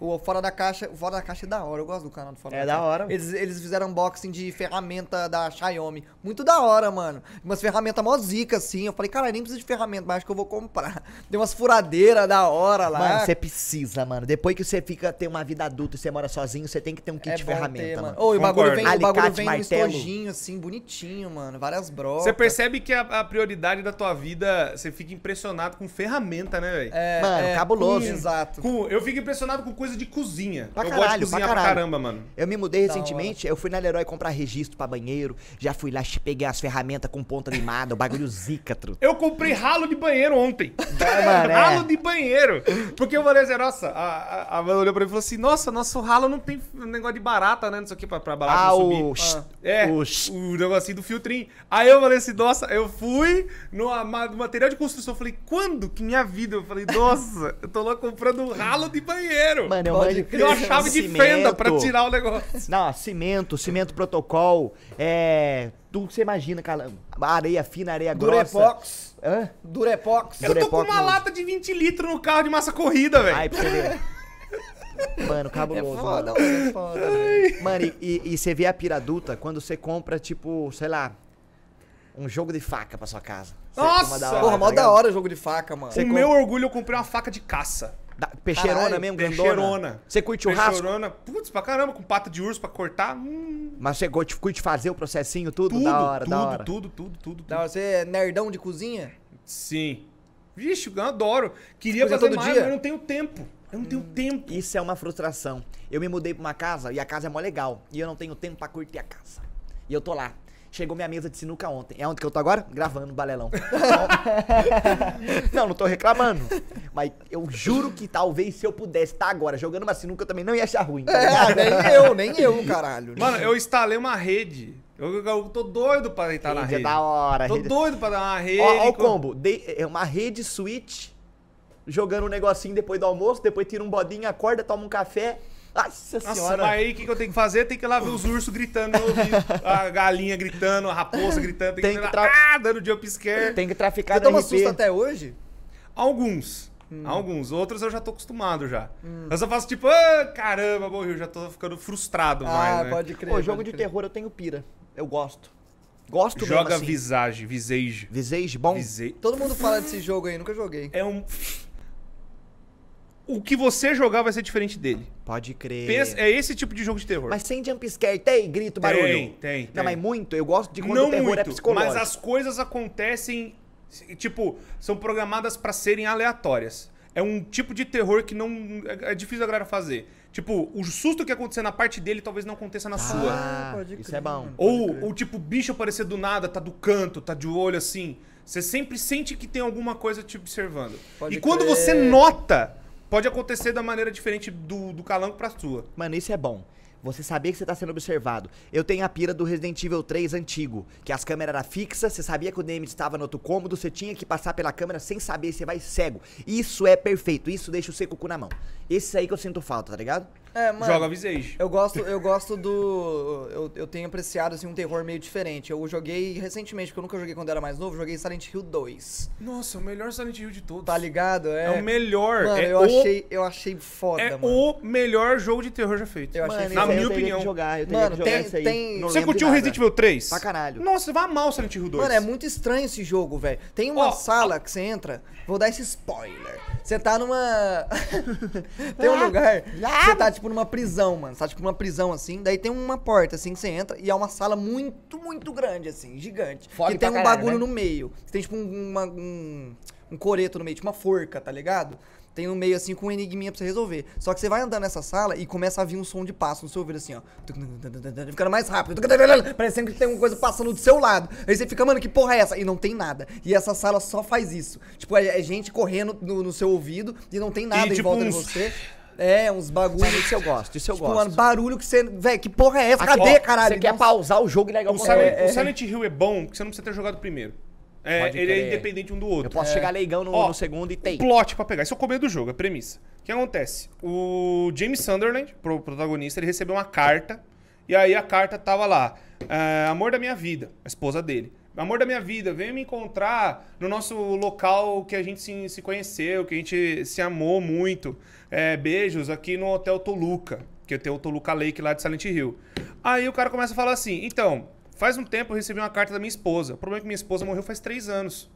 O Fora da Caixa, o Fora da Caixa é da hora, eu gosto do canal do Fora É da da Caixa. hora. Eles, eles fizeram unboxing de ferramenta da Xiaomi. Muito da hora, mano. Umas ferramentas mó zica, assim. Eu falei, cara, nem precisa de ferramenta, mas acho que eu vou comprar. Tem umas furadeiras da hora lá. Mano, você precisa, mano. Depois que você fica, tem uma vida adulta e você mora sozinho, você tem que ter um kit é de bom ferramenta, ter, mano. Ô, e o bagulho vem, o bagulho Alicate, vem martelo. estojinho, assim, bonitinho, mano. Várias brocas. Você percebe que a, a prioridade da tua vida, você fica impressionado com ferramenta, né, velho? É, Mano, cabuloso. com- Exato. Com- eu fico impressionado com coisa de cozinha. Pra eu caralho, gosto de cozinhar pra pra, caramba, mano. Eu me mudei Da recentemente, eu fui na Leroy comprar registro pra banheiro, já fui lá, peguei as ferramentas com ponta limada, o bagulho zica, truta. Eu comprei ralo de banheiro ontem. mano, é. ralo de banheiro. Porque eu falei assim, nossa, a, a, a mãe olhou pra mim e falou assim, nossa, nosso ralo não tem um negócio de barata, né? Não sei o que, pra, pra barata Ah, não o... subir. É, o... o negocinho do filtrinho. Aí eu falei assim, nossa, eu fui no, material de construção. Eu falei, quando que minha vida? Eu falei, nossa, eu tô lá comprando um ralo de banheiro. Mano, eu Pode manjo... Deu uma chave de fenda pra tirar o negócio. Não, cimento, cimento protocol, é... Tudo que você imagina, cara. Areia fina, areia grossa. Durepox. Hã? Durepox. Eu tô com Durepox uma não. lata de 20 litros no carro de massa corrida, velho. Aí, pra você ver. Mano, É cabuloso. foda, mano. mano, é foda. Mano, e, e- e você vê a pira adulta quando você compra, tipo, sei lá, um jogo de faca pra sua casa. Você- Nossa! uma hora, Porra, tá mó da hora o jogo de faca, mano. Você Com com- meu orgulho, eu comprei uma faca de caça. Da- peixeirona Caralho, mesmo, grandona. Peixeirona. Você curte churrasco? Peixeirona. Putz, pra caramba, com pata de urso pra cortar. Hum, Mas você curte, fazer o processinho, tudo? tudo, da hora, tudo, da hora. tudo, tudo, tudo, tudo. Da hora, Você é nerdão de cozinha? Sim. Vixe, eu adoro. Queria Coisa fazer todo mais, dia? mas eu não tenho tempo. Eu não tenho tempo. Isso é uma frustração. Eu me mudei pra uma casa e a casa é mó legal. E eu não tenho tempo pra curtir a casa. E eu tô lá. Chegou minha mesa de sinuca ontem. É onde que eu tô agora? Gravando, balelão. não, não tô reclamando. Mas eu juro que talvez se eu pudesse estar agora jogando uma sinuca, eu também não ia achar ruim. tá É, nem eu, nem eu, caralho. Mano, eu instalei uma rede. Eu, eu tô doido pra deitar na Rede é rede. da hora. Tô rede- doido pra dar uma rede. Ó, ó o com- combo. De- é uma rede switch, jogando um negocinho depois do almoço, depois tira um bodinho, acorda, toma um café. Nossa Nossa, senhora. mas aí o que, que eu tenho que fazer? Tem que ir lá ver os ursos gritando no ouvido. A galinha gritando, a raposa gritando. Tem, Tem que, que ir tra- lá, ah, dando jump scare. Tem que traficar Você toma RP. susto até hoje? Alguns. Hum. Alguns. Outros eu já tô acostumado já. Eu só faço tipo, ah, caramba, morreu. Já tô ficando frustrado Ah, mais, né? pode crer. Pô, jogo de crer. terror eu tenho pira. Eu gosto. Gosto Joga mesmo assim. Visage, Visage. Visage, bom? Visage. Todo mundo fala desse jogo aí, nunca joguei. É um... O que você jogar vai ser diferente dele. Pode crer. Pensa- é esse tipo de jogo de terror. Mas sem jump scare, tem grito, barulho. Tem, tem, Não, tem. mas muito. Eu gosto de quando não o terror muito, é psicológico. mas as coisas acontecem, tipo, são programadas pra serem aleatórias. É um tipo de terror que não é é difícil a galera fazer. Tipo, o susto que acontecer na parte dele talvez não aconteça na sua. Ah, pode isso crer, é bom. Ou, ou tipo, bicho aparecer do nada, tá do canto, tá de olho assim. Você sempre sente que tem alguma coisa te observando. Pode e quando crer. você nota, pode acontecer da maneira diferente do, do calango pra sua. Mano, isso é bom. Você sabia que você tá sendo observado. Eu tenho a pira do Resident Evil 3 antigo, que as câmeras eram fixas, você sabia que o Nemesis estava no outro cômodo, você tinha que passar pela câmera sem saber, você vai cego. Isso é perfeito, isso deixa o seco cu na mão. Esse aí que eu sinto falta, tá ligado? É, mano. Joga Visage. Eu gosto, eu gosto do. Eu, eu tenho apreciado assim, um terror meio diferente. Eu joguei recentemente, porque eu nunca joguei quando era mais novo, joguei Silent Hill 2. Nossa, o melhor Silent Hill de todos. Tá ligado? É, o melhor. Mano, é eu, o, achei, eu achei foda, é mano. o melhor jogo de terror já feito. Eu achei Mano, Na minha eu opinião. Que jogar, eu Mano, que jogar tem- aí. tem- Você curtiu o. Resident Evil 3? Pra caralho. Nossa, você vai amar o Silent Hill 2. Mano, é muito estranho esse jogo, velho. Tem uma Ó, sala que você entra, vou dar esse spoiler. Você tá numa. tem um lugar. Você tá tipo numa prisão, mano. Você tá tipo numa prisão assim. Daí tem uma porta assim que você entra e é uma sala muito, muito grande, assim, gigante. Fome e tem um caralho, bagulho né? no meio. Você tem tipo um, uma- um, um coreto no meio, tipo uma forca, tá ligado? Tem no meio assim com um enigminha pra você resolver. Só que você vai andando nessa sala e começa a vir um som de passo no seu ouvido assim, ó. Ficando mais rápido. Parecendo que tem uma coisa passando do seu lado. Aí você fica, mano, que porra é essa? E não tem nada. E essa sala só faz isso. Tipo, é, é gente correndo no, no seu ouvido e não tem nada em tipo volta de uns- você. É, uns bagulhos. Isso eu gosto, isso eu tipo, gosto. mano, barulho que você. Véi, que porra é essa? Aqui, Cadê, ó, caralho? Você quer pausar o jogo e largar o O. Silent, É, o é. Silent Hill é bom porque você não precisa ter jogado primeiro. É, ele é independente um do outro. Eu posso chegar leigão no, Ó, no segundo e tem. Plot pra pegar. Isso é o começo do jogo, é a premissa. O que acontece? O James Sunderland, pro protagonista, ele recebeu uma carta. E aí a carta tava lá. é, amor da minha vida, a esposa dele. Amor da minha vida, venha me encontrar no nosso local que a gente se, se conheceu, que a gente se amou muito. É, beijos aqui no Hotel Toluca, que tem o Toluca Lake lá de Silent Hill. Aí o cara começa a falar assim: então, faz um tempo eu recebi uma carta da minha esposa. O problema é que minha esposa morreu faz três anos.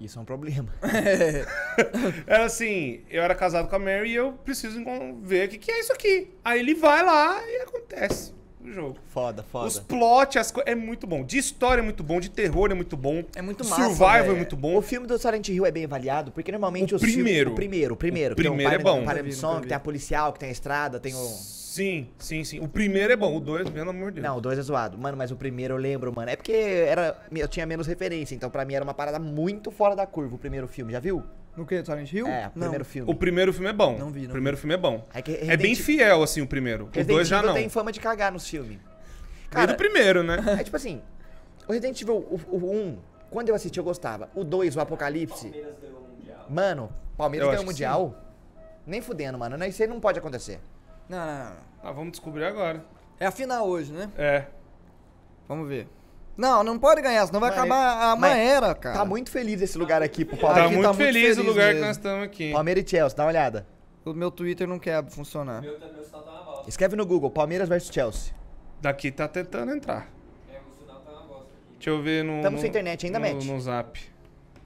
Isso é um problema. Era assim, eu era casado com a Mary e eu preciso ver o que, que é isso aqui. Aí ele vai lá e acontece o jogo. Foda, foda. Os plot, as co- é muito bom. De história é muito bom, de terror é muito bom. É muito o massa, Survival é muito bom. O filme do Silent Hill é bem avaliado, porque normalmente O os filmes- primeiro. o primeiro, o primeiro. O tem primeiro é bom. Que vi. tem a policial, que tem a estrada, tem o... Sim, sim, sim. O primeiro é bom, o dois, pelo amor de Deus. Não, o 2 é zoado. Mano, mas o primeiro eu lembro, mano. É porque era, eu tinha menos referência, então pra mim era uma parada muito fora da curva o primeiro filme, já viu? No que? Silent Hill? É, o Não. primeiro filme. O primeiro filme é bom. Não vi, não o primeiro filme é bom. É, que É bem fiel, assim, o primeiro. O dois já não. tem fama de cagar nos filmes. Cara, do primeiro, né? é tipo assim, o Resident Evil, o, o 1, quando eu assisti eu gostava. O 2, o Apocalipse, Palmeiras ganhou o Mundial. mano, Palmeiras Eu ganhou o Mundial. Nem fudendo, mano. Isso aí não pode acontecer. Não, não, não. Ah, vamos descobrir agora. É a final hoje, né? É. Vamos ver. Não, não pode ganhar, senão vai Mano, acabar a mas era, cara. Tá muito feliz esse lugar aqui pro Tá Tá Palmeiras. muito muito feliz, o feliz lugar que mesmo. nós estamos aqui. Palmeiras e Chelsea, dá uma olhada. O meu Twitter não quer funcionar. Meu, meu sinal tá uma bosta. Escreve no Google, Palmeiras versus Chelsea. Daqui tá tentando entrar. É, o sinal tá uma bosta aqui. Deixa eu ver no. Tamo no- sem internet ainda, no, Matt? No zap.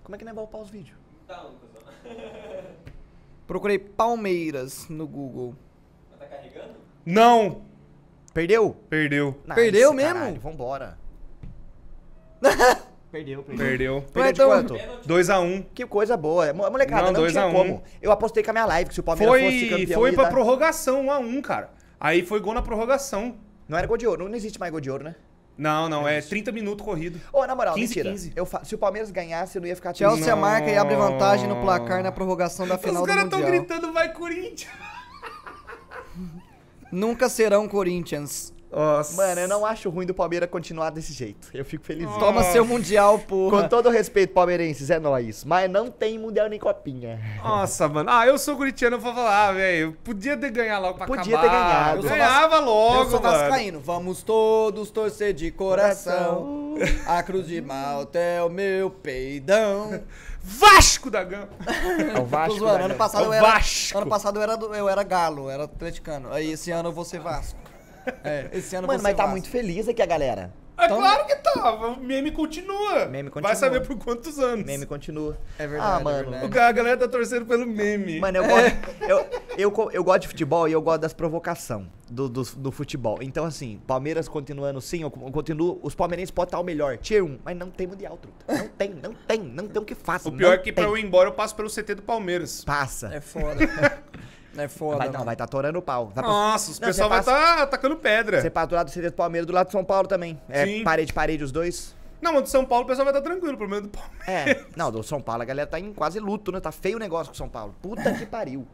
Como é que não é bom upar os vídeos? Tá, Lucas. Procurei Palmeiras no Google. Não! Perdeu? Perdeu. Perdeu mesmo? Caralho, vambora. perdeu, perdeu. Perdeu. Perdeu de Então- quanto? Pênalti. 2x1. Que coisa boa. Mo- Molecada, Não, não, dois tinha a um. como. Eu apostei com a minha live que se o Palmeiras fosse Foi, campeão... foi pra dar- prorrogação 1x1, cara. Aí foi gol na prorrogação. Não era gol de ouro. Não existe mais gol de ouro, né? Não, não, é 30 minutos corrido. Ô, na moral, 15, mentira. 15. Eu fa- Se o Palmeiras ganhasse, eu não ia ficar. Chelsea Não. marca e abre vantagem no placar na prorrogação da final Os do caras tão Mundial. gritando, vai Corinthians. Nunca serão Corinthians. Nossa. Mano, eu não acho ruim do Palmeiras continuar desse jeito. Eu fico feliz. Toma seu Mundial, porra. Com todo respeito, palmeirenses, é nóis. Mas não tem mundial nem copinha. Nossa, mano. Ah, eu sou corintiano, eu vou falar, velho. Podia ter ganhado logo pra Podia acabar. ter ganhado. Eu sou Ganhava logo, Eu sou mano. vascaíno. Vamos todos torcer de coração. A cruz de Malta é o meu peidão. Vasco da Gama. É o Vasco. Zoando. da Ano passado, É o eu era, Vasco. ano passado eu era, do- eu era galo, eu era atleticano. Aí esse ano eu vou ser Vasco. É, esse ano Mano, mas tá muito feliz aqui a galera. É Então- claro que tava. O meme continua. Meme Vai continua. saber por quantos anos. Meme continua. É verdade, Ah, mano. é O verdade. A galera tá torcendo pelo meme. Mano, eu gosto. Eu, eu, eu gosto de futebol e eu gosto das provocação do, do, do futebol. Então, assim, Palmeiras continuando sim, eu co- continuo. Os palmeirenses podem estar o melhor, tier 1, mas não tem mundial, truta. Não tem, não tem, não tem o que faça. o pior é que pra tem. eu ir embora eu passo pelo CT do Palmeiras. Passa. É foda. É foda. vai, não, mano. vai tá torando o pau. Vai pra- Nossa, os Não, pessoal você vai passa- estar atacando pedra. Você passa do lado do CD do Palmeiras, do lado de São Paulo também. É Sim. parede, parede os dois. Não, mas do São Paulo o pessoal vai estar tranquilo, pelo menos do Palmeiras. É. Não, do São Paulo a galera tá em quase luto, né? Tá feio o negócio com o São Paulo. Puta que pariu.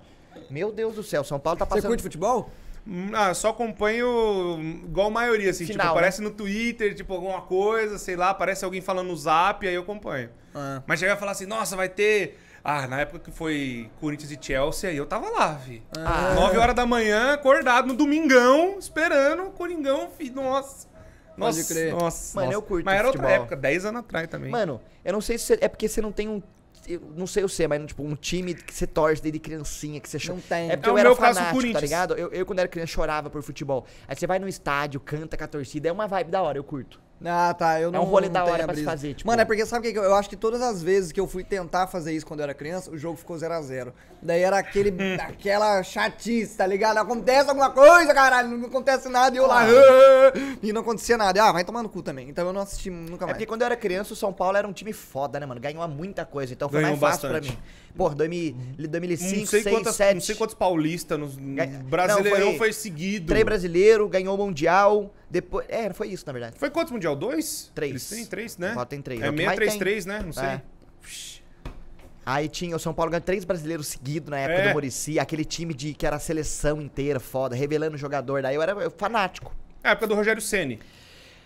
Meu Deus do céu, São Paulo tá Você passando. curte futebol? Hum, Ah, só acompanho igual a maioria, assim. Final, tipo, né? aparece no Twitter, tipo, alguma coisa, sei lá, aparece alguém falando no zap, aí eu acompanho. Ah. Mas chegar e falar assim, nossa, vai ter. Ah, na época que foi Corinthians e Chelsea, aí eu tava lá, vi. Ah. 9 horas da manhã, acordado no domingão, esperando o Coringão, fi. Nossa. Pode Nossa, crer. nossa. Mano, nossa. eu curto Mas era outra futebol. época, 10 anos atrás também. Mano, eu não sei se é porque você não tem um. Eu não sei o você, mas tipo, um time que você torce desde criancinha, que você chora. Não tem. É porque É eu era fanático, tá Corinthians. ligado? Eu, eu, quando era criança, chorava por futebol. Aí você vai no estádio, canta com a torcida, é uma vibe da hora, eu curto. Ah, tá. Eu É não um rolê da hora pra se fazer, tipo- Mano, é porque sabe o que eu, acho que todas as vezes que eu fui tentar fazer isso quando eu era criança, o jogo ficou 0x0. Daí era aquele, aquela chatice, tá ligado? Acontece alguma coisa, caralho, não acontece nada e eu lá. "Ah", E não acontecia nada. Ah, vai tomar no cu também. Então eu não assisti nunca É mais. porque quando eu era criança, o São Paulo era um time foda, né, mano? Ganhou muita coisa, então foi Ganhou mais fácil bastante. pra mim. Porra, 2000 2005, não, sei 6, quantas, 7. não sei quantos paulistas, no Brasileirão Não, foi foi, seguido. Três brasileiro, ganhou o Mundial. Depois. É, foi isso, na verdade. Foi quantos Mundial? Dois? Três. Eles têm três, né? Só tem três. É É o que mais 633, né? Não sei. É. Aí tinha o São Paulo ganhou três brasileiros seguidos na época É. do Murici, aquele time de que era a seleção inteira, foda, revelando o jogador. Daí eu era fanático. É a época do Rogério Ceni.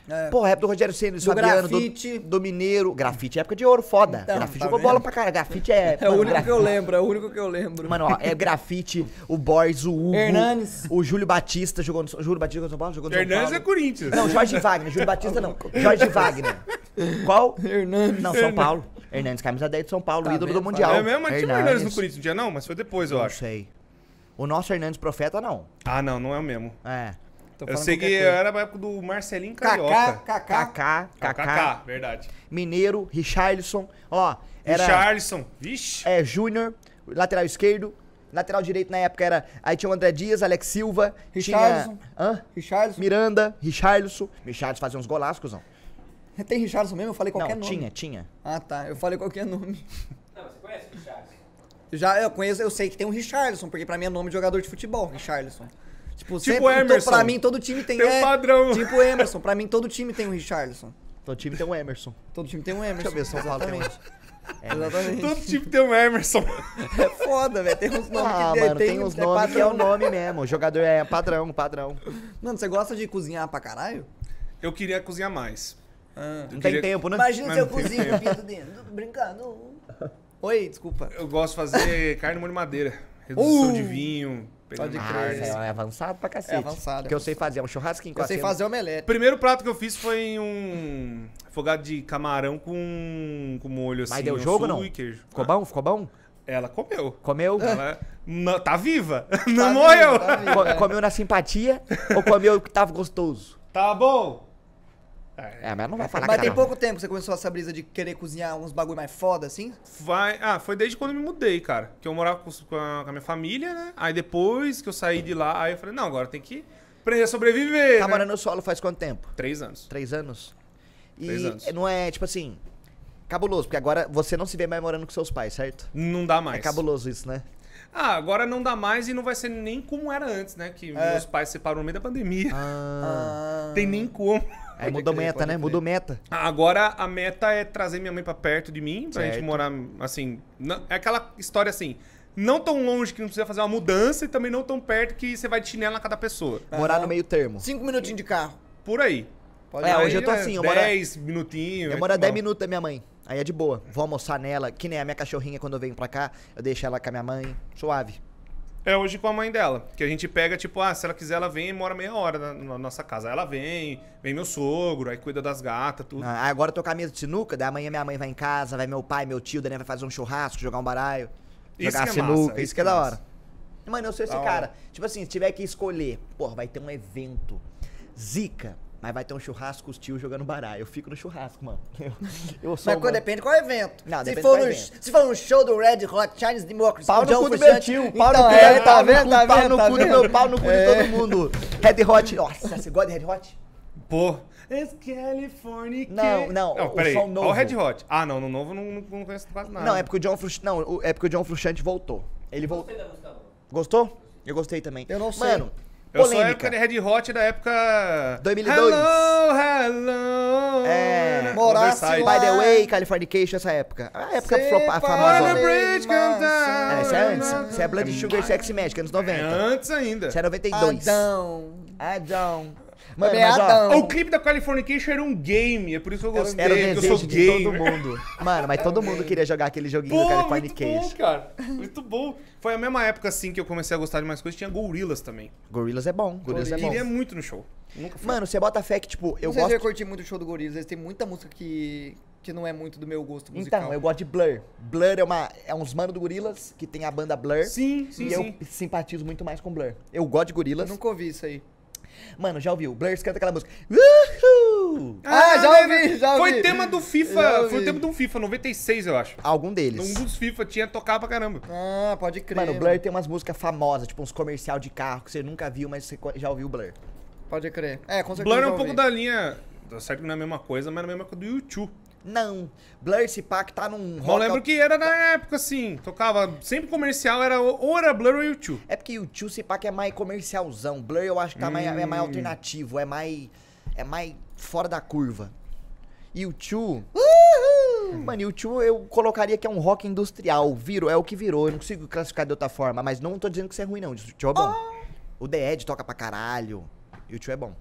É. Porra, época do Rogério Ceni, do, Do Fabiano, grafite. do, do Mineiro. Grafite é época de ouro, foda. Então, grafite tá jogou vendo? bola pra cara. Grafite é. É o mano, único que eu lembro, é o único que eu lembro. Mano, ó, é grafite, o Borges, o Hugo. Hernanes. O Júlio Batista jogou no. Júlio Batista jogou no São Paulo? Jogou no Paulo. é Corinthians. Não, Jorge Wagner. Júlio Batista não. Jorge Wagner. Qual? Hernandes. Não, São Paulo. Hernandes, camisa 10 de São Paulo, Tá ídolo vendo? do Mundial. É mesmo, mas tinha o Hernandes no Corinthians, não tinha não? Mas foi depois, eu Não acho. sei. O nosso Hernandes Profeta, não. Ah, não, não é o mesmo. É. Tô Eu sei que era a época do Marcelinho Carioca. Kaká. Kaká, Ah, Kaká, verdade. Mineiro, Richarlison. Ó, era Richarlison. Vixe. é, Júnior, lateral esquerdo. Lateral direito na época era. Aí tinha o André Dias, Alex Silva. Richarlison. Tinha. Hã? Richardson. Miranda, Richarlison. Richarlison fazia uns golaços, cuzão. Tem Richardson mesmo? Eu falei qualquer Não, nome. tinha, tinha. Ah, tá. Eu falei qualquer nome. Não, você conhece o Charles? Já eu conheço, eu sei que tem um Richarlison, porque pra mim é nome de jogador de futebol, Richarlison. Tipo, Tipo sempre, Emerson. Pra mim todo time tem. Tem um é, padrão. Tipo Emerson, pra mim todo time tem um Richarlison. Todo time tem um Emerson. Todo time tem um Emerson. Deixa eu ver tem um Exatamente. Exatamente. Todo time tem um Emerson. É foda, velho. Tem uns nomes Ah, que mano, tem, uns é nomes que é o padrão. nome mesmo. O jogador é padrão, padrão. Mano, você gosta de cozinhar pra caralho? Eu queria cozinhar mais. Ah. Não Eu tem queria- tempo, né? Imagina se eu tem cozinho com pinto dentro. Brincando. Oi, desculpa. Eu gosto de fazer carne molho madeira. Redução Uh! de vinho. Pode Ah, crer. aí é avançado pra cacete. É avançado, O que eu é sei fazer é um churrasquinho com Eu sei fazer O omelete. primeiro prato que eu fiz foi um afogado de camarão com, com molho assim. Mas deu um jogo não? e queijo. Ficou bom? Ficou bom? Ela comeu. Comeu? Ela não- tá viva. Tá não vivo, morreu. tá vivo, Co- é. Comeu na simpatia ou comeu que tava gostoso? Tá bom. É, mas não vai falar Mas que tem pouco tempo que você começou essa brisa de querer cozinhar uns bagulho mais foda, assim? Vai... Ah, foi desde quando eu me mudei, cara. Que eu morava com, com a, com a minha família, né? Aí depois que eu saí de lá, aí eu falei, não, agora tem que aprender a sobreviver. Tá né? morando no solo faz quanto tempo? Três anos. Três anos? E Três anos. não é, tipo assim, cabuloso, porque agora você não se vê mais morando com seus pais, certo? Não dá mais. É cabuloso isso, né? Ah, agora não dá mais e não vai ser nem como era antes, né? Que É. meus pais se separaram no meio da pandemia. Ah. Tem nem como. Aí mudou crer, meta, né? crer. Mudou meta. Agora a meta é trazer minha mãe pra perto de mim, pra Certo. gente morar assim. não- é aquela história assim. Não tão longe que não precisa fazer uma mudança e também não tão perto que você vai de chinelo na cada pessoa. Morar no meio termo. Cinco minutinhos de carro. Por aí. Pode É, hoje eu tô assim, eu moro- 10 minutinhos. Eu é moro a. 10 minutos da minha mãe. Aí é de boa. Vou almoçar nela, que nem a minha cachorrinha quando eu venho pra cá. Eu deixo ela com a minha mãe. Suave. É hoje com a mãe dela. Que a gente pega, tipo, ah, se ela quiser, ela vem e mora meia hora na, na nossa casa. Aí ela vem, vem meu sogro, aí cuida das gatas, tudo. Ah, agora eu tô com a mesa de sinuca, daí amanhã minha mãe vai em casa, vai meu pai, meu tio, daí vai fazer um churrasco, jogar um baralho, Isso jogar que é sinuca, massa, isso que é da massa. hora. Mano, eu sou esse Da cara. hora. Tipo assim, se tiver que escolher, porra, vai ter um evento, zica, mas vai ter um churrasco com os tios jogando baralho. Eu fico no churrasco, mano. Eu, eu sou Mas quando mano. depende qual evento. Não, se, depende for no, evento. se for um show do Red Hot Chinese Democracy Pau com no cu do Frusciante, meu tio, pau no então, cu, é, pau tá no vendo, cu, tá pau no tá cu do meu, pau no cu É. de todo mundo. Red Hot, nossa, você gosta de Red Hot? Pô. It's California. Não, não, Não, o peraí. som Olha novo. o Red Hot. Ah, não, no novo eu não, não, conheço quase nada. Não, é porque o John Frusciante, não, o- é porque o John Frusciante voltou. Ele voltou. Gostei da música nova. Gostou? Eu gostei também. Eu não sei. Mano, Eu sou a Polêmica. época de Red Hot da época... 2002. Hello, hello. É. Morasse. By the way, Californication, essa época. A época flopa- famosa. Bridge. É, isso é antes. Isso é Blood Sugar Sex Magic, anos É 90. antes ainda. Isso é 92. Adão. Adão. Mano, Também mas ó, Adão. O clipe da Californication era um game, é por isso que eu gostei, era o que eu desejo sou de gay. todo mundo. Mano, mas todo mundo queria jogar aquele joguinho do Pô, muito bom, Californication. cara. Muito bom. Foi a mesma época, assim, que eu comecei a gostar de mais coisas. Tinha Gorillaz também. Gorillaz é bom, Gorillaz é Eu bom. queria muito no show. Nunca fui. Mano, você bota fé que, tipo, eu não sei se eu gosto... curti muito o show do Gorillaz, eles têm muita música que, que não é muito do meu gosto musical. Então, eu gosto de Blur. Blur é, uma, é uns mano do Gorillaz, que tem a banda Blur. Sim, sim, e sim. eu simpatizo muito mais com Blur. Eu gosto de Eu Gorillaz. nunca ouvi isso aí. Mano, já ouviu? Blur canta aquela música. Uhul! Ah, já ouvi, né? já ouvi. Foi tema do FIFA, foi tema de um FIFA 96, eu acho. Algum deles. Um dos FIFA tinha tocar pra caramba. Ah, pode crer. Mano, o Blur tem umas músicas famosas, tipo uns comercial de carro que você nunca viu, mas você já ouviu o Blur. Pode crer. É, com certeza. Blur é um pouco da linha. Tá certo que não é a mesma coisa, mas é a mesma coisa do YouTube. Não. Blur, esse pá que tá num Eu rock... lembro que era na época, assim. Tocava sempre comercial, era ou era Blur ou YouTube. É porque o Tio Cipac é mais comercialzão. Blur eu acho que tá mais, é mais Hum. alternativo, é mais. É mais fora da curva. E o Tio. Mano, e o Tio eu colocaria que é um rock industrial. Virou, é o que virou. Eu não consigo classificar de outra forma, mas não tô dizendo que isso é ruim, não. O Tio é bom. O The Ed toca pra caralho. E Tio é bom.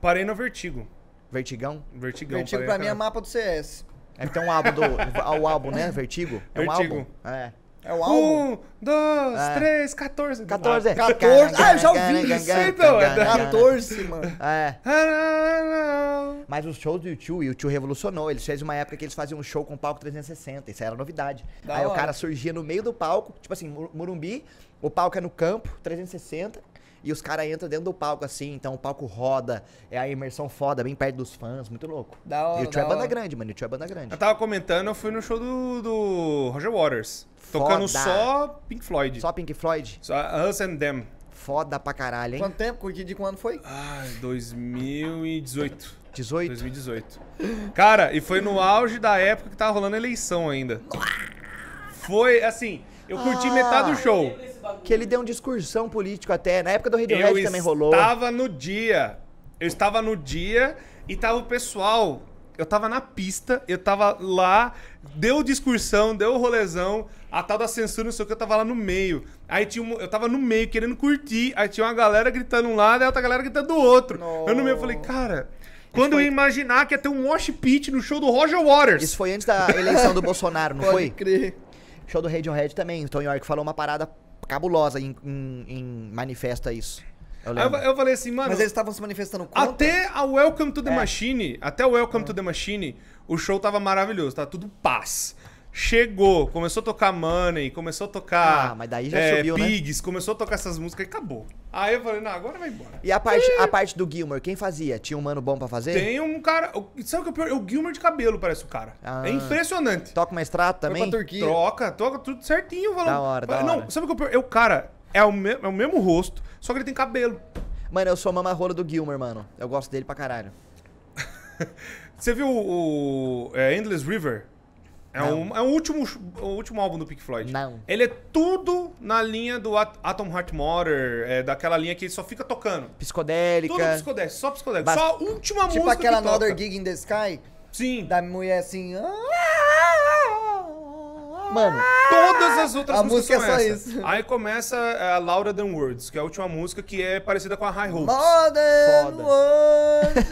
Parei no Vertigo. Vertigão? Vertigão. Vertigo pra mim é mapa do CS. É que tem um álbum do. o álbum, né? Vertigo? É um Vertigo. álbum. É. É o álbum. Um, dois, É. três, 14. 14 é. 14. Ah, eu já ouvi isso, então, é da- 14, mano. É. Mas os shows do YouTube, o YouTube revolucionou. Eles fez uma época que eles faziam um show com palco 360. Isso era novidade. Da Aí o hora. cara surgia no meio do palco, tipo assim, Mu- Murumbi, o palco é no campo, 360. E os caras entram dentro do palco assim, então o palco roda, é a imersão foda, bem perto dos fãs, muito louco. Da hora, e o Tio é banda grande, mano. O Tio é banda grande. Eu tava comentando, eu fui no show do, do Roger Waters. Tocando Foda. só Pink Floyd. Só Pink Floyd, Só Us and Them. foda pra caralho, hein? Quanto tempo? Que de quando foi? Ai, 2018. 18? 2018. Cara, e foi no auge da época que tava rolando eleição ainda. Foi, assim, eu curti Ah. metade do show. Que ele deu um discursão político até. Na época do Eu Radiohead também rolou. estava no dia. Eu estava no dia e tava o pessoal. Eu tava na pista, eu tava lá, deu discursão, deu rolezão, a tal da censura, não sei o que, eu tava lá no meio. Aí tinha um, eu tava no meio querendo curtir, aí tinha uma galera gritando um lado e outra galera gritando do outro. Eu no meio eu falei, cara, quando eu ia imaginar que ia ter um mosh pit no show do Roger Waters? Isso foi antes da eleição do Bolsonaro, não Pode foi? crer. Show do Radiohead também. O Tom York falou uma parada cabulosa em, em, em manifesta isso. Eu eu, eu falei assim, mano. Mas eles estavam se manifestando contra? Até a Welcome to the É. Machine, até o Welcome to the Machine, o show tava maravilhoso, tava tudo paz. Chegou, começou a tocar Money, começou a tocar Ah, mas daí já é, subiu, né? Pigs, começou a tocar essas músicas e acabou. Aí eu falei, não, agora vai embora. E a parte, a parte do Gilmore, quem fazia? Tinha um mano bom pra fazer? Tem um cara, sabe o que é o pior? É o Gilmer de cabelo, parece o cara. Ah. É impressionante. Toca uma extrato Foi também? pra Turquia. Troca, toca tudo certinho. Falando. Da hora, da não, hora. sabe o que é o pior? É o cara, é o, me- é o mesmo rosto, só que ele tem cabelo. Mano, eu sou mama-rola do Gilmore, mano. Eu gosto dele pra caralho. Você viu o, o, é, Endless River? É Não. um, é o último, o último álbum do Pink Floyd. Não. Ele é tudo na linha do At- Atom Heart Mother, é, daquela linha que ele só fica tocando. Psicodélica. Tudo psicodélico, só psicodélico. Bas- Só a última Tipo música aquela que. Another Gig in the Sky, Sim. da mulher assim... Mano, Todas as outras A músicas música é são só essa. isso. Aí começa é, a Louder Than Words, que é a última música que é parecida com a High Hopes. Modern Foda. words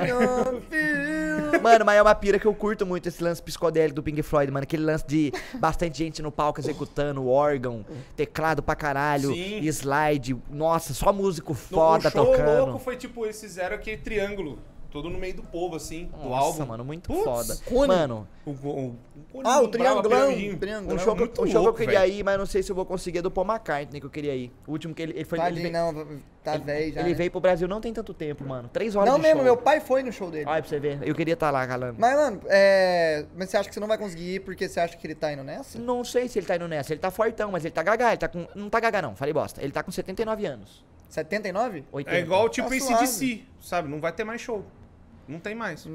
on your field. Mano, mas é uma pira que eu curto muito esse lance psicodélico do Pink Floyd, mano. Aquele lance de bastante gente no palco executando órgão, teclado pra caralho, Sim. slide. Nossa, só músico No- foda o show tocando. louco foi tipo esse zero aqui, triângulo. Todo no meio do povo, assim, do Nossa, álbum. mano, muito Putz, foda. cone. Mano, O, o, o, Ah, o triangulão. um show, que, muito um show que eu queria velho. ir, mas não sei se eu vou conseguir é do Paul McCartney que eu queria ir. O último que ele, ele foi. Ele, Tadinho, veio, não, tá velho já. ele né? veio pro Brasil não tem tanto tempo, mano. Três horas Não de mesmo, show. meu pai foi no show dele. Olha pra você ver. Eu queria estar lá, galando. Mas, mano, é... Mas você acha que você não vai conseguir ir porque você acha que ele tá indo nessa? Não sei se ele tá indo nessa. Ele tá fortão, mas ele tá gaga. Ele tá com. Não tá gaga, não. Falei bosta. Ele tá com 79 anos. 79? 80. É igual tipo Tá ACDC, sabe? Não vai ter mais show. Não tem mais.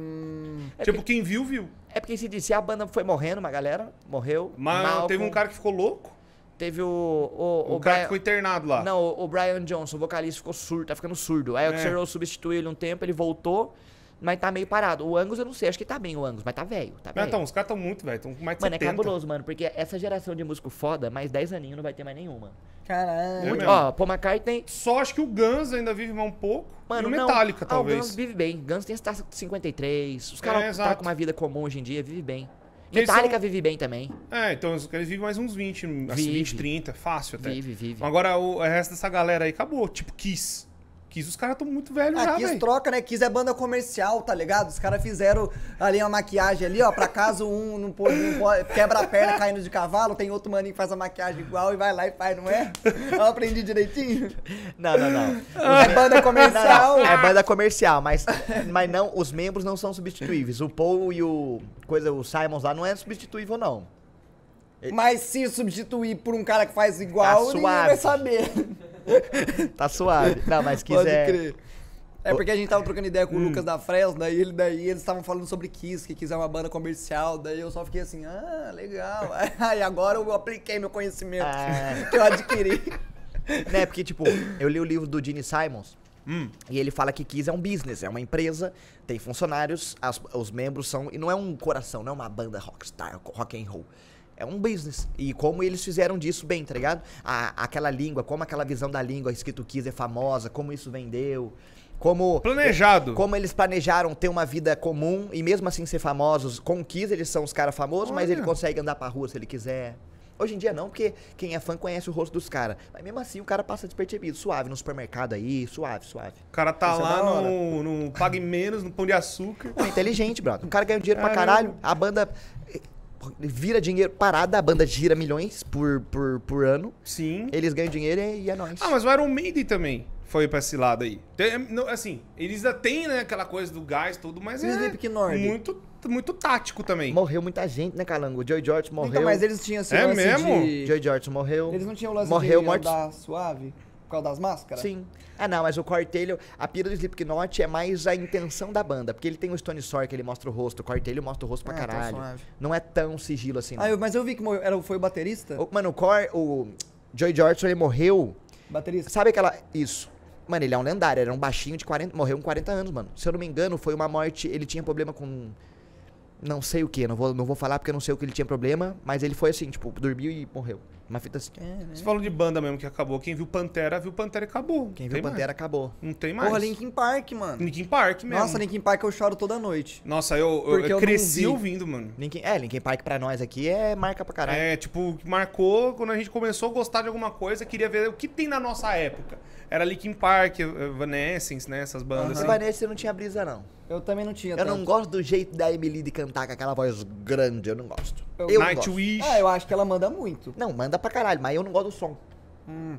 É tipo, porque- quem viu, viu. É porque se disse, a banda foi morrendo, uma galera morreu. Mas Malcolm, teve um cara que ficou louco. Teve o. O, O, o cara Brian- ficou internado lá. Não, o, o Brian Johnson, o vocalista, ficou surdo, tá ficando surdo. Aí o É. Rose substituiu ele um tempo, ele voltou, mas tá meio parado. O Angus eu não sei, acho que tá bem o Angus, mas tá velho, tá velho. então, os caras estão muito, velho. Estão com mais de Mano, é 70. cabuloso, mano, porque essa geração de músico foda, mais 10 aninhos não vai ter mais nenhuma. Caralho. É Muito- mesmo. Ó, Paul McCartney, Só acho que o Guns ainda vive mais um pouco. mano, e o não. Metallica, Ah, o talvez. Guns vive bem. Guns tem essa 53. Os É, caras tá exato. com uma vida comum hoje em dia, vive bem. Metallica são- vive bem também. É, então eles vivem mais uns 20, assim, Vive. 20, 30, fácil até. Vive, vive. Agora o o resto dessa galera aí acabou. Tipo Kiss. Kiss, os caras estão muito velhos já, Ah, Kiss velho. troca, né? Kiss é banda comercial, tá ligado? Os caras fizeram ali uma maquiagem ali, ó, pra caso um não, não pode- quebra a perna caindo de cavalo, tem outro maninho que faz a maquiagem igual e vai lá e faz, não é? Eu aprendi direitinho. Não, não, não. É banda comercial. Não, é banda comercial, mas, mas não, os membros não são substituíveis. O Paul e o coisa, o Simons lá não é substituível não. Mas se substituir por um cara que faz igual, Tá ninguém vai saber. Tá suave. Não, mas Kiss Pode é crer. É porque a gente tava trocando ideia com o Lucas da Fresno, daí, ele, daí eles estavam falando sobre Kiss, que Kiss é uma banda comercial, daí eu só fiquei assim, ah, legal. Aí agora eu apliquei meu conhecimento Ah. que eu adquiri. né, porque tipo, eu li o livro do Gene Simons. Hum. E ele fala que Kiss é um business, é uma empresa, tem funcionários, as- os membros são. E não é um coração, não é uma banda rockstar, rock and roll. É um business. E como eles fizeram disso bem, tá ligado? A- aquela língua, como aquela visão da língua escrito Kiss é famosa, como isso vendeu. Como. Planejado. Como eles planejaram ter uma vida comum e mesmo assim ser famosos. Com o Kiss eles são os caras famosos, mas Olha. ele consegue andar pra rua se ele quiser. Hoje em dia não, porque quem é fã conhece o rosto dos caras. Mas mesmo assim o cara passa despercebido, suave no supermercado aí, suave, suave. O cara tá Isso é lá hora. no, no Pague Menos, no Pão de Açúcar. Pô, inteligente, brother. O cara ganha dinheiro pra Caramba. caralho, a banda vira dinheiro parada, a banda gira milhões por, por, por ano. Sim. Eles ganham dinheiro e, é nóis. Ah, mas o Iron Maiden também foi pra esse lado aí. Tem- não, assim, eles ainda têm, né, aquela coisa do gás tudo, mas é muito, muito tático também. Morreu muita gente, né, Calango? O Joy George morreu. Então, mas eles tinham esse É lance mesmo? de... Joy George morreu. Eles não tinham o lance Morreu de andar suave? Por causa das máscaras? Sim. Ah, não, mas o Cortelho, a pira do Slipknot é mais a intenção da banda. Porque ele tem o Stone Sour que ele mostra o rosto, o Cortelho mostra o rosto pra Ah, tá caralho. não é tão sigilo assim. não. Ah, eu- mas eu vi que morreu, era, foi o baterista? O- mano, o Cor, o Joy George, ele morreu. Baterista? Sabe aquela. Isso. Mano, ele é um lendário, era um baixinho de 40. Morreu com 40 anos, mano. Se eu não me engano, foi uma morte. Ele tinha problema com. Não sei o que, não vou, não vou falar porque eu não sei o que ele tinha problema, mas ele foi assim, tipo, dormiu e morreu. Uma fita assim. É, né? Você falou de banda mesmo que acabou. Quem viu Pantera, viu Pantera e acabou. Quem Não viu tem Pantera acabou. mais. Não tem mais. Porra, Linkin Park, mano. Linkin Park mesmo. Nossa, Linkin Park eu choro toda noite. Nossa, eu, eu- eu eu não cresci vi. ouvindo, mano. Linkin, é, Linkin Park pra nós aqui é marca pra caralho. É, tipo, marcou quando a gente começou a gostar de alguma coisa, queria ver o que tem na nossa época. Era Linkin Park, Evanescence, né? Essas bandas Esse assim. Vanessa não tinha brisa, não. Eu também não tinha Eu não tanto. gosto do jeito da Emily de cantar com aquela voz grande, eu não gosto. Eu, não gosto. Nightwish. Ah, eu acho que ela manda muito. Não, manda pra caralho, mas eu não gosto do som.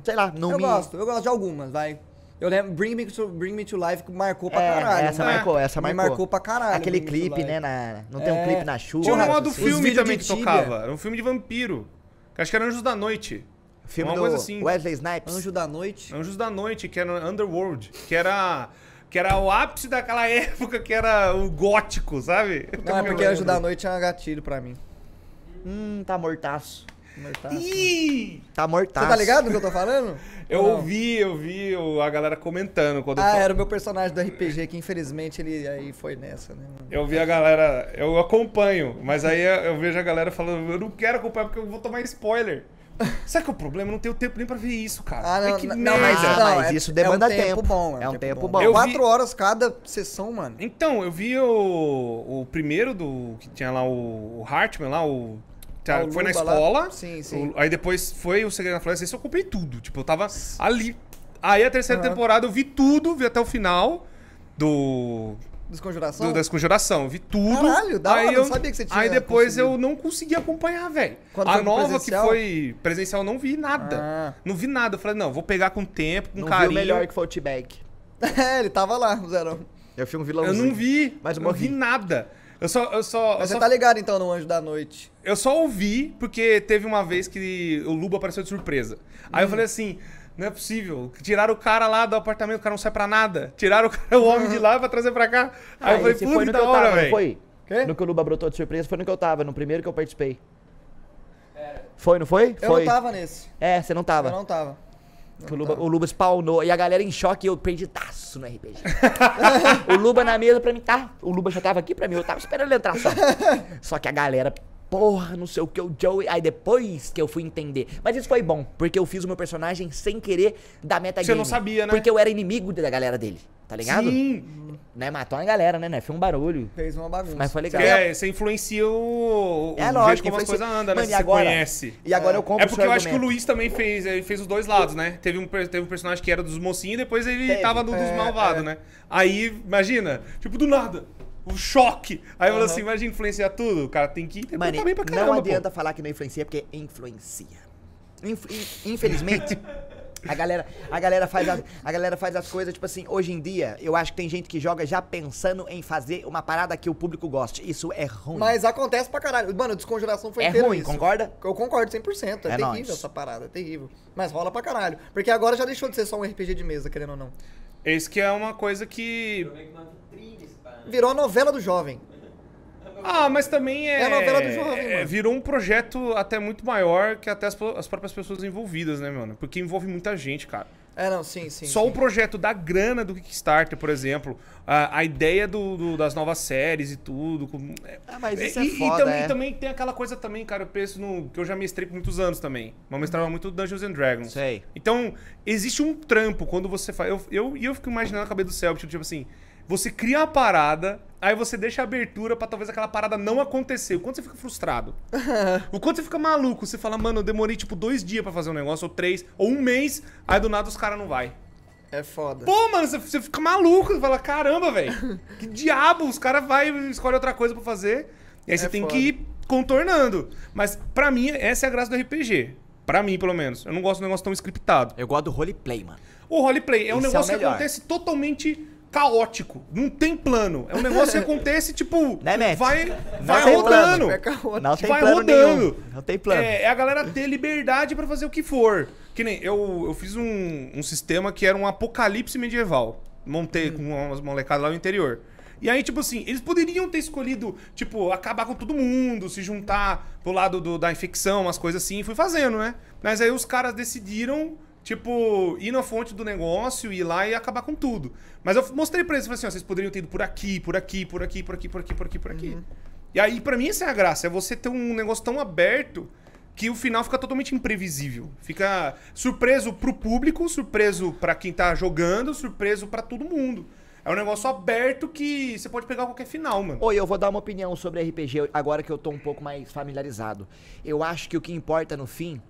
Sei lá, não eu me... gosto, eu gosto de algumas, vai. Eu lembro, Bring Me to, Bring Me to Life que marcou pra É, caralho. essa né? marcou, essa Me marcou. marcou pra caralho. Aquele clipe, né, na... não tem um É. clipe na chuva. Tinha um modo filme também que tocava. Era um filme de vampiro. Que acho que era Anjos da Noite. filme uma do coisa assim. Wesley Snipes. Anjo da Noite. Anjos da Noite, que era Underworld. Que era. Que era o ápice daquela época que era o gótico, sabe? Não, é porque Anjo da Noite é um gatilho pra mim. Hum, tá mortaço. Mortaço. Ih! Tá Você mortaço. tá ligado no que eu tô falando? Eu não? ouvi, eu vi a galera comentando quando Ah, era o meu personagem do RPG, que infelizmente ele aí foi nessa, né? mano? Eu vi a galera, eu acompanho, mas aí eu vejo a galera falando, eu não quero acompanhar porque eu vou tomar spoiler. Sabe que é o problema? Eu não tenho tempo nem pra ver isso, cara. Ah, não, é que não, merda. mas, Ah, não, mas é- isso demanda é um tempo. tempo. bom, É um tempo bom. Eu vi- Quatro horas cada sessão, mano. Então, eu vi o, o primeiro do. que tinha lá o, o Hartman lá, o. tá, foi na Luba lá? escola. Sim, sim. o- aí depois foi o Segredo na Floresta. Esse eu comprei tudo. Tipo, eu tava ali. Aí a terceira Aham. temporada eu vi tudo, vi até o final do. Desconjuração? do da Desconjuração. Eu vi tudo. Caralho, da aí hora, eu não sabia que você tinha Aí depois conseguido. eu não consegui acompanhar, velho. Quando A nova presencial? que foi presencial, eu não vi nada. Ah. Não vi nada. Eu falei, não, vou pegar com tempo, com Não carinho. o melhor que foi o T-Bag. É, ele tava lá, o Zerão. Eu fui um Eu vilãozinho. não vi, Mas eu eu não vi morri. nada. Eu só, eu só, eu Mas só você tá ligado então no Anjo da Noite. Eu só ouvi porque teve uma vez que o Luba apareceu de surpresa. Aí eu Hum. falei assim: não é possível. Tiraram o cara lá do apartamento, o cara não sai pra nada. Tiraram o, cara, o homem de lá pra trazer pra cá. Aí Ah, eu falei: esse puta foi que no que da eu hora, velho. foi? Quê? No que o Luba brotou de surpresa, foi no que eu tava, no primeiro que eu participei. Foi, não foi? Eu foi. não tava nesse. É, você não tava. Eu não tava. Que o Luba, o Luba spawnou. E a galera em choque e eu perdidaço no RPG. o Luba na mesa pra mim, tá? O Luba já tava aqui pra mim, eu tava esperando ele entrar só. Só que a galera, porra, não sei o que, o Joey. Aí depois que eu fui entender. Mas isso foi bom, porque eu fiz o meu personagem sem querer da metagame. Você não sabia, né? Porque eu era inimigo da galera dele, tá ligado? Sim. Né, matou uma galera, né, né? Foi um barulho. Fez uma bagunça. Mas foi legal. Porque é, você influencia o, o É jeito lógico, como as coisas andam, né? Mano, Se e você agora- conhece. E agora eu compro É porque eu acho que o. Luiz também fez, ele fez os dois lados, né? Teve um, teve um personagem que era dos mocinhos e depois ele Teve. tava do, dos É, malvados, é. né? Aí, imagina, tipo, do nada, o choque. Aí eu falo assim, imagina influenciar tudo, o cara tem que interpretar Mano, bem pra caramba, não pô. adianta falar que não influencia, porque influencia. Inf- in- infelizmente, a galera, a, galera faz as, a galera faz as coisas, tipo assim, hoje em dia, eu acho que tem gente que joga já pensando em fazer uma parada que o público goste. Isso é ruim. Mas acontece pra caralho. Mano, desconjuração foi É inteiro ruim, isso. concorda? Eu concordo 100%. É, É terrível nóis. essa parada, é terrível. Mas rola pra caralho. Porque agora já deixou de ser só um RPG de mesa, querendo ou não. Esse que é uma coisa que... Parada. Virou a novela do jovem. Ah, mas também é... É a novela do jovem, é, mano. Virou um projeto até muito maior que até as, as próprias pessoas envolvidas, né, mano? Porque envolve muita gente, cara. É, não, sim, sim. Só sim. o projeto da grana do Kickstarter, por exemplo, a, a ideia do, do- das novas séries e tudo. com- é- Ah, mas isso e, é e foda, também, é. também tem aquela coisa também, cara, eu penso no. que eu já mestrei por muitos anos também. Mas eu mestrava muito Dungeons and Dragons. Sei. Então, existe um trampo quando você faz. Eu, eu, e eu fico imaginando a cabeça do céu, tipo assim. Você cria uma parada, aí você deixa a abertura pra talvez aquela parada não acontecer. O quanto você fica frustrado? o quanto você fica maluco? Você fala, mano, eu demorei tipo dois dias pra fazer um negócio, ou três, ou um mês, aí do nada os caras não vai. É foda. Pô, mano, você, você fica maluco. Você fala, caramba, velho. Que diabo, os caras vai e escolhe outra coisa pra fazer. E aí você É tem foda. que ir contornando. Mas pra mim, essa é a graça do RPG. Pra mim, pelo menos. Eu não gosto de um negócio tão scriptado. Eu gosto do roleplay, mano. O roleplay é um Isso é negócio que melhor. acontece totalmente caótico. Não tem plano. É um negócio que acontece, tipo. Né, vai Não vai rodando. plano. É. Não tem vai plano rodando. nenhum. Não tem plano. É, é a galera ter liberdade pra fazer o que for. Que nem eu, eu fiz um, um sistema que era um apocalipse medieval. Montei com umas molecadas lá no interior. E aí, tipo assim, eles poderiam ter escolhido, tipo, acabar com todo mundo, se juntar pro lado do- da infecção, umas coisas assim, e fui fazendo, né? Mas aí os caras decidiram, tipo, ir na fonte do negócio, ir lá e acabar com tudo. Mas eu mostrei pra eles, falei assim, ó, vocês poderiam ter ido por aqui, por aqui, por aqui, por aqui, por aqui, por aqui, por aqui. E aí, pra mim, essa é a graça, é você ter um negócio tão aberto que o final fica totalmente imprevisível. Fica surpreso pro público, surpreso pra quem tá jogando, surpreso pra todo mundo. É um negócio aberto que você pode pegar qualquer final, mano. Oi, eu vou dar uma opinião sobre RPG agora que eu tô um pouco mais familiarizado. Eu acho que o que importa no fim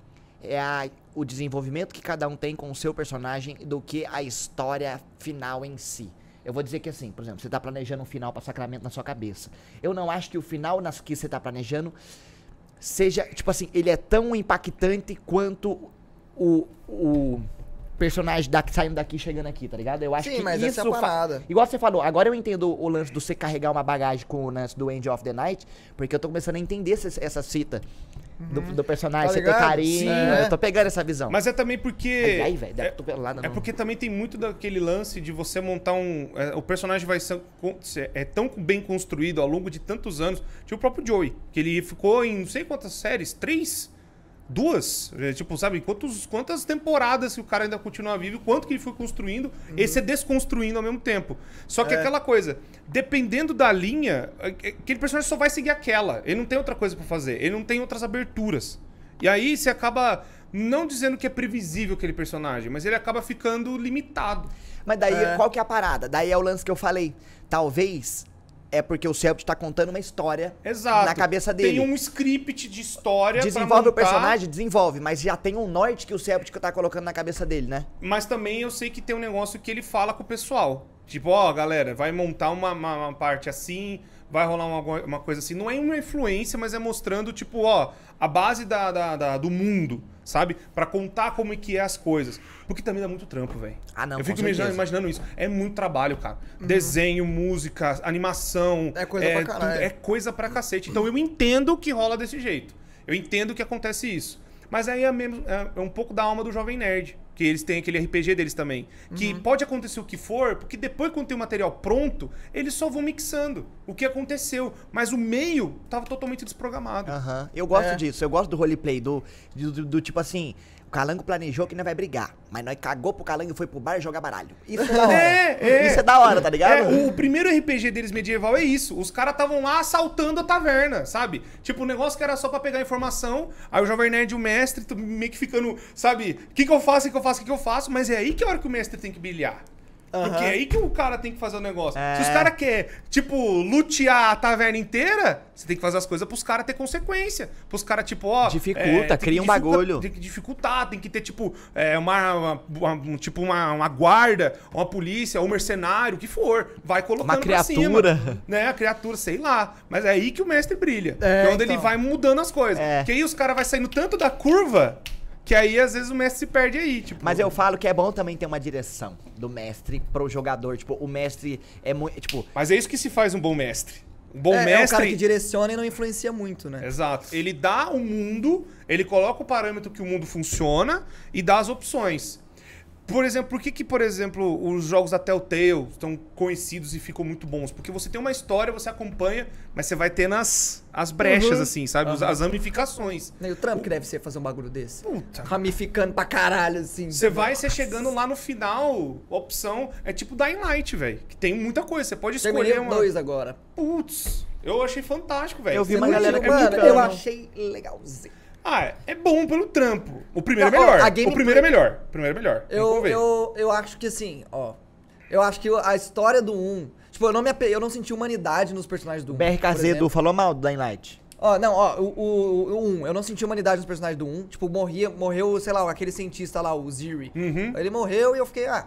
é a- o desenvolvimento que cada um tem com o seu personagem do que a história final em si. Eu vou dizer que assim, por exemplo, você tá planejando um final pra Sacramento na sua cabeça. Eu não acho que o final nas que você tá planejando seja, tipo assim, ele é tão impactante quanto o, o personagem daqui, saindo daqui e chegando aqui, tá ligado? Eu acho Sim, que mas isso essa é a fa- parada. Igual você falou, agora eu entendo o lance do você carregar uma bagagem com o lance do End of the Night, porque eu tô começando a entender essa, essa cita do, do personagem, Tá você ter carinho. Sim, é. Eu tô pegando essa visão. Mas é também porque. Ai, velho, dá é, é porque também tem muito daquele lance de você montar um. é, o personagem vai ser, é tão bem construído ao longo de tantos anos. Tinha o próprio Joey, que ele ficou em não sei quantas séries, três, duas. É, tipo, sabe, quantos, quantas temporadas que o cara ainda continua vivo, quanto que ele foi construindo, e se desconstruindo ao mesmo tempo. Só que É. aquela coisa, dependendo da linha, é- é- aquele personagem só vai seguir aquela. Ele não tem outra coisa pra fazer, ele não tem outras aberturas. E aí você acaba não dizendo que é previsível aquele personagem, mas ele acaba ficando limitado. Mas daí, É. qual que é a parada? Daí é o lance que eu falei. Talvez é porque o Celtic tá contando uma história Exato. na cabeça dele. Tem um script de história pra Desenvolve o personagem? Desenvolve, mas já tem um norte que o Celtic tá colocando na cabeça dele, né? Mas também eu sei que tem um negócio que ele fala com o pessoal. Tipo, ó, galera, vai montar uma, uma- uma parte assim, vai rolar uma, uma coisa assim. Não é uma influência, mas é mostrando, tipo, ó, a base da, da- da- do mundo, sabe? Pra contar como é que é as coisas. Porque também dá muito trampo, velho. Ah, não, Eu fico imaginando, imaginando isso. É muito trabalho, cara. Desenho, música, animação. É coisa pra caralho. é coisa pra cacete. Então eu entendo que rola desse jeito. Eu entendo que acontece isso. Mas aí é, mesmo, é é um pouco da alma do jovem nerd. Que eles têm aquele RPG deles também. Que pode acontecer o que for, porque depois, quando tem o material pronto, eles só vão mixando o que aconteceu. Mas o meio tava totalmente desprogramado. Aham. Eu gosto É. disso, eu gosto do roleplay, do, do, do- do tipo assim, Calango planejou que não vai brigar, mas nós cagou pro Calango e foi pro bar jogar baralho. Isso é da hora. É, é. Isso é da hora, tá ligado? É, o, primeiro RPG deles medieval é isso. Os caras estavam lá assaltando a taverna, sabe? Tipo, o negócio que era só pra pegar informação. Aí o Jovem Nerd e o mestre meio que ficando, sabe? O que, que eu faço, o que eu faço, o que, que eu faço. Mas é aí que é a hora que o mestre tem que brilhar. Porque é aí que o cara tem que fazer o negócio. É. Se os caras querem, tipo, lutear a taverna inteira, você tem que fazer as coisas pros caras ter consequência. Pros caras, tipo, ó. Dificulta, que cria um bagulho. Tem que dificultar, tem que ter, tipo, é, uma, uma- uma- um- tipo uma, uma guarda, uma polícia, um mercenário, o que for. Vai colocando Uma pra criatura. cima. Né, a criatura, sei lá. Mas é aí que o mestre brilha. É, É, onde ele então. vai mudando as coisas. É. Que aí os caras vão saindo tanto da curva que aí às vezes o mestre se perde aí, tipo. Mas eu falo que é bom também ter uma direção do mestre pro jogador. Tipo, o mestre é muito. Tipo, Mas é isso que se faz um bom mestre. Um bom é, é o mestre. cara que direciona e não influencia muito, né? Exato. Ele dá o mundo, ele coloca o parâmetro que o mundo funciona e dá as opções. Por exemplo, por que, que, por exemplo, os jogos da Telltale estão conhecidos e ficam muito bons? Porque você tem uma história, você acompanha, mas você vai tendo as, as brechas, Uhum. assim, sabe? As ramificações. E o Trump que deve ser fazer um bagulho desse. Puta. Ramificando pra caralho, assim. Você vai ser chegando lá no final, opção é tipo Dying Light, velho. Que tem muita coisa. Você pode escolher Terminei o uma. dois agora. Putz, eu achei fantástico, velho. Eu vi Você uma galera é Mano, eu achei legalzinho. Ah, é- é bom pelo trampo. O primeiro Não, é ó, melhor. a O primeiro é melhor. O primeiro é melhor. Eu, eu, eu acho que assim, ó. Eu acho que a história do 1. Tipo, eu não, me ape... eu não senti humanidade nos personagens do 1. BRKZ Edu falou mal do Dying Light. Ó, não, ó, o, o, o 1, eu não senti humanidade nos personagens do 1. Tipo, morria, morreu, sei lá, aquele cientista lá, o Ziri. Uhum. Ele morreu e eu fiquei, ah,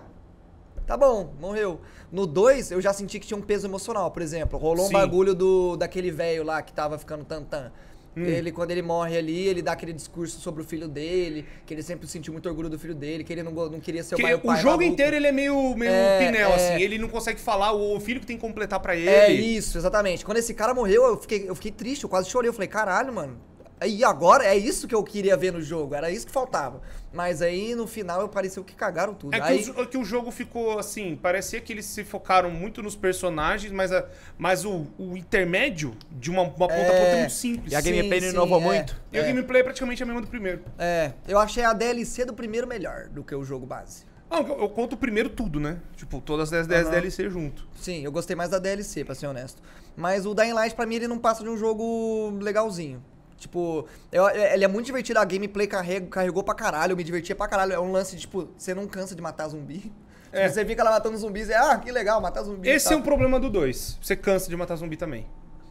tá bom, morreu. No 2, eu já senti que tinha um peso emocional, por exemplo. Rolou um Sim. bagulho do daquele velho lá que tava ficando tantã. Hum. Ele, quando ele morre ali, ele dá aquele discurso sobre o filho dele, que ele sempre sentiu muito orgulho do filho dele, que ele não, não queria ser o Que pai, o pai jogo maluco. inteiro ele é meio, meio É, pinel, é. assim. Ele não consegue falar, o filho que tem que completar pra ele. É isso, exatamente. Quando esse cara morreu, eu fiquei, eu fiquei triste, eu quase chorei. Eu falei, caralho, mano. E agora é isso que eu queria ver no jogo, era isso que faltava. Mas aí no final pareceu que cagaram tudo. É que, aí, o, é que o jogo ficou assim, parecia que eles se focaram muito nos personagens, mas, a, mas o, o intermédio de uma, uma ponta É. a ponta é muito simples. E a Sim, gameplay não sim, inovou é. muito? E a É. gameplay é praticamente a mesma do primeiro. É, eu achei a DLC do primeiro melhor do que o jogo base. Ah, eu, eu conto o primeiro tudo, né? Tipo, todas as 10 Aham. DLC junto. Sim, eu gostei mais da DLC, pra ser honesto. Mas o Dying Light, pra mim, ele não passa de um jogo legalzinho. Tipo, eu- ele é muito divertido, a gameplay carrega, carregou pra caralho, eu me divertia pra caralho. É um lance de, tipo, você não cansa de matar zumbi. É. Tipo, Você fica lá matando zumbis e, ah, que legal, matar zumbi. Esse é um problema do 2. Você cansa de matar zumbi também.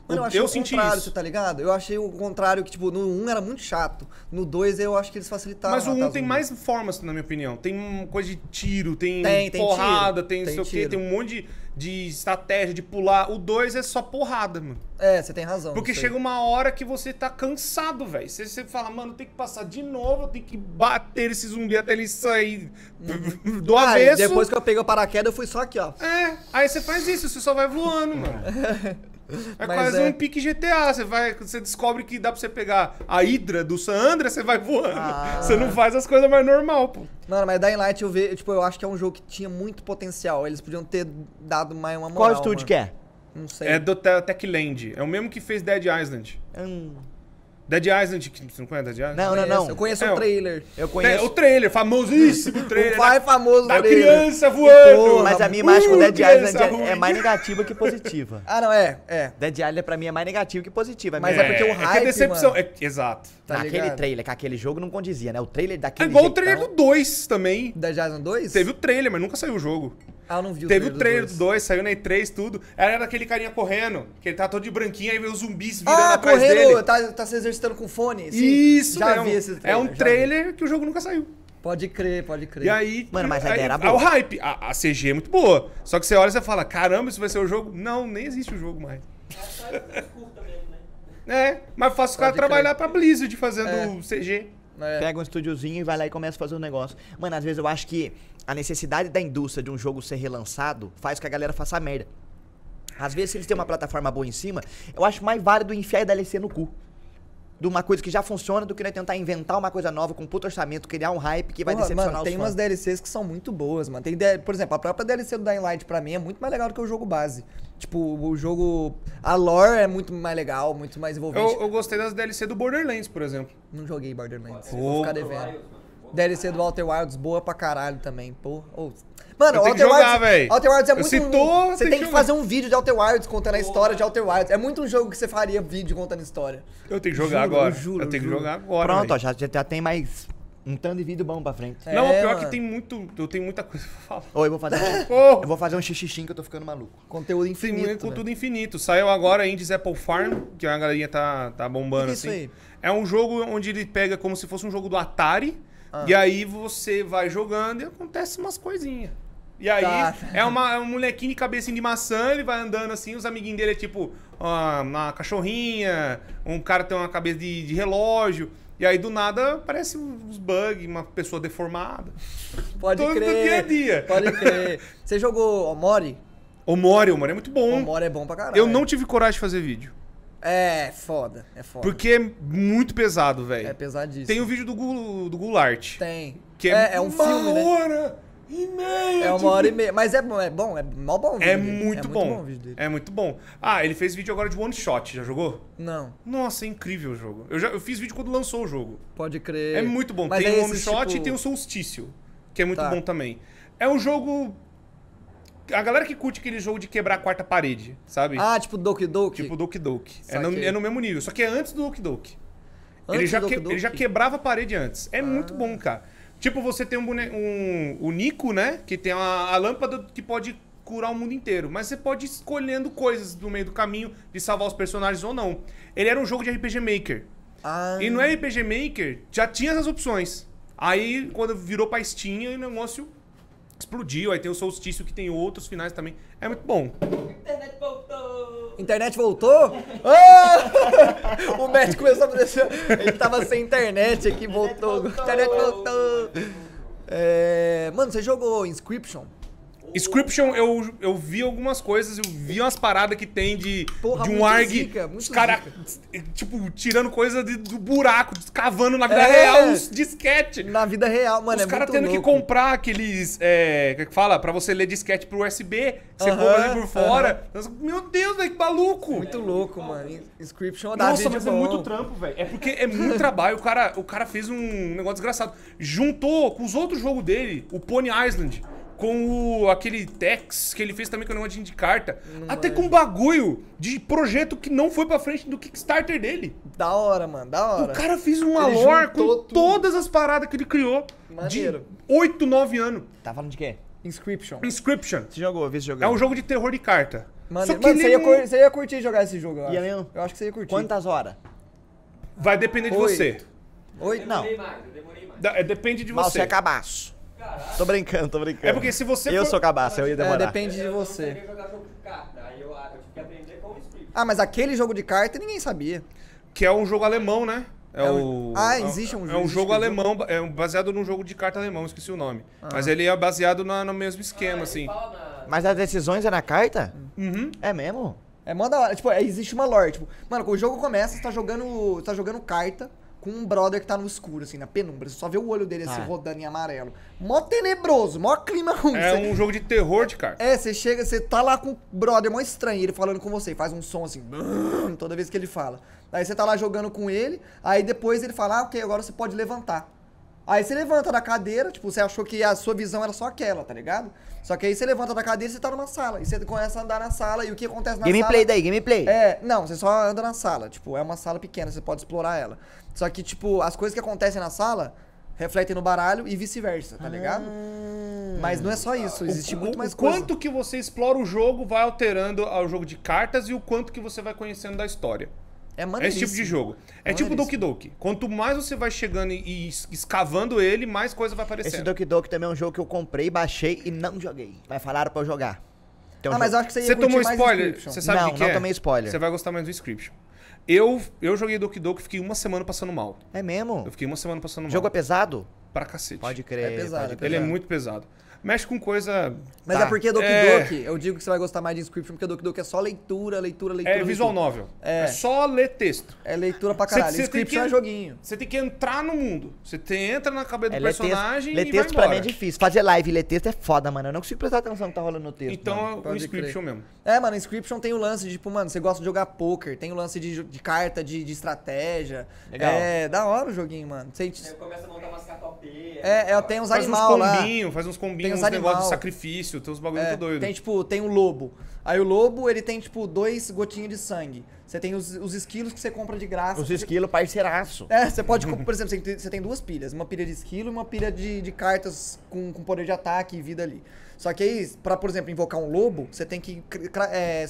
Mano, eu O- achei o senti contrário, isso. você tá ligado? Eu achei o contrário, que, tipo, no 1 era muito chato. No 2 eu acho que eles facilitaram. Mas o matar 1 tem mais formas, na minha opinião. Tem coisa de tiro, tem, Tem, tem porrada, tem não tem sei o quê, tem um monte de, de estratégia, de pular. O 2 é só porrada, mano. É, você tem razão. Porque chega uma hora que você tá cansado, velho. Você, você fala, mano, tem que passar de novo, tem que bater esse zumbi até ele sair do Ah, avesso. depois que eu peguei o paraquedas, eu fui só aqui, ó. É, aí você faz isso, você só vai voando, mano. É Mas quase é. um pique GTA. Você vai, você descobre que dá pra você pegar a Hydra do San Andreas, você vai voando. Ah. Você não faz as coisas mais normal, pô. Mano, mas Dying Light eu vejo, tipo, eu acho que é um jogo que tinha muito potencial. Eles podiam ter dado mais uma moral. Qual estúdio que é? Não sei. É do Te- Techland. É o mesmo que fez Dead Island. Hum, Dead Island, que- você não conhece Dead Island? Não, não, não. Eu conheço É, o o- trailer. Eu É, conheço. o trailer, famosíssimo trailer. o pai da, famoso da trailer. criança voando. Porra, Mas a minha imagem com Uh, Dead criança Island é, é mais negativa que positiva. Ah, não, é, é. Dead Island pra mim é mais negativo que positiva. Mas mesmo. é porque o É que a hype, decepção. mano. É, exato. Tá Naquele ligado? trailer, que aquele jogo não condizia, né? O trailer É daquele igual o jeitão- trailer do 2 também. Dead Island 2? Teve o trailer, mas nunca saiu o jogo. Ah, eu não vi o Teve o trailer do do dois. 2, saiu na E3, tudo. Era daquele carinha correndo, que ele tá todo de branquinho, aí veio os zumbis virando Ah, atrás correndo, dele. tá, tá se exercitando com fone? Sim, Isso, já é um, vi esse trailer. É um trailer que o jogo nunca saiu. Pode crer, pode crer. E aí. Mano, mas a aí, ideia era é boa. o hype. A, a CG é muito boa. Só que você olha e você fala: caramba, isso vai ser o jogo? Não, nem existe o jogo mais. mesmo, né? É, mas fácil os caras Pode crer. trabalhar pra Blizzard fazendo É. CG. É. Pega um estúdiozinho e vai lá e começa a fazer um negócio. Mano, às vezes eu acho que a necessidade da indústria de um jogo ser relançado faz com que a galera faça merda. Às vezes, se eles têm uma plataforma boa em cima, eu acho mais válido enfiar a DLC no cu. de uma coisa que já funciona do que nós tentar inventar uma coisa nova com puto orçamento, criar um hype que vai Porra, decepcionar mano, os tem fãs. umas DLCs que são muito boas, mano. Tem, por exemplo, a própria DLC do Dying Light pra mim é muito mais legal do que o jogo base. Tipo, o jogo. A lore é muito mais legal, muito mais envolvente. Eu, eu gostei das DLC do Borderlands, por exemplo. Não joguei Borderlands. Pô. Vou ficar devendo. DLC do Walter Wilds, boa pra caralho também. Pô. Ô, Mano, Eu tenho que Outer jogar, Wilds. Outer Wilds é muito. citou, você tem tem que fazer um vídeo de Outer Wilds contando a história de Outer Wilds. É muito um jogo que você faria vídeo contando história. Eu tenho que jogar Juro, agora. eu juro, eu tenho que jogar agora. Pronto, ó, já, já tem mais um tanto de vídeo bom pra frente. É, Não, o pior é que mano. tem muito. Eu tenho muita coisa pra falar. Eu vou fazer. um- eu vou fazer um xixixim que eu tô ficando maluco. Conteúdo tem infinito. muito velho. tudo infinito. Saiu agora Indies Apple Farm, que a galerinha tá, tá bombando Que que é assim. isso É um jogo onde ele pega como se fosse um jogo do Atari. Ah. E aí você vai jogando e acontece umas coisinhas. E aí Tá. é, uma, é um molequinho de cabecinha de maçã, ele vai andando assim, os amiguinhos dele é tipo uma cachorrinha, um cara tem uma cabeça de, de relógio. E aí do nada aparece uns bugs, uma pessoa deformada. Pode Todo crer. dia a dia. Pode crer. Você jogou Omori? O Mori, o Mori é muito bom. Omori é bom pra caralho. Eu não tive coragem de fazer vídeo. É, foda. É foda. Porque é muito pesado, velho. É pesadíssimo. Tem o vídeo do, Gu, do Goulart. Tem. Que é, é um uma filme, né? hora e meia. É uma de hora e meia. Mas é bom, é bom, é mó bom o vídeo É dele. muito, bom. o vídeo dele. É muito bom. Ah, ele fez vídeo agora de one shot. Já jogou? Não, Nossa, é incrível o jogo. Eu, já, eu fiz vídeo quando lançou o jogo. pode crer. É muito bom. Mas tem é o one esses, shot tipo- e tem o solstício. Que é muito Tá. bom também. É um jogo. A galera que curte aquele jogo de quebrar a quarta parede, sabe? Ah, tipo Doki Doki? Tipo Doki Doki. É no, é no mesmo nível, só que é antes do Doki Doki. ele, Antes já do que- Doki ele já Doki? quebrava a parede antes. É muito bom, cara. Tipo, você tem um, bone... um o Nico, né? Que tem a, a lâmpada que pode curar o mundo inteiro. Mas você pode ir escolhendo coisas no meio do caminho de salvar os personagens ou não. Ele era um jogo de RPG Maker. Ah, E no RPG Maker já tinha essas opções. Aí, quando virou pra Steam, o negócio explodiu. Aí tem o Solstício, que tem outros finais também. É muito bom. Internet voltou! Internet voltou? Ah! o Matt começou a acontecer. Ele tava sem internet aqui, voltou. voltou. Internet voltou. É... Mano, você jogou Inscription? Inscription, eu, eu vi algumas coisas, eu vi umas paradas que tem de, Porra, de um ARG. zica, os caras, tipo, tirando coisa de- do buraco, cavando na vida É. real uns disquete. Na vida real, mano, os é caras muito tendo que louco. comprar aqueles. É, que que fala? Pra você ler disquete pro USB, que você Aham, compra ali por fora. Meu Deus, velho, que maluco! Muito louco, mano. Inscription dá Nossa, vídeo mas bom. é muito trampo, velho. É porque é muito trabalho. O cara, o cara fez um negócio desgraçado. Juntou com os outros jogos dele, o Pony Island, com o, aquele Tex que ele fez também com o negócio de carta. até com um bagulho de projeto que não foi pra frente do Kickstarter dele. Da hora, mano, da hora. O cara fez uma Ele lore com tudo. todas as paradas que ele criou Maneiro. de 8, 9 anos. Tá falando de quê? Inscription. Inscription. Você jogou, vi se É um jogo de terror de carta. Mano, Só que mano ele você, ia não- cur- você ia curtir jogar esse jogo, eu acho. Ia mesmo? Eu acho que você ia curtir. Quantas horas? vai depender de Oito. você. Oi? Eu Não. demorei mais, eu demorei mais. Da- é, depende de Mal, você. você é cabaço. Caralho. Tô brincando, tô brincando. É porque se você Eu for- sou cabaço, eu ia É, demorar. depende de você. jogo script. Ah, mas aquele jogo de carta ninguém sabia. Que é um jogo alemão, né? É, É o. um- Ah, é- existe um- É um jogo alemão, é baseado num jogo de carta alemão, esqueci o nome. Ah. Mas ele é baseado na- no mesmo esquema, Ah, assim. na- Mas as decisões é na carta? Uhum. É mesmo? É mó da hora. Tipo, é, existe uma lore. Tipo, mano, quando o jogo começa, você tá jogando. Você tá jogando carta com um brother que tá no escuro, assim, na penumbra. Você só vê o olho dele assim Ah. rodando em amarelo. Mó tenebroso, mó clima ruim. É Você- um jogo de terror de carta. É, você chega, você tá lá com o brother mó estranho, ele falando com você, faz um som assim, toda vez que ele fala. Aí você tá lá jogando com ele, aí depois ele fala, ah, ok, agora você pode levantar. Aí você levanta da cadeira, tipo, você achou que a sua visão era só aquela, tá ligado? Só que aí você levanta da cadeira e você tá numa sala. E você começa a andar na sala, e o que acontece na Gameplay sala... daí, gameplay. É, não, você só anda na sala. Tipo, é uma sala pequena, você pode explorar ela. Só que, tipo, as coisas que acontecem na sala refletem no baralho e vice-versa, tá ligado? Mas não é só isso, existe O- muito o, mais o coisa. quanto que você explora o jogo vai alterando ao jogo de cartas e o quanto que você vai conhecendo da história. É É esse tipo de jogo. É tipo Maneiríssimo. Doki Doki. Quanto mais você vai chegando e, es- escavando ele, mais coisa vai Esse aparecendo. Doki Doki também é um jogo que eu comprei, baixei e não joguei. Mas falaram pra eu jogar. Um Ah, mas eu acho que você ia Você tomou mais spoiler? Inscription. Você sabe o Não, que, que não é? tomei spoiler. Você vai gostar mais do Inscription. Eu, eu joguei Doki Doki e fiquei uma semana passando mal. É mesmo? Eu fiquei uma semana passando O mal. jogo é pesado? Pra cacete. Pode crer, É pesado, pode é crer. Ele é pesado. muito pesado. Mexe com coisa. Mas Tá. é porque Doki É. Doki, eu digo que você vai gostar mais de Inscription, porque Doki Doki é só leitura, leitura, leitura. É visual leitura. novel. É. É. só ler texto. É leitura pra caralho. você tem Inscription que- é joguinho. Você tem que entrar no mundo. Você entra na cabeça do É, ler texto, personagem ler e vai texto pra mim é difícil. Fazer live e ler texto é foda, mano. Eu não consigo prestar atenção no que tá rolando no texto. Então mano. é o Inscription crer. mesmo. É, mano, Inscription tem o lance de, tipo, mano, você gosta de jogar poker, tem o lance de, de carta, de, de estratégia. Legal. É, da hora o joguinho, mano. Você, Aí começa a montar umas catopeias. é, é, tem uns Faz uns animal lá. combinhos, faz uns combinhos, uns uns negócios animal. de sacrifício, tem uns bagulho É, muito doido. tem, tipo, tem o lobo. Aí o lobo, ele tem, tipo, dois gotinhos de sangue. Você tem os, os esquilos que você compra de graça. Os Você- esquilos, parceiraço. É, você pode, por exemplo, você tem, tem duas pilhas. Uma pilha de esquilo e uma pilha de, de cartas com, com poder de ataque e vida ali. Só que aí, pra, por exemplo, invocar um lobo, você tem que é,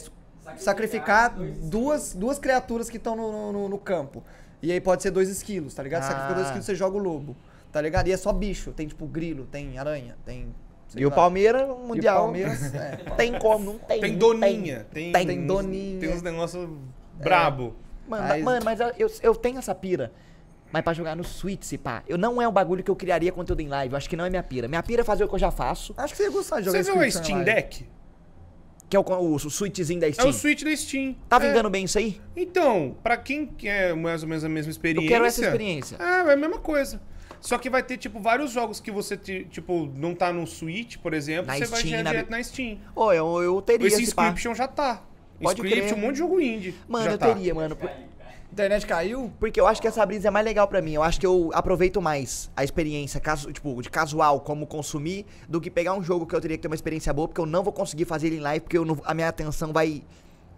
sacrificar dois duas, duas criaturas que estão no, no, no campo. E aí pode ser dois esquilos, tá ligado? Você Sacrifica dois Ah. esquilos, você joga o lobo. Tá ligado? E é só bicho. Tem, tipo, grilo, tem aranha, tem... sei E o. Palmeiras, o Mundial. Palmeiras, é. Tem como, não tem. Tem doninha, tem, Tem. Tem uns- doninha. Tem uns negócios brabo. Mano, Mas- mano, mas eu, eu tenho essa pira. Mas pra jogar no Switch, se pá. Eu não é um bagulho que eu criaria conteúdo em live. Eu acho que não é minha pira. Minha pira é fazer o que eu já faço. Acho que você ia gostar de jogar Você viu a Inscription Steam. Deck? Que é o, o, o Switchzinho da É Steam. o Switch da Steam. Tá É. vingando bem isso aí? Então, pra quem quer mais ou menos a mesma experiência... Eu quero essa experiência. É, é a mesma coisa. Só que vai ter, tipo, vários jogos que você, te- tipo, não tá no Switch, por exemplo, Na você vai Steam, já na- direto na Steam. Ô, eu, eu teria Esse pá. Inscription já tá. Pode Inscription, crer. um monte de jogo indie. Mano, já eu tá. teria, mano. por- Internet caiu? Porque eu acho que essa brisa é mais legal pra mim. Eu acho que eu aproveito mais a experiência, casu, tipo, de casual, como consumir, do que pegar um jogo que eu teria que ter uma experiência boa, porque eu não vou conseguir fazer ele em live, porque eu não- a minha atenção vai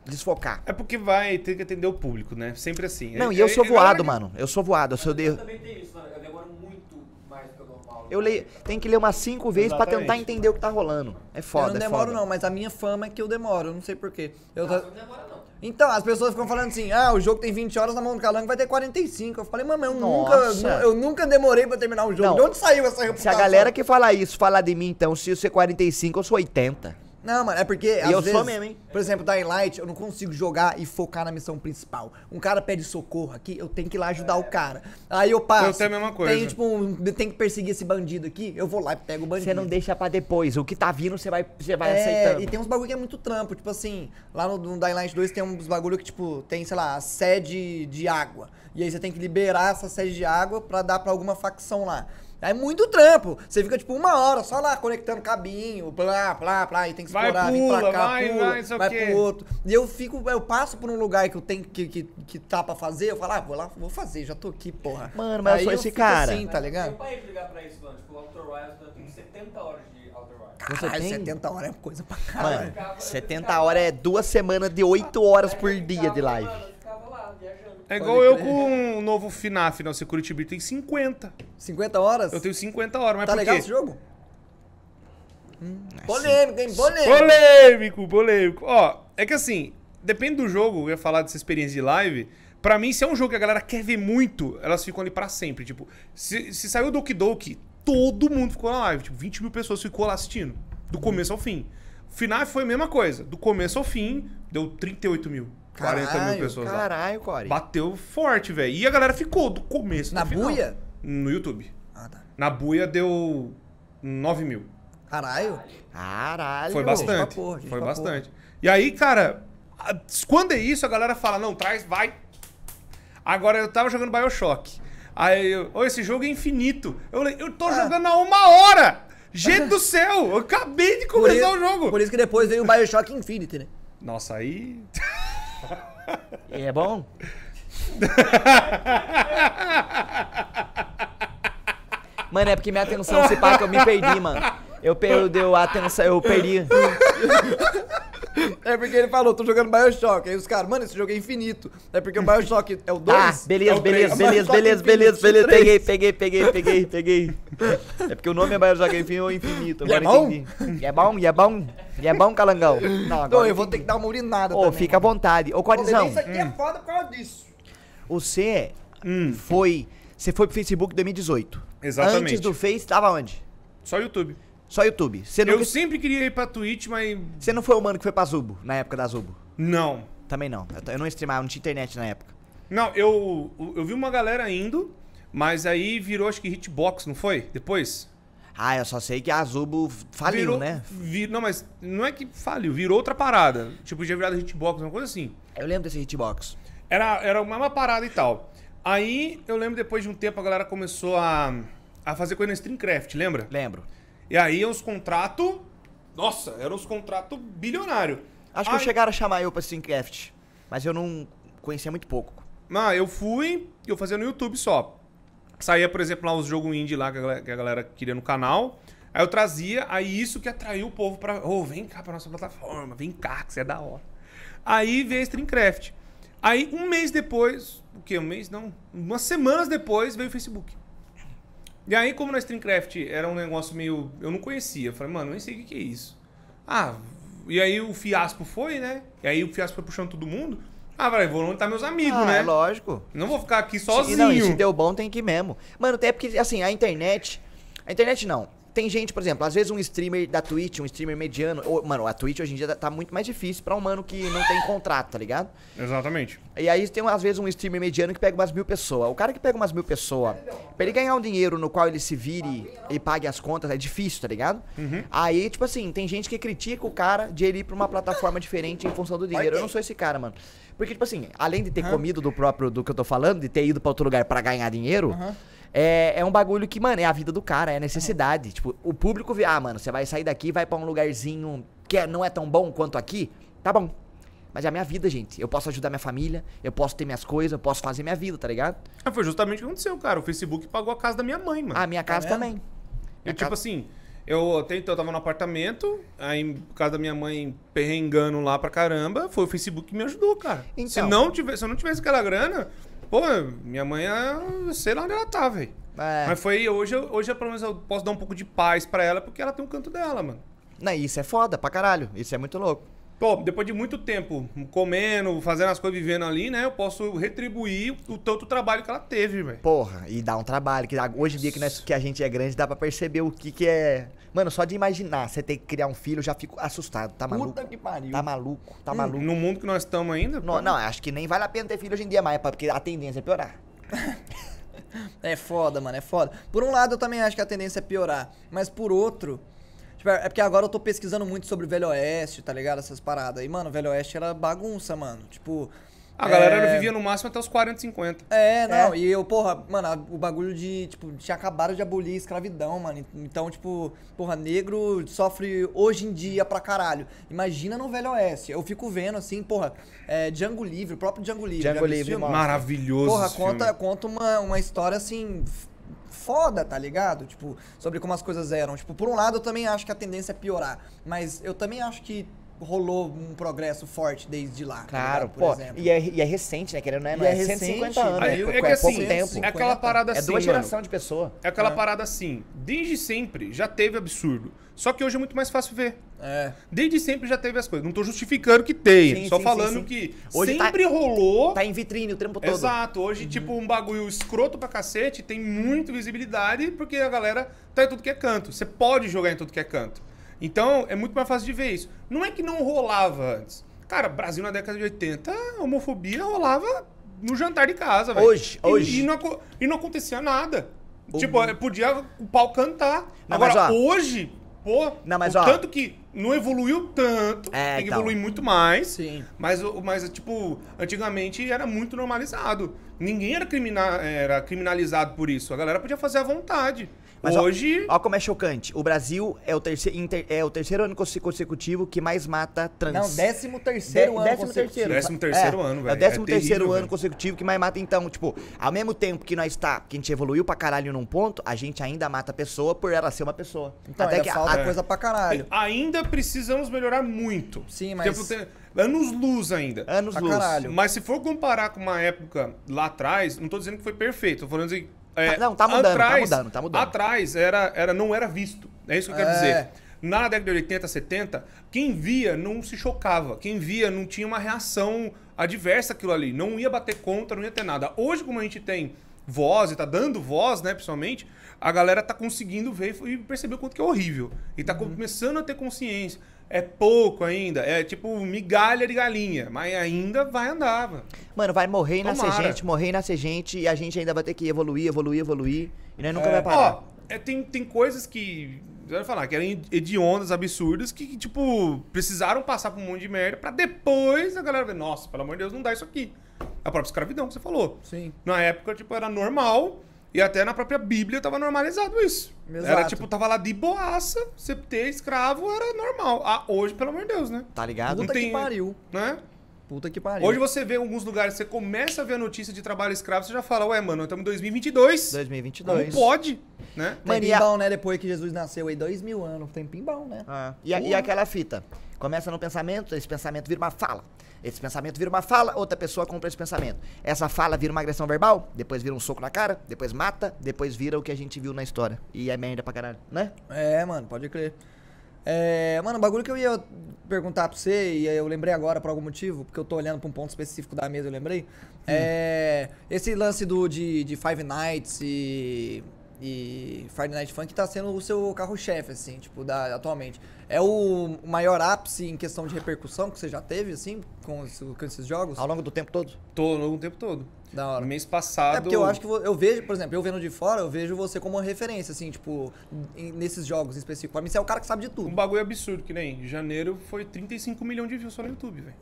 desfocar. É porque vai ter que atender o público, né? Sempre assim. Não, É- e eu é- sou é voado, mano. Eu sou voado. Eu, sou Eu de... também tenho isso, mano. Eu demoro muito mais do que o normal. eu leio, tenho que ler umas cinco vezes pra tentar entender o que tá rolando. É foda, eu não é demoro foda. não, mas a minha fama é que eu demoro, eu não sei porquê. Eu Não, tô- não demora não. Então, as pessoas ficam falando assim, ah, o jogo tem 20 horas na mão do Calango, vai ter 45. Eu falei, mano, eu nunca, Nossa. eu nunca demorei pra terminar o jogo. Não. De onde saiu essa Se reputação? a galera que fala isso falar de mim, então, se eu ser 45, eu sou 80. Não, mano, é porque às eu vezes, sou mesmo, hein? por exemplo, Dying Light, eu não consigo jogar e focar na missão principal. Um cara pede socorro aqui, eu tenho que ir lá ajudar o cara. Aí eu passo. Eu tenho a mesma coisa. Tem, tipo, um, tem que perseguir esse bandido aqui, eu vou lá e pego o bandido. Você não deixa pra depois. O que tá vindo, você vai, você vai É, aceitando. e tem uns bagulho que é muito trampo, tipo assim, lá no, no Dying Light 2 tem uns bagulho que, tipo, tem, sei lá, a sede de água. E aí você tem que liberar essa sede de água pra dar pra alguma facção lá. É muito trampo. Você fica, tipo, uma hora só lá conectando cabinho, blá, blá, blá, e tem que Vai, explorar, vem pula, pra cá, vai, pula, vai, vai pro outro. E eu fico, eu passo por um lugar que eu tenho que, que, que tá pra fazer, eu falo, ah, vou lá, vou fazer, já tô aqui, porra. Mano, mas eu Aí sou esse fico cara. Assim, tá ligado? Eu parei de ligar pra isso, mano. Tipo, o Outer Wilds, eu tenho 70 horas de Outer Wilds. Você Caralho, tem? 70 horas é coisa pra caralho. Mano, ficava- 70 horas é duas semanas de 8 horas por eu dia de live. Mano, eu ficava lá, viajando. É igual eu crer. com o novo FNAF, não, Security Breach tem 50. 50 horas? Eu tenho 50 horas, mas Tá por legal quê? esse jogo? Hum, polêmico, hein? Polêmico. Polêmico, polêmico. Ó, é que assim, depende do jogo, eu ia falar dessa experiência de live. Pra mim, se é um jogo que a galera quer ver muito, elas ficam ali pra sempre. Tipo, se, se saiu o Doki Doki, todo mundo ficou na live. Tipo, 20 mil pessoas ficou lá assistindo. Do começo ao fim. FNAF foi a mesma coisa. Do começo ao fim, deu 38 mil. 40 Caralho, mil pessoas lá. Caralho, Core. Bateu forte, velho. E a galera ficou do começo Na buia? No YouTube. Ah, tá. Na buia deu 9 mil. Caralho. Caralho. Foi bastante. porra, foi bastante. E aí, cara, quando é isso, a galera fala, não, traz, vai. Agora eu tava jogando Bioshock. Aí, eu, ô, esse jogo é infinito. Eu falei, eu tô Ah. jogando há uma hora! Gente do céu! Eu acabei de começar isso, o jogo! por isso que depois veio o Bioshock Infinity, né? Nossa, aí. É bom? Mano, é porque minha atenção se pá que eu me perdi, mano. Eu perdi a atenção, eu perdi. É porque ele falou, tô jogando Bioshock. Aí os caras, mano, esse jogo é infinito. É porque o Bioshock é o 2. Tá, beleza, É beleza, beleza, beleza, beleza, beleza. Peguei, peguei, peguei, peguei, peguei. É porque o nome é Bioshock Infinito ou Infinito. E é Agora bom? entendi. E é bom, e é bom. E é bom, calangão. Não, Então agora eu vou ter que dar uma urinada Ô, fica à vontade. Ô, Corizão, Isso aqui é foda por causa disso. você Hum, foi. Você foi pro Facebook em 2018. Exatamente. Antes do Face, tava onde? só YouTube. Só YouTube. Você Eu nunca. sempre queria ir pra Twitch, mas. Você não foi o mano que foi pra Zubo, na época da Zubo? Não. Também não. Eu, eu não streamava, não tinha internet na época. Não, eu, eu vi uma galera indo, mas aí virou acho que hitbox, não foi? Depois? Ah, eu só sei que a Azubo faliu, virou, né? vi- não, mas não é que faliu, virou outra parada. Tipo, já virado hitbox, uma coisa assim. Eu lembro desse hitbox. Era, era uma, uma parada e tal. Aí eu lembro depois de um tempo a galera começou a, a fazer coisa na Streamcraft, lembra? Lembro. E aí os contratos. Nossa, eram os contratos bilionários. Acho que Aí- chegaram a chamar eu pra Streamcraft, mas eu não conhecia muito pouco. Ah, eu fui, eu fazia no YouTube só. Saía, por exemplo, lá os jogos indie lá que a, galera, que a galera queria no canal. Aí eu trazia, aí isso que atraiu o povo pra. Ô, vem cá pra nossa plataforma, vem cá, que você é da hora. Aí veio a Streamcraft. Aí um mês depois, o quê? Um mês? Não. Umas semanas depois veio o Facebook. E aí, como na Streamcraft era um negócio meio. Eu não conhecia. Eu falei, mano, eu nem sei o que, é isso. Ah, e aí o fiasco foi, né? E aí o fiasco foi puxando todo mundo. Ah, vai, vou tá meus amigos, ah, né? é lógico. Não vou ficar aqui Se- sozinho. Não, e se deu bom, tem que ir mesmo. Mano, até porque, assim, a internet. A internet não. Tem gente, por exemplo, às vezes um streamer da Twitch, um streamer mediano. Ou, mano, a Twitch hoje em dia tá muito mais difícil pra um mano que não tem contrato, tá ligado? Exatamente. E aí tem, às vezes, um streamer mediano que pega umas mil pessoas. O cara que pega umas mil pessoas, pra ele ganhar um dinheiro no qual ele se vire e pague as contas, é difícil, tá ligado? Aí, tipo assim, tem gente que critica o cara de ele ir pra uma plataforma diferente em função do dinheiro. Eu não sou esse cara, mano. Porque, tipo assim, além de ter comido do próprio, do que eu tô falando, de ter ido pra outro lugar pra ganhar dinheiro, é, é um bagulho que, mano, é a vida do cara, é a necessidade. Tipo, o público vê, ah, mano, você vai sair daqui, vai pra um lugarzinho que é- não é tão bom quanto aqui, tá bom. Mas é a minha vida, gente. Eu posso ajudar minha família, eu posso ter minhas coisas, eu posso fazer minha vida, tá ligado? Ah, foi justamente o que aconteceu, cara. O Facebook pagou a casa da minha mãe, mano. Ah, minha casa vendo? também. e minha tipo casa- assim, eu até então eu tava no apartamento, aí por causa da minha mãe perrengando lá pra caramba, foi o Facebook que me ajudou, cara. Então. Se, não tivesse, se eu não tivesse aquela grana, pô, minha mãe, eu sei lá onde ela tá, velho. É. Mas foi hoje, hoje pelo menos eu posso dar um pouco de paz pra ela, porque ela tem um canto dela, mano. Não, isso é foda pra caralho. Isso é muito louco. Pô, depois de muito tempo comendo, fazendo as coisas, vivendo ali, né? Eu posso retribuir o tanto trabalho que ela teve, velho. Porra, e dá um trabalho. Que hoje em dia que, nós, que a gente é grande, dá pra perceber o que, que é. Mano, só de imaginar você ter que criar um filho, eu já fico assustado. Tá maluco? Puta que pariu. Tá maluco, tá Hum, maluco. No mundo que nós estamos ainda. Não, não, acho que nem vale a pena ter filho hoje em dia mais, porque a tendência é piorar. É foda, mano, é foda. Por um lado, eu também acho que a tendência é piorar. Mas por outro. Tipo, é porque agora eu tô pesquisando muito sobre o Velho Oeste, tá ligado? Essas paradas. E, mano, o Velho Oeste era bagunça, mano. Tipo. A galera é... vivia no máximo até os 40, 50. É, não, É. e eu, porra, mano, o bagulho de, tipo, tinha acabado de abolir a escravidão, mano. Então, tipo, porra, negro sofre hoje em dia pra caralho. Imagina no Velho Oeste. Eu fico vendo, assim, porra, é, Django Livre, o próprio Django Livre. Django Livre. Maravilhoso. Porra, esse conta, filme. conta uma, uma história assim. Foda, tá ligado? Tipo, sobre como as coisas eram. Tipo, por um lado eu também acho que a tendência é piorar. Mas eu também acho que rolou um progresso forte desde lá. tá Claro, ligado? Por pô. exemplo. E é, e é recente, né? Querendo, né? Não é é, recente, 150 anos. Aí, né? é Pouco- que é pouco assim, tempo. é aquela parada É assim, duas mano. gerações de pessoa. É aquela parada assim, desde sempre já teve absurdo. Só que hoje é muito mais fácil ver. É. Desde sempre já teve as coisas. Não tô justificando que tenha, Sim, só sim, falando sim, que Hoje tá- sempre rolou. Tá em vitrine o tempo todo. Exato, hoje, tipo, um bagulho escroto pra cacete tem muito visibilidade porque a galera tá em tudo que é canto. Você pode jogar em tudo que é canto. Então, é muito mais fácil de ver isso. Não é que não rolava antes. Cara, Brasil na década de 80, a homofobia rolava no jantar de casa, velho. Hoje, E- hoje. E, não, e não acontecia nada. O- Tipo, podia o pau cantar. Não, Agora, mas, ó. hoje, pô, Não, mas, o ó. tanto que não evoluiu tanto, É, tem que então. evoluir muito mais. Sim. Mas, o- mas, tipo, antigamente era muito normalizado. Ninguém era, crimina- era criminalizado por isso. A galera podia fazer à vontade. Mas Hoje. Ó, como é chocante. O Brasil é o, terceiro, inter- é o terceiro ano conse- consecutivo que mais mata trans. Não, décimo terceiro Dé- ano décimo consecutivo. terceiro. Décimo terceiro É, ano, É velho. o décimo É terceiro terrível, ano consecutivo que mais mata. Então, tipo, ao mesmo tempo que nós tá, que a gente evoluiu pra caralho num ponto, a gente ainda mata a pessoa por ela ser uma pessoa. Então, Até que falta a- coisa pra caralho. Ainda precisamos melhorar muito. Sim, mas- Tempo tem- anos luz ainda. anos pra luz. caralho. Mas se for comparar com uma época lá atrás, não tô dizendo que foi perfeito, tô falando assim. É, Tá- não, tá mudando, tá mudando, tá mudando. Atrás era, era, não era visto. É isso que eu quero É. dizer. Na década de 80, 70, quem via não se chocava. Quem via não tinha uma reação adversa àquilo ali. Não ia bater contra, não ia ter nada. Hoje, como a gente tem voz e tá dando voz, né, principalmente, a galera tá conseguindo ver e perceber o quanto que é horrível. E tá Uhum. começando a ter consciência. É pouco ainda, é tipo migalha de galinha, mas ainda vai andar, mano. Mano, vai morrer e nascer gente, morrer e nascer gente, e a gente ainda vai ter que evoluir, evoluir, evoluir. E nós nunca É. vai parar. Ó, é, tem, tem coisas que. Eu ia falar, que eram hediondas, absurdas, que, que, tipo, precisaram passar por um monte de merda pra depois a galera ver, nossa, pelo amor de Deus, não dá isso aqui. A própria escravidão que você falou. Sim. Na época, tipo, era normal. E até na própria Bíblia tava normalizado isso. Exato. Era tipo, tava lá de boaça, você ter escravo era normal. Ah, hoje, pelo amor de Deus, né? Tá ligado? Puta tem- que pariu. né? Puta que pariu. Hoje você vê em alguns lugares, você começa a ver a notícia de trabalho escravo, você já fala, ué, mano, nós estamos em 2022. 2022. Como pode? Né? Tem Mano, a- bom, né? Depois que Jesus nasceu aí, dois mil anos. Tem bom, né? Ah, e, a- e aquela fita? Começa no pensamento, esse pensamento vira uma fala. Esse pensamento vira uma fala, outra pessoa compra esse pensamento. Essa fala vira uma agressão verbal, depois vira um soco na cara, depois mata, depois vira o que a gente viu na história. E é merda pra caralho, né? É, mano, pode crer. É, mano, o bagulho que eu ia perguntar pra você, e eu lembrei agora por algum motivo, porque eu tô olhando pra um ponto específico da mesa, eu lembrei. É. Esse lance do, de, de Five Nights e. E Friday Night Funk tá sendo o seu carro-chefe, assim, tipo, da, atualmente. É o maior ápice em questão de repercussão que você já teve, assim, com, esse- com esses jogos? Ao longo do tempo todo. Tô no tempo todo. Da hora. No mês passado. É porque eu acho que eu vejo, por exemplo, eu vendo de fora, eu vejo você como uma referência, assim, tipo, nesses jogos em específico. Pra mim, você é o cara que sabe de Um tudo. bagulho absurdo, que nem em janeiro foi 35 milhões de views só no YouTube, velho.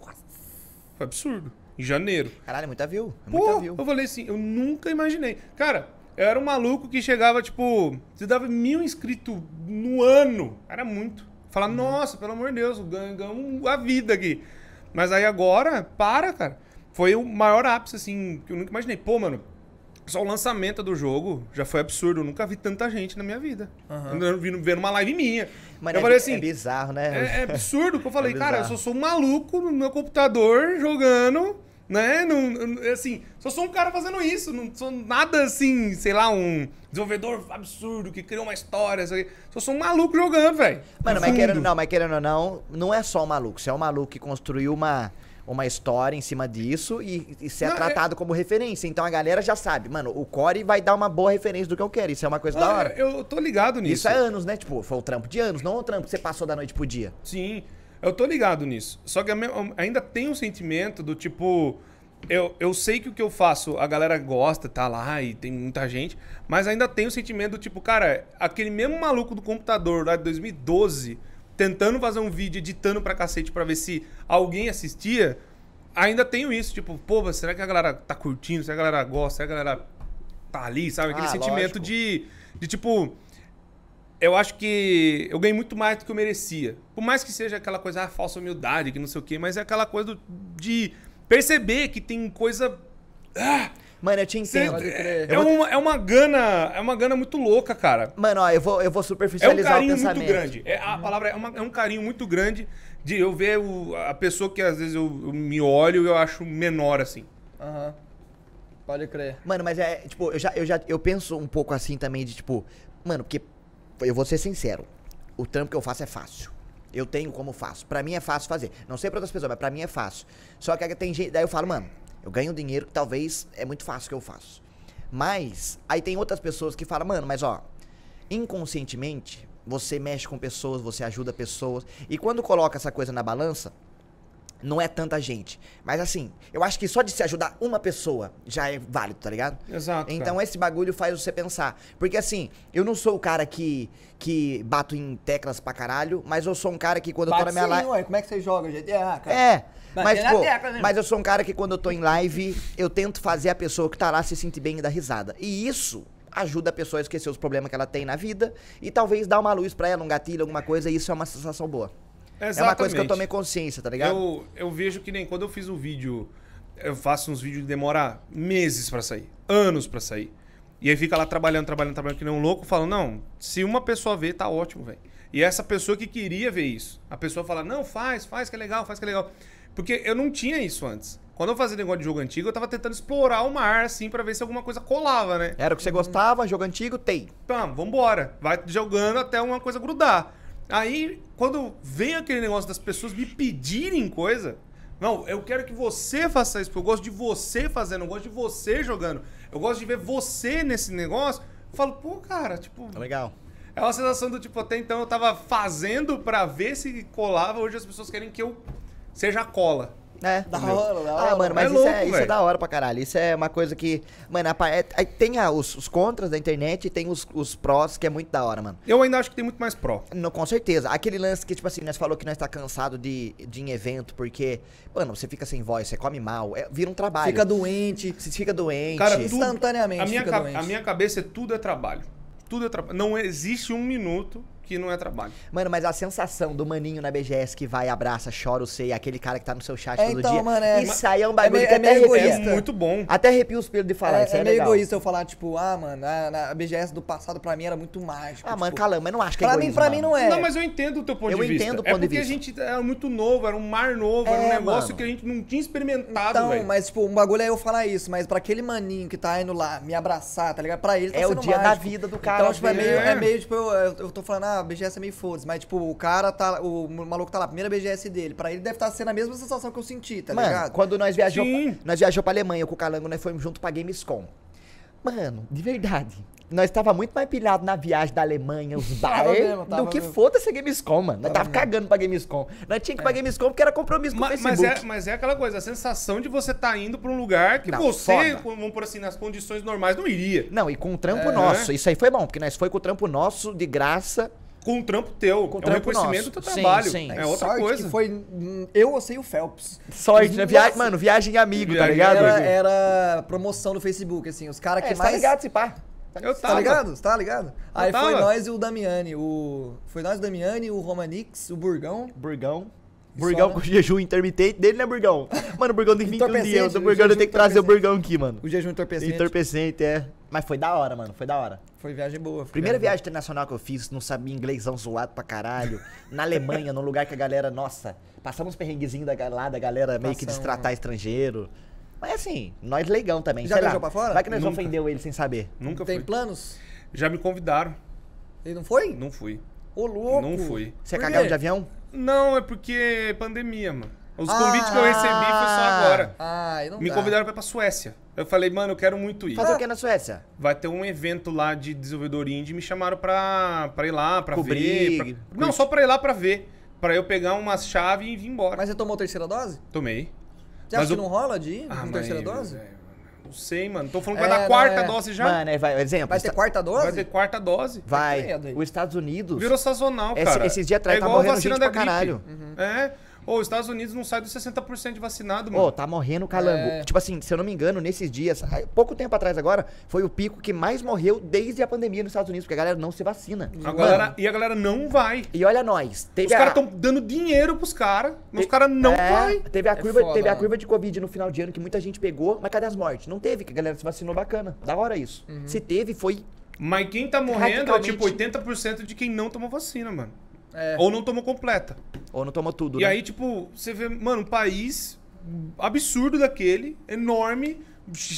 Foi absurdo. Em janeiro. Caralho, é muita view. É Pô, muita view. eu falei assim, eu nunca imaginei. Cara, eu era um maluco que chegava, tipo, você dava mil inscritos no ano. Era muito. Falar, Uhum. nossa, pelo amor de Deus, ganhamos a vida aqui. Mas aí agora, para, cara. Foi o maior ápice, assim, que eu nunca imaginei. Pô, mano, só o lançamento do jogo já foi absurdo. Eu nunca vi tanta gente na minha vida. Eu vi vendo uma live minha. Mano, eu é, falei assim, é bizarro, né? é, é absurdo que eu falei, É cara, eu só sou um maluco no meu computador jogando, né? Não, não- assim, só sou um cara fazendo isso. Não sou nada assim, sei lá, um desenvolvedor absurdo que criou uma história. Sei, só sou um maluco jogando, velho. Mano, No mas querendo, não, mas querendo ou não, não é só um maluco. Você é um maluco que construiu uma, uma história em cima disso e, e você é Não, é- tratado como referência. Então a galera já sabe, mano, o Core vai dar uma boa referência do que eu quero. Isso é uma coisa da Ah, hora. eu tô ligado nisso. Isso é anos, né? Tipo, foi o trampo de anos, não o trampo que você passou da noite pro dia. Sim, eu tô ligado nisso. Só que ainda tem um sentimento do tipo. Eu, eu sei que o que eu faço, a galera gosta, tá lá e tem muita gente, mas ainda tem o sentimento do tipo, cara, aquele mesmo maluco do computador lá de 2012, tentando fazer um vídeo, editando pra cacete pra ver se alguém assistia, ainda tenho isso, tipo, pô, será que a galera tá curtindo? Será que a galera gosta? Será que a galera tá ali, sabe? Aquele Ah, sentimento lógico. de, de tipo, eu acho que eu ganhei muito mais do que eu merecia. Por mais que seja aquela coisa, ah, falsa humildade, que não sei o quê, mas é aquela coisa do- de perceber que tem coisa. Ah, Mano, eu te entendo. Crer. é, uma, é uma gana. É uma gana muito louca, cara. Mano, ó, eu vou, eu vou É um superficializar o carinho pensamento. muito grande. É, a palavra é, uma- é um carinho muito grande de eu ver o- a pessoa que às vezes eu, eu me olho e eu acho menor assim. Aham. Pode crer. Mano, mas é, tipo, eu já, eu já eu penso um pouco assim também de, tipo, mano, porque eu vou ser sincero, o trampo que eu faço é fácil. Eu tenho como faço. Pra mim é fácil fazer. Não sei pra outras pessoas, mas pra mim é fácil. Só que tem gente, daí eu falo, mano, eu ganho dinheiro que talvez é muito fácil que eu faço. Mas aí tem outras pessoas que falam, mano, mas ó, inconscientemente você mexe com pessoas, você ajuda pessoas. E quando coloca essa coisa na balança, não é tanta gente. Mas assim, eu acho que só de se ajudar uma pessoa já é válido, tá ligado? Exato, Então cara. esse bagulho faz você pensar. Porque assim, eu não sou o cara que, que bato em teclas pra caralho, mas eu sou um cara que quando eu tô na minha live. ué. Como é que você joga, GTA, cara? É, mas, pô, né? mas eu sou um cara que quando eu tô em live, eu tento fazer a pessoa que tá lá se sentir bem e dar risada. E isso ajuda a pessoa a esquecer os problemas que ela tem na vida e talvez dar uma luz pra ela, um gatilho, alguma coisa, e isso é uma sensação boa. É uma coisa que eu Exatamente. tomei consciência, tá ligado? Eu, eu vejo que nem quando eu fiz um vídeo, eu faço uns vídeos que demoram meses pra sair, anos pra sair. E aí fica lá trabalhando, trabalhando, trabalhando que nem um louco, falo, não, se uma pessoa ver, tá ótimo, velho. E essa pessoa que queria ver isso, a pessoa fala, não, faz, faz que é legal, faz que é legal. Porque eu não tinha isso antes. Quando eu fazia negócio de jogo antigo, eu tava tentando explorar o mar, assim, pra ver se alguma coisa colava, né? Era o que você gostava, jogo antigo, tem. Pam, vambora. Vai jogando até uma coisa grudar. Aí, quando vem aquele negócio das pessoas me pedirem coisa, não, eu quero que você faça isso, porque eu gosto de você fazendo, eu gosto de você jogando, eu gosto de ver você nesse negócio. Eu falo, pô, cara, tipo, Legal. é uma sensação do tipo, até então eu tava fazendo pra ver se colava, hoje as pessoas querem que eu seja a cola. É. Da hora, da hora. Ah, mano, mas É isso, louco, é, isso é da hora pra caralho. Isso é uma coisa que. Mano, a, é- tem a- os, os contras da internet e tem os, os prós, que é muito da hora, mano. Eu ainda acho que tem muito mais pró. Não, com certeza. Aquele lance que, tipo assim, nós falou que nós tá cansado de, de ir em evento, porque, mano, você fica sem voz, você come mal, é- vira um trabalho. Fica doente. Você fica doente. Cara, tudo- Instantaneamente A minha, fica ca- doente. a minha cabeça é tudo é trabalho. Tudo é trabalho. Não existe um minuto que não é trabalho. Mano, mas a sensação do maninho na BGS que vai, abraça, chora o sei, aquele cara que tá no seu chat É, todo então, dia. mano, é- Isso aí é um é bagulho meio- que é até meio arrepia. É egoísta. muito bom. Até arrepia os pelos de falar, É, isso é é, meio legal. egoísta eu falar, tipo, ah, mano, na, na a BGS do passado pra mim era muito mágico. Ah, mano, tipo, calma, mas não acho que é Pra mim, pra mim mano. não é. Não, mas eu entendo o teu ponto Eu de vista. entendo o é ponto de porque a vista. gente era muito novo, era um mar novo, era um É, negócio mano. que a gente não tinha experimentado, Então, velho. mas, tipo, um bagulho é eu falar isso, mas pra aquele maninho que tá indo lá me abraçar, tá ligado? Pra ele tá É o dia da vida do cara, Então, tipo, é meio, é É. meio tipo, eu, eu tô falando, ah, a BGS é meio foda mas, tipo, o cara tá, o maluco tá lá, primeira BGS dele, pra ele deve estar sendo a mesma sensação que eu senti, tá Mano, ligado? quando nós viajamos, Sim. nós viajamos pra Alemanha com o Calango, nós fomos junto pra Gamescom. Mano, de verdade. Nós tava muito mais pilhado na viagem da Alemanha, os Tava bar, mesmo, tava do que foda-se a Gamescom, mano. Nós Tava tava cagando pra Gamescom. Nós tinha que ir pra Gamescom porque era compromisso com Ma- o Mas, Facebook. é, mas é aquela coisa, a sensação de você tá indo pra um lugar que Não, você, foda. vamos por assim, nas condições normais, não iria. Não, e com o trampo É. nosso. Isso aí foi bom, porque nós foi com o trampo nosso de graça. Com um trampo teu. Com é um trampo reconhecimento nosso. do teu Sim, trabalho. sim. É outra Sorte coisa. que foi hum, eu, você e o Phelps. Sorte, né? Via... Nossa. Mano, viagem amigo, tá Viagem ligado? Era, era promoção do Facebook, assim, os caras É, que você mais... tá ligado, se pá. Eu Tá tava. ligado? Tá ligado? Aí foi tava. nós e o Damiani, o... Foi nós, o Damiani, o Romanix, o Burgão. Burgão. Burgão só, com né? jejum intermitente dele, né, Burgão? Mano, o Burgão tem 21 Entorpecente, dias. O o Burgão tem que trazer o. Burgão aqui, mano. O jejum entorpecente. Entorpecente, é. Mas foi da hora, mano. Foi da hora. Foi viagem boa. foi Primeira boa. viagem internacional que eu fiz, não sabia inglêsão zoado pra caralho. Na Alemanha, num lugar que a galera, nossa, passamos uns perrenguezinhos da, lá da galera meio que destratar estrangeiro. Mas assim, nós leigão também. Já lá. viajou pra fora? Vai que nós Nunca. ofendeu ele sem saber. Nunca Tem fui. planos? Já me convidaram. Ele não foi? Não fui. Ô, louco. Não fui. Você é cagado de avião? Não, é porque é pandemia, mano. Os Ah, convites que eu recebi foi só agora. Ai, não Me dá. convidaram pra ir pra Suécia. Eu falei, mano, eu quero muito ir. Fazer o que na Suécia? Vai ter um evento lá de desenvolvedor indie, me chamaram pra, pra ir lá, pra Cobrir, ver. pra- Não, só pra ir lá pra ver. Pra eu pegar umas chaves e vir embora. Mas você tomou terceira dose? Tomei. Você acha Mas que o- não rola de ir Ah, com mas, terceira dose? é, Não sei, mano. Tô falando que É, vai dar quarta é. dose já. Mano, é, vai, exemplo. Vai ter esta- quarta dose? Vai ter quarta dose. Vai. Os Estados Unidos. Virou sazonal, Esse- cara. esses dias atrás é tá a morrendo vacina gente da pra gripe. caralho. É. Ô, os Estados Unidos não sai dos 60% de vacinado, Ô, mano. tá morrendo calango. É. Tipo assim, se eu não me engano, nesses dias, pouco tempo atrás agora, foi o pico que mais morreu desde a pandemia nos Estados Unidos, porque a galera não se vacina. A Mano, galera, e a galera não vai. e olha nós, teve Os a, caras estão dando dinheiro pros caras, mas os caras não é, vai. Teve a É curva, foda, teve a mano. curva de Covid no final de ano que muita gente pegou, mas cadê as mortes? Não teve, que a galera se vacinou bacana. Da hora isso. Uhum. Se teve, foi. Mas quem tá morrendo é tipo 80% de quem não tomou vacina, mano. É. Ou não tomou completa. Ou não tomou tudo, E né? aí, tipo, você vê, mano, um país absurdo daquele, enorme,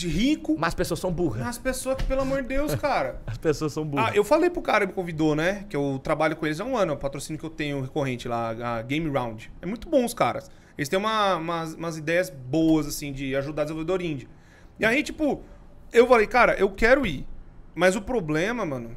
rico, Mas as pessoas são burras. as pessoas que, pelo amor de Deus, cara. As pessoas são burras. Ah, eu falei pro cara que me convidou, né? Que eu trabalho com eles há um ano, é o patrocínio que eu tenho recorrente lá, a Game Round. É muito bom os caras. Eles têm uma- umas, umas ideias boas, assim, de ajudar desenvolvedor indie. E aí, tipo, eu falei, cara, eu quero ir. Mas o problema, mano,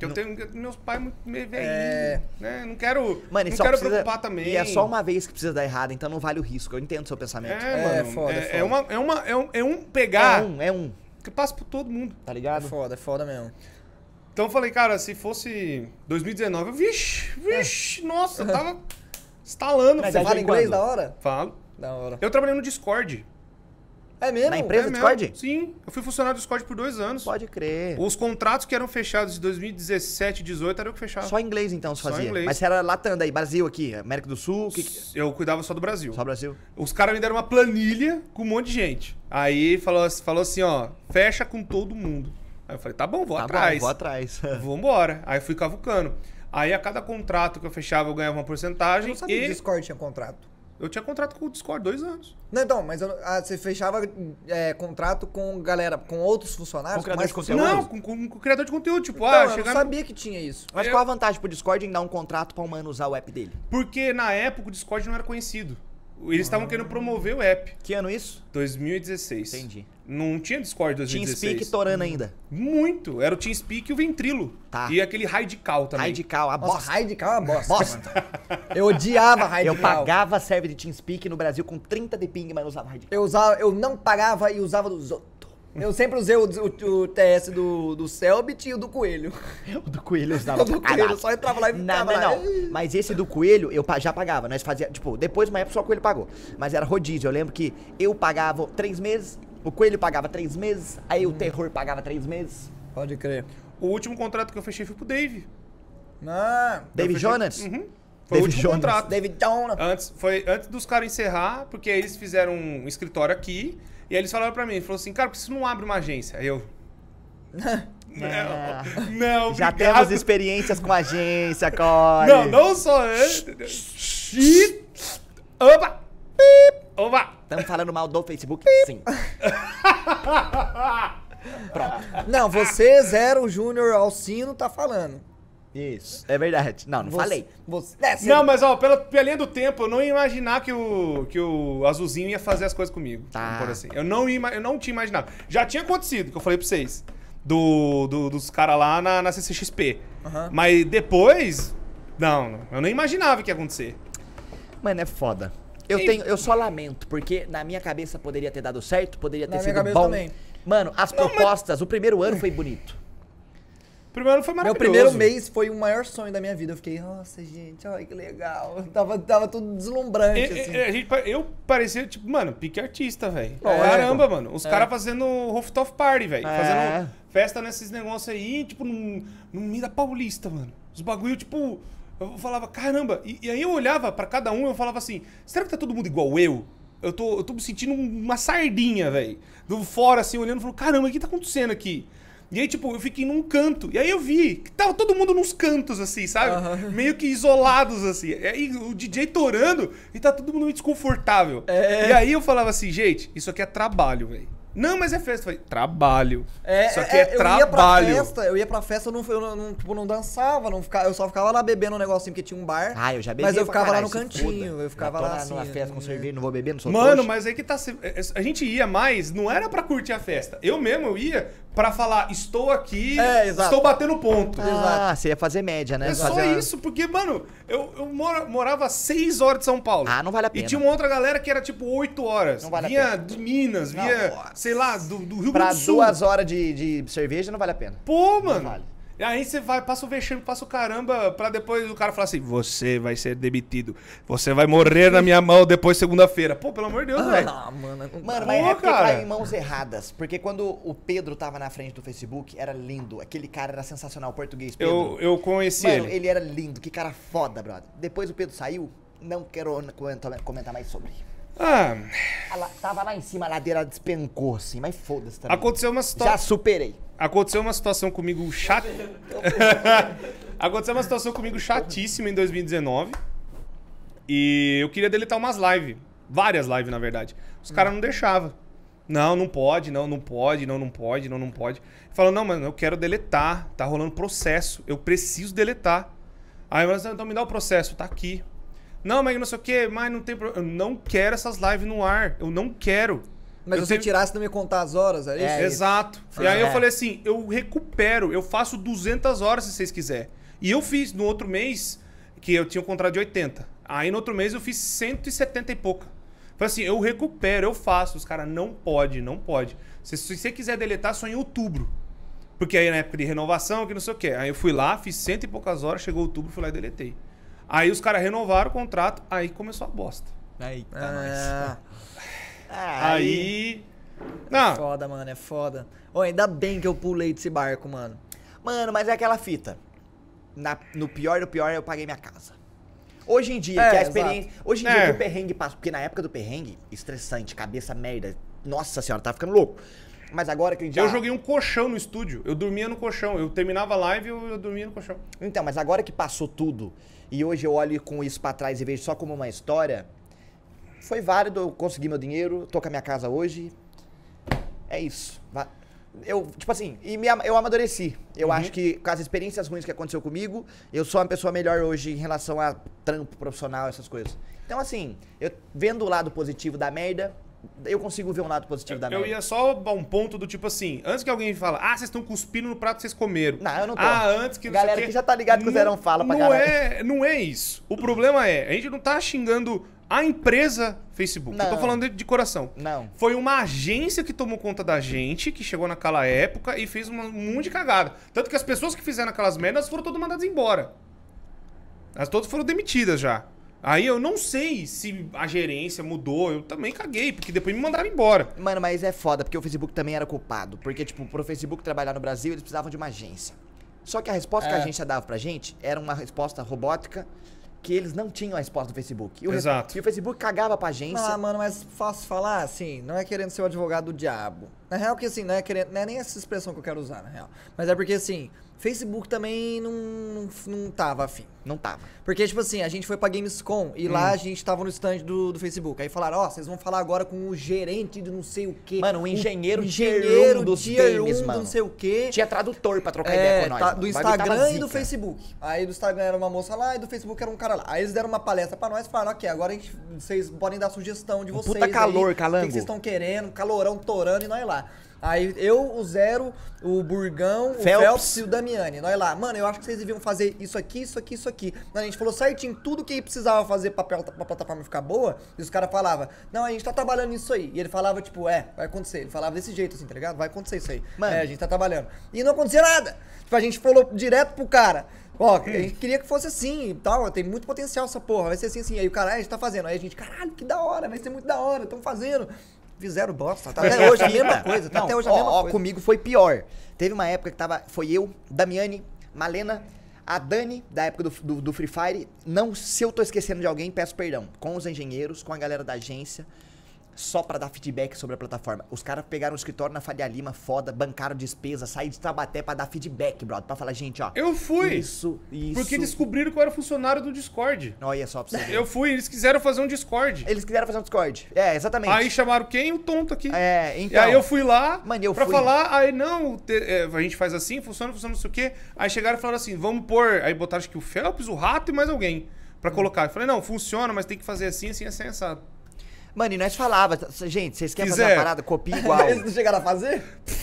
que eu tenho meus pais muito meio velhinhos, É. né? Não quero, Mano, não só quero precisa- preocupar também. E é só uma vez que precisa dar errado, então não vale o risco. Eu entendo o seu pensamento. É, É, mano. foda, é, foda. é uma, é, uma, é, um, é um pegar É um, é um, que passa por todo mundo. tá É ligado? foda, é foda mesmo. Então eu falei, cara, se fosse 2019, eu, vixe, vixe, nossa, eu tava estalando. Mas Você fala inglês quando? da hora? Falo. Da hora. Eu trabalhei no Discord. É mesmo? Na empresa? É. Discord? Sim, eu fui funcionário do Discord por dois anos. Pode crer. Os contratos que eram fechados de 2017 e 2018 era eu que fechava. Só inglês então Só fazia. inglês. Mas você era latando aí, Brasil aqui, América do Sul, que... que- Eu cuidava só do Brasil. só Brasil. Os caras me deram uma planilha com um monte de gente. Aí falou, falou assim, ó, fecha com todo mundo. Aí eu falei, tá bom, vou Tá atrás. bom, vou atrás. Vambora. Aí fui cavucando. Aí a cada contrato que eu fechava, eu ganhava uma Eu porcentagem. não sabia que E o Discord tinha contrato. Eu tinha contrato com o Discord dois anos. Não, então, mas eu- ah, você fechava é, contrato com galera, com outros funcionários? Com criador mais de conteúdo? funcionários? Não, com, com, com criador de conteúdo. Tipo, Então, ah, eu não chegar. sabia que tinha isso. Mas Eu- qual a vantagem pro Discord em dar um contrato pra um mano usar o app dele? Porque na época o Discord não era conhecido. Eles estavam querendo promover o app. Que ano isso? 2016. Entendi. Não tinha Discord 2016. TeamSpeak torando ainda. Muito. Era o TeamSpeak e o Ventrilo. Tá. E aquele Radical também. Radical, a Nossa, bosta. Radical é uma bosta. Bosta. Eu odiava Radical. Eu pagava a server de TeamSpeak no Brasil com 30 de ping, mas não usava Radical. Eu, usava, eu não pagava e usava dos outros. Eu sempre usei o, o- o TS do, do Selbit e o do Coelho. O do Coelho eu usava O do Coelho, só entrava lá e Não, ficava não, lá. não. Mas esse do Coelho eu já pagava. Nós fazia, tipo, depois de uma época só o Coelho pagou. Mas era rodízio. Eu lembro que eu pagava três meses, o Coelho pagava três meses, aí Hum. o Terror pagava três meses. Pode crer. O último contrato que eu fechei foi pro Dave. Ah, David fechei- Jonas? Uhum. Foi o David último Jonas. contrato. David Jonas. Antes, foi antes dos caras encerrar, porque eles fizeram um escritório aqui, e aí eles falaram pra mim, falou assim, cara, por que você não abre uma agência? Aí eu... É. Não, não, Já obrigado. temos experiências com agência, Core. Não, não só... é, Shit. Opa! Opa! Estamos falando mal do Facebook? Sim. Não, você, Zero, Júnior, Alcino, tá falando. Isso. É verdade. Não, não Você- falei. Você, é, você- Não, mas ó, pela, pela linha do tempo, eu não ia imaginar que o, que o Azulzinho ia fazer as coisas comigo. Tá. pôr assim. Eu não, ia, eu não tinha imaginado. Já tinha acontecido, que eu falei pra vocês. Do, do- dos caras lá na, na CCXP. Aham. Mas depois. Não, não, eu nem imaginava que ia acontecer. Mano, é foda. Eu E- tenho, eu só lamento, porque na minha cabeça poderia ter dado certo, poderia ter Na sido bom. também. Mano, as propostas, o primeiro ano foi bonito. Primeiro foi Meu maravilhoso. primeiro mês foi o maior sonho da minha vida. Eu fiquei, nossa, gente, olha que legal. Tava, tava tudo deslumbrante, E- assim. e- a gente eu parecia, tipo, mano, pique artista, velho. Lógico. Caramba, mano. Os É. caras fazendo rooftop party, velho. É. Fazendo festa nesses negócios aí, tipo, no, no meio da Paulista, mano. Os bagulho, tipo, eu falava, caramba. E, e aí eu olhava pra cada um e eu falava assim, será que tá todo mundo igual eu? Eu tô, eu tô me sentindo uma sardinha, velho. Do fora, assim, olhando, falando, caramba, o que tá acontecendo aqui? E aí, tipo, eu fiquei num canto. E aí eu vi que tava todo mundo nos cantos, assim, sabe? Aham. Meio que isolados, assim. E aí o DJ torando e tá todo mundo meio desconfortável. É. E aí eu falava assim, gente, isso aqui é trabalho, velho. Não, mas é festa. Eu falei, trabalho. isso aqui é, eu ia pra trabalho. festa, eu ia pra festa, eu não, eu não, tipo, não dançava, não ficava, eu só ficava lá bebendo um negocinho, porque tinha um bar. Ah, eu já bebi Mas eu ficava lá caralho, no se cantinho, foda. eu ficava tô lá na- assim, numa festa com né? cerveja, não vou beber, não sou Mano, trouxa. mas aí que tá. A gente ia mais, não era pra curtir a festa. Eu mesmo eu ia pra falar, estou aqui, É, exato. estou batendo ponto. Ah, você ia fazer média, né? É só Fazer isso, porque, mano, eu, eu mora- morava 6 horas de São Paulo. Ah, não vale a E pena. tinha uma outra galera que era tipo 8 horas. Não vale a vinha pena. de Minas, Não, vinha, nossa. Sei lá, do, do Rio Pra Grande do Sul. duas horas de, de cerveja não vale a pena. Pô, mano. vale. E aí você vai, passa o vexame, passa o caramba, pra depois o cara falar assim: você vai ser demitido. Você vai morrer na minha mão depois segunda-feira. Pô, pelo amor de Deus, velho. Ah, mano. não- Mano, Pô, mas é porque cara. caiu em mãos erradas. Porque quando o Pedro tava na frente do Facebook, era lindo. Aquele cara era sensacional, português, Pedro. Eu, eu conheci Mano, ele. ele era lindo. Que cara foda, brother. Depois o Pedro saiu, não quero comentar, comentar mais sobre. Ah, lá- tava lá em cima, a ladeira despencou, assim, mas foda-se também. aconteceu uma Já situação. superei. Aconteceu uma situação comigo chata. aconteceu uma situação comigo chatíssima em 2019. E eu queria deletar umas lives. Várias lives, na verdade. Os caras não deixavam. Não, não pode, não, não pode, não, não pode, não, não pode. Falou, não, mano, eu quero deletar. Tá rolando processo. Eu preciso deletar. Aí eu falei, então me dá o processo, tá aqui. Não, mas não sei o que, mas não tem problema. Eu não quero essas lives no ar. Eu não quero. Mas eu se você tenho- tirasse não me contar as horas, é isso? É, Exato. Foi E aí eu é. falei assim, eu recupero, eu faço 200 horas se vocês quiserem. E eu fiz no outro mês, que eu tinha um contrato de 80. Aí no outro mês eu fiz 170 e pouca. Falei assim, eu recupero, eu faço. Os caras, não pode, não pode. Se, se você quiser deletar, só em outubro. Porque aí na época de renovação, que não sei o quê. Aí eu fui lá, fiz cento e poucas horas, chegou outubro, fui lá e deletei. Aí os caras renovaram o contrato, aí começou a bosta. Eita, Ah, Ah, Aí... Não, foda, mano, é foda. Ô, ainda bem que eu pulei desse barco, mano. Mano, mas é aquela fita. Na- no pior do pior, eu paguei minha casa. Hoje em dia, É, que a exato. experiência. Hoje em É. dia que o perrengue passa. Porque na época do perrengue, estressante, cabeça merda. Nossa senhora, tava ficando louco. Mas agora que a gente já. Eu joguei um colchão no estúdio. Eu dormia no colchão. Eu terminava a live e eu, eu dormia no colchão. Então, mas agora que passou tudo, e hoje eu olho com isso pra trás e vejo só como uma história, foi válido, eu consegui meu dinheiro, tô com a minha casa hoje. É isso. Eu, tipo assim, e me, eu amadureci. Eu Uhum. acho que com as experiências ruins que aconteceu comigo, eu sou uma pessoa melhor hoje em relação a trampo profissional, essas coisas. Então, assim, eu vendo o lado positivo da merda, eu consigo ver um lado positivo da Eu merda. ia só um ponto do tipo assim, antes que alguém fala, ah, vocês estão cuspindo no prato que vocês comeram. Não, eu não tô. Ah, antes que não Galera o quê. que já tá ligado que o Não- Zerão fala pra não caralho. é, não é isso. O problema é, a gente não tá xingando a empresa Facebook. Eu tô Não. falando de, de coração. Não. Foi uma agência que tomou conta da gente, que chegou naquela época e fez uma- um monte de cagada. Tanto que as pessoas que fizeram aquelas merdas foram todas mandadas embora. Elas todas foram demitidas já. Aí eu não sei se a gerência mudou, eu também caguei, porque depois me mandaram embora. Mano, mas é foda, porque o Facebook também era culpado. Porque, tipo, pro Facebook trabalhar no Brasil, eles precisavam de uma agência. Só que a resposta que a É. agência dava pra gente era uma resposta robótica que eles não tinham a resposta do Facebook. E o, Exato. E o Facebook cagava pra agência. Ah, mano, mas fácil falar, assim, não é querendo ser o advogado do diabo. Na real que assim, não é querendo, não é nem essa expressão que eu quero usar, na real. Mas é porque assim, Facebook também não, não, não tava afim. Não tava. Porque, tipo assim, a gente foi pra Gamescom e Hum. lá a gente tava no stand do, do Facebook. Aí falaram, ó, vocês vão falar agora com o gerente de não sei o quê. Mano, o engenheiro o engenheiro dos tier games, um do mano. não sei o quê. Tinha tradutor pra trocar ideia É, com nós. tá, do O Instagram e do. Facebook. Aí do Instagram era uma moça lá e do Facebook era um cara lá. Aí eles deram uma palestra pra nós e falaram, ok, agora a gente, vocês podem dar sugestão de vocês puta aí, calor, O que calango. que vocês estão querendo, calorão torando e nós lá. Aí eu, o Zero, o Burgão, o Phelps. Phelps e o Damiani. Nós lá, mano, eu acho que vocês deviam fazer isso aqui, isso aqui, isso aqui. A gente falou certinho tudo que precisava fazer pra, pra, plataforma ficar boa. E os caras falavam, não, a gente tá trabalhando nisso aí. E ele falava, tipo, é, vai acontecer. Ele falava desse jeito, assim, tá ligado? Vai acontecer isso aí. Mano. É, a gente tá trabalhando. E não acontecia nada. Tipo, a gente falou direto pro cara. Ó, a gente queria que fosse assim e tal. Tem muito potencial essa porra. Vai ser assim, assim. Aí o cara, é, a gente tá fazendo. Aí a gente, caralho, que da hora, vai ser muito da hora. Estão fazendo. Fizeram bosta. Tá até hoje a mesma coisa. Tá Não, até hoje a ó, mesma ó, coisa. comigo foi pior. Teve uma época que tava. Foi eu, Damiani, Malena, a Dani, da época do, do, do Free Fire. Não, se eu tô esquecendo de alguém, peço perdão. Com os engenheiros, com a galera da agência. Só pra dar feedback sobre a plataforma. Os caras pegaram o escritório na Faria Lima, foda, bancaram despesa, saí de Tabaté pra dar feedback, brother. Pra falar, gente, ó. Eu fui. Isso, isso. Porque descobriram que eu era funcionário do Discord. Olha só pra você ver. Eu fui, eles quiseram fazer um Discord. Eles quiseram fazer um Discord. É, exatamente. Aí chamaram quem? O tonto aqui. É, E então. aí eu fui lá Mano, eu pra fui. falar, aí não, te- é, a gente faz assim, funciona, funciona, não sei o quê. Aí chegaram e falaram assim, vamos pôr. Aí botaram acho que o Phelps, o Rato e mais alguém pra colocar. Eu falei, não, funciona, mas tem que fazer assim, assim, assim, assado. Mano, e nós falava, gente, vocês querem fazer Quiser. uma parada? Copia igual. Eles não chegaram a fazer?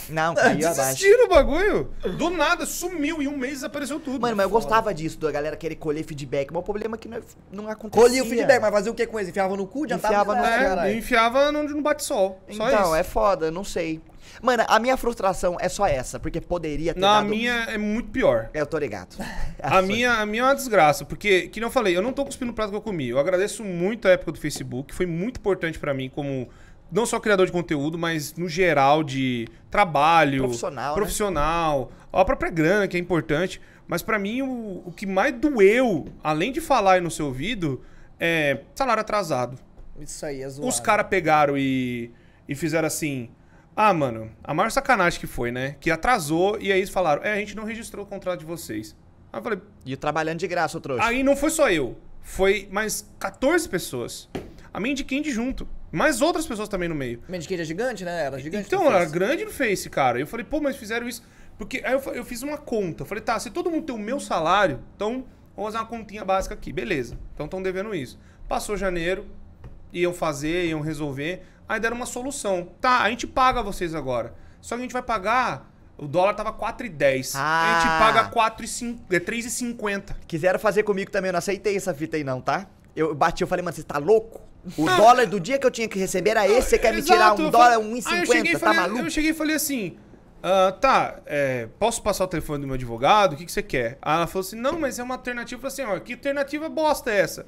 Não, caiu abaixo. Desistiram o bagulho. Do nada, sumiu. Em um mês desapareceu tudo. Mano, mas eu gostava disso, da galera querer colher feedback. Mas o problema é que não, não acontecia. Colhia o feedback, mas fazia o que com eles? Enfiava no cu? Adiantava Enfiava no- É, caralho. enfiava no, no bate-sol. Só Então, isso. é foda, não sei. Mano, a minha frustração é só essa, porque poderia ter Na dado... minha é muito pior. Eu tô ligado. A minha, a minha é uma desgraça, porque, que não falei, eu não tô cuspindo o prato que eu comi. Eu agradeço muito a época do Facebook, foi muito importante pra mim como não só criador de conteúdo, mas no geral de trabalho, Profissional, né? profissional, a própria grana que é importante. Mas pra mim o, o que mais doeu, além de falar aí no seu ouvido, é salário atrasado. Isso aí, é zoado. Os caras pegaram e, e fizeram assim. Ah, mano, a maior sacanagem que foi, né? Que atrasou e aí eles falaram: é, a gente não registrou o contrato de vocês. Aí eu falei: E trabalhando de graça, o trouxa. Aí não foi só eu. Foi mais 14 pessoas. A Mandy Candy junto. Mais outras pessoas também no meio. Medicaid é gigante, né? Era gigante. Então, era grande no Face, cara. Eu falei, pô, mas fizeram isso. Porque aí eu, eu fiz uma conta. Eu falei, tá, se todo mundo tem o meu salário, então vamos fazer uma continha básica aqui. Beleza. Então estão devendo isso. Passou janeiro, iam fazer, iam resolver. Aí deram uma solução. Tá, a gente paga vocês agora. Só que a gente vai pagar. O dólar tava 4,10. A gente Ah. paga 4,5 é 3,50. Quiseram fazer comigo também, eu não aceitei essa fita aí não, tá? Eu bati, eu falei, mano, você tá louco? O dólar do dia que eu tinha que receber era esse, você quer me tirar Exato, um dólar, falei- Aí eu cheguei 1,50, e tá falei- maluco? Eu cheguei e falei assim: ah, tá, é, posso passar o telefone do meu advogado? O que, que você quer? Aí ela falou assim: não, mas é uma alternativa. Eu falei assim: ó, que alternativa bosta é essa?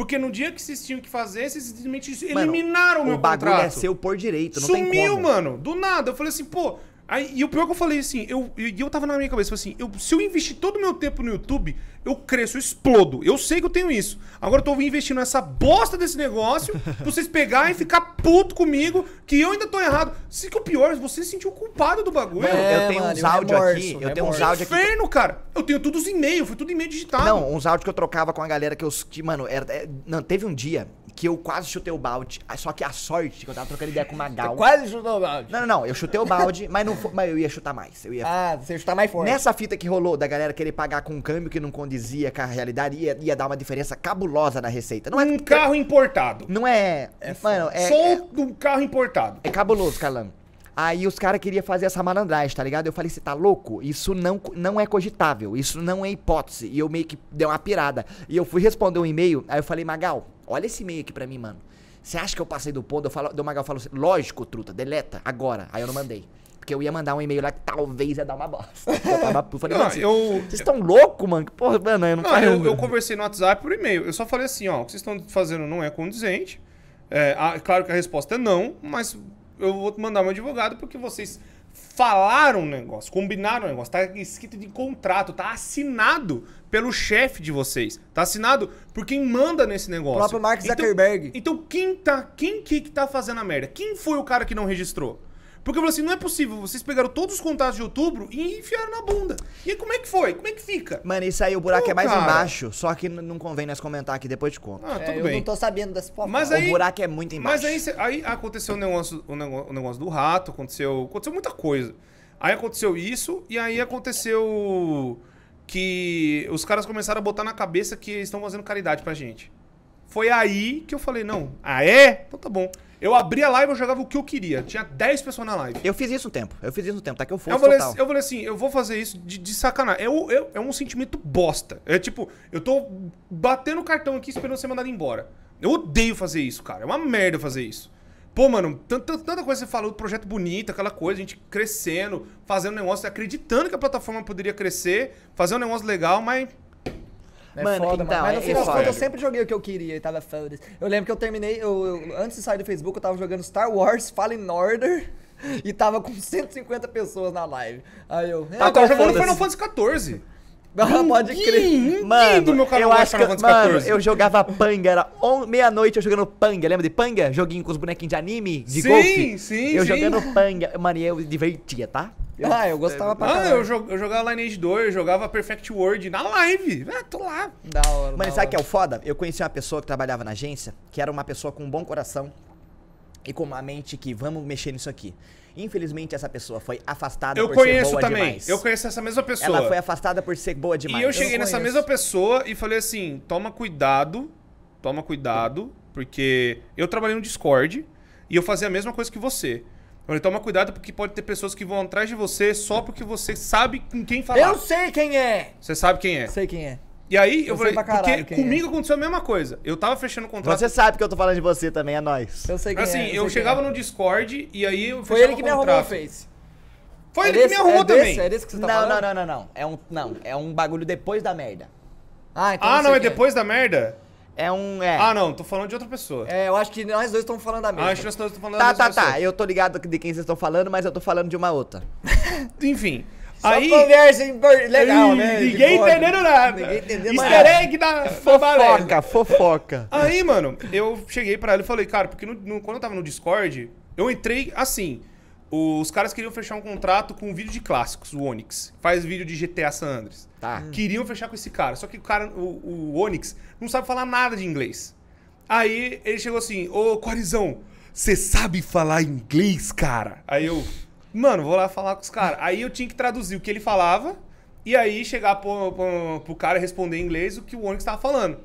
Porque no dia que vocês tinham que fazer, vocês simplesmente Mano, eliminaram o meu o bagulho contrato. é seu por direito, não tem Sumiu, como. mano. Do nada. Eu falei assim, pô. Aí, e o pior que eu falei assim, eu, e eu tava na minha cabeça, eu falei assim, eu, se eu investir todo o meu tempo no YouTube, eu cresço, eu explodo. Eu sei que eu tenho isso. Agora eu tô investindo nessa bosta desse negócio, pra vocês pegarem e ficar puto comigo, que eu ainda tô errado. Se que o pior, você se sentiu culpado do bagulho. Mano, É, eu tenho mano, uns o áudios remorso, aqui, eu tenho uns áudios aqui. Inferno, cara. Eu tenho todos os e-mails, foi tudo e-mail digitado. Não, uns áudios que eu trocava com a galera que eu. Que, mano, era, é, não, teve um dia que eu quase chutei o balde. Ah, Só que a sorte que eu tava trocando ideia com o Magal. Quase chutou o balde. Não, não, não. Eu chutei o balde, mas, não, mas eu ia chutar mais. Eu ia Ah, você chutar mais forte. Nessa fita que rolou da galera querer pagar com um câmbio que não condizia com a realidade, ia, ia dar uma diferença cabulosa na receita. Não é. Um carro importado. Não é. mano, é. Só é- um carro importado. é cabuloso, Carlão. Aí os caras queriam fazer essa malandragem, tá ligado? Eu falei, você tá louco? Isso não, não é cogitável, isso não é hipótese. E eu meio que dei uma pirada. E eu fui responder um e-mail, aí eu falei, Magal, olha esse e-mail aqui pra mim, mano. Você acha que eu passei do ponto? Eu falo, o Magal falou assim, lógico, truta, deleta, agora. Aí eu não mandei. Porque eu ia mandar um e-mail lá que talvez ia dar uma bosta. Eu tava puto. Falei, Não, mano, eu- vocês estão loucos, mano? Que Porra, mano, eu não, Não, eu, eu conversei no WhatsApp por e-mail. Eu só falei assim, ó, o que vocês estão fazendo não é condizente. É, ah, claro que a resposta é não, mas eu vou mandar meu advogado porque vocês falaram um negócio, combinaram um negócio, tá escrito de contrato, tá assinado pelo chefe de vocês, tá assinado por quem manda nesse negócio. O próprio Mark Então- Zuckerberg. Então, quem tá, quem que, que tá fazendo a merda? Quem foi o cara que não registrou? Porque eu falei assim, não é possível, vocês pegaram todos os contratos de outubro e enfiaram na bunda. E aí, como é que foi? Como é que fica? Mano, isso aí o buraco Pô, é mais cara. embaixo. Só que não convém nós comentar aqui, depois de conta. Ah, É, tudo eu bem. não tô sabendo dessa fofoca. Mas o aí- buraco é muito embaixo. Mas aí, cê- aí aconteceu o negócio, o, nego- o negócio do rato, aconteceu, aconteceu muita coisa. Aí aconteceu isso, e aí aconteceu que os caras começaram a botar na cabeça que eles estão fazendo caridade pra gente. Foi aí que eu falei, não, ah é? Então tá bom. Eu abri a live, eu jogava o que eu queria. Tinha 10 pessoas na live. Eu fiz isso um tempo. Eu fiz isso um tempo, tá que eu fosse Eu falei, total. eu falei assim, eu vou fazer isso de, de sacanagem. É, o- é- é um sentimento bosta. É tipo, eu tô batendo o cartão aqui esperando ser mandado embora. Eu odeio fazer isso, cara. É uma merda fazer isso. Pô, mano, tanta, tanta coisa que você falou, projeto bonito, aquela coisa, a gente crescendo, fazendo negócio, acreditando que a plataforma poderia crescer, fazer um negócio legal, mas é mano, foda, então, mano. Mas no das contas eu sempre joguei o que eu queria e tava foda. Eu lembro que eu terminei, eu, eu, antes de sair do Facebook, eu tava jogando Star Wars Fallen Order e tava com 150 pessoas na live. Aí eu. Tá, ah, eu tava jogando Final Fantasy 14 Pode crer. Mano, meu eu acho que, mano, eu jogava panga, era meia-noite eu jogando panga. Lembra de panga? Joguinho com os bonequinhos de anime, de sim, golfe? Sim, sim, Eu jogando panga. Mano, e eu divertia, tá? Eu, ah, eu gostava eu, pra ah, caralho. Eu, eu jogava Lineage 2, eu jogava Perfect World na live. Ah, tô lá. Da hora, Mano, da sabe o que é o foda? Eu conheci uma pessoa que trabalhava na agência, que era uma pessoa com um bom coração e com uma mente que vamos mexer nisso aqui. Infelizmente, essa pessoa foi afastada Eu por conheço ser boa também. demais. Eu conheço essa mesma pessoa. Ela foi afastada por ser boa demais. E eu cheguei não nessa mesma pessoa e falei assim: toma cuidado, toma cuidado, porque eu trabalhei no Discord e eu fazia a mesma coisa que você. Eu falei, toma cuidado porque pode ter pessoas que vão atrás de você só porque você sabe com quem falar. Eu sei quem é! Você sabe quem é. Sei quem é. E aí eu, Eu falei, sei pra caralho porque é. comigo aconteceu a mesma coisa. Eu tava fechando o contrato. Você sabe que eu tô falando de você também, é nóis. Eu sei quem assim, é. eu quem chegava é. no Discord e aí eu Foi fechava ele que me arrumou o. Face. Foi É ele desse- que me arrumou é desse- também. É desse que você tá não, falando? não, não, não, não. É um, não, é um bagulho depois da merda. Ah, então Ah, eu não, é quem depois da merda? É um, é. Ah, não, tô falando de outra pessoa. É, eu acho que nós dois estamos falando da mesma. Ah, acho que nós estamos falando Tá, da mesma tá, tá. pessoa. Eu tô ligado de quem vocês estão falando, mas eu tô falando de uma outra. Enfim. Só aí. conversa legal, né? Ninguém boa. entendendo nada. Ninguém entendeu Easter nada. egg da. Fofoca, fofoca. Aí, mano, eu cheguei pra ela e falei, cara, porque no- no- quando eu tava no Discord, eu entrei assim. Os caras queriam fechar um contrato com um vídeo de clássicos, o Onyx. Faz vídeo de GTA San Andreas. Tá. Queriam fechar com esse cara. Só que o cara, o, o Onyx, não sabe falar nada de inglês. Aí ele chegou assim, ô Corizão, você sabe falar inglês, cara? Aí eu, mano, vou lá falar com os caras. Aí eu tinha que traduzir o que ele falava e aí chegar pro, pro, pro cara responder em inglês o que o Onyx tava falando.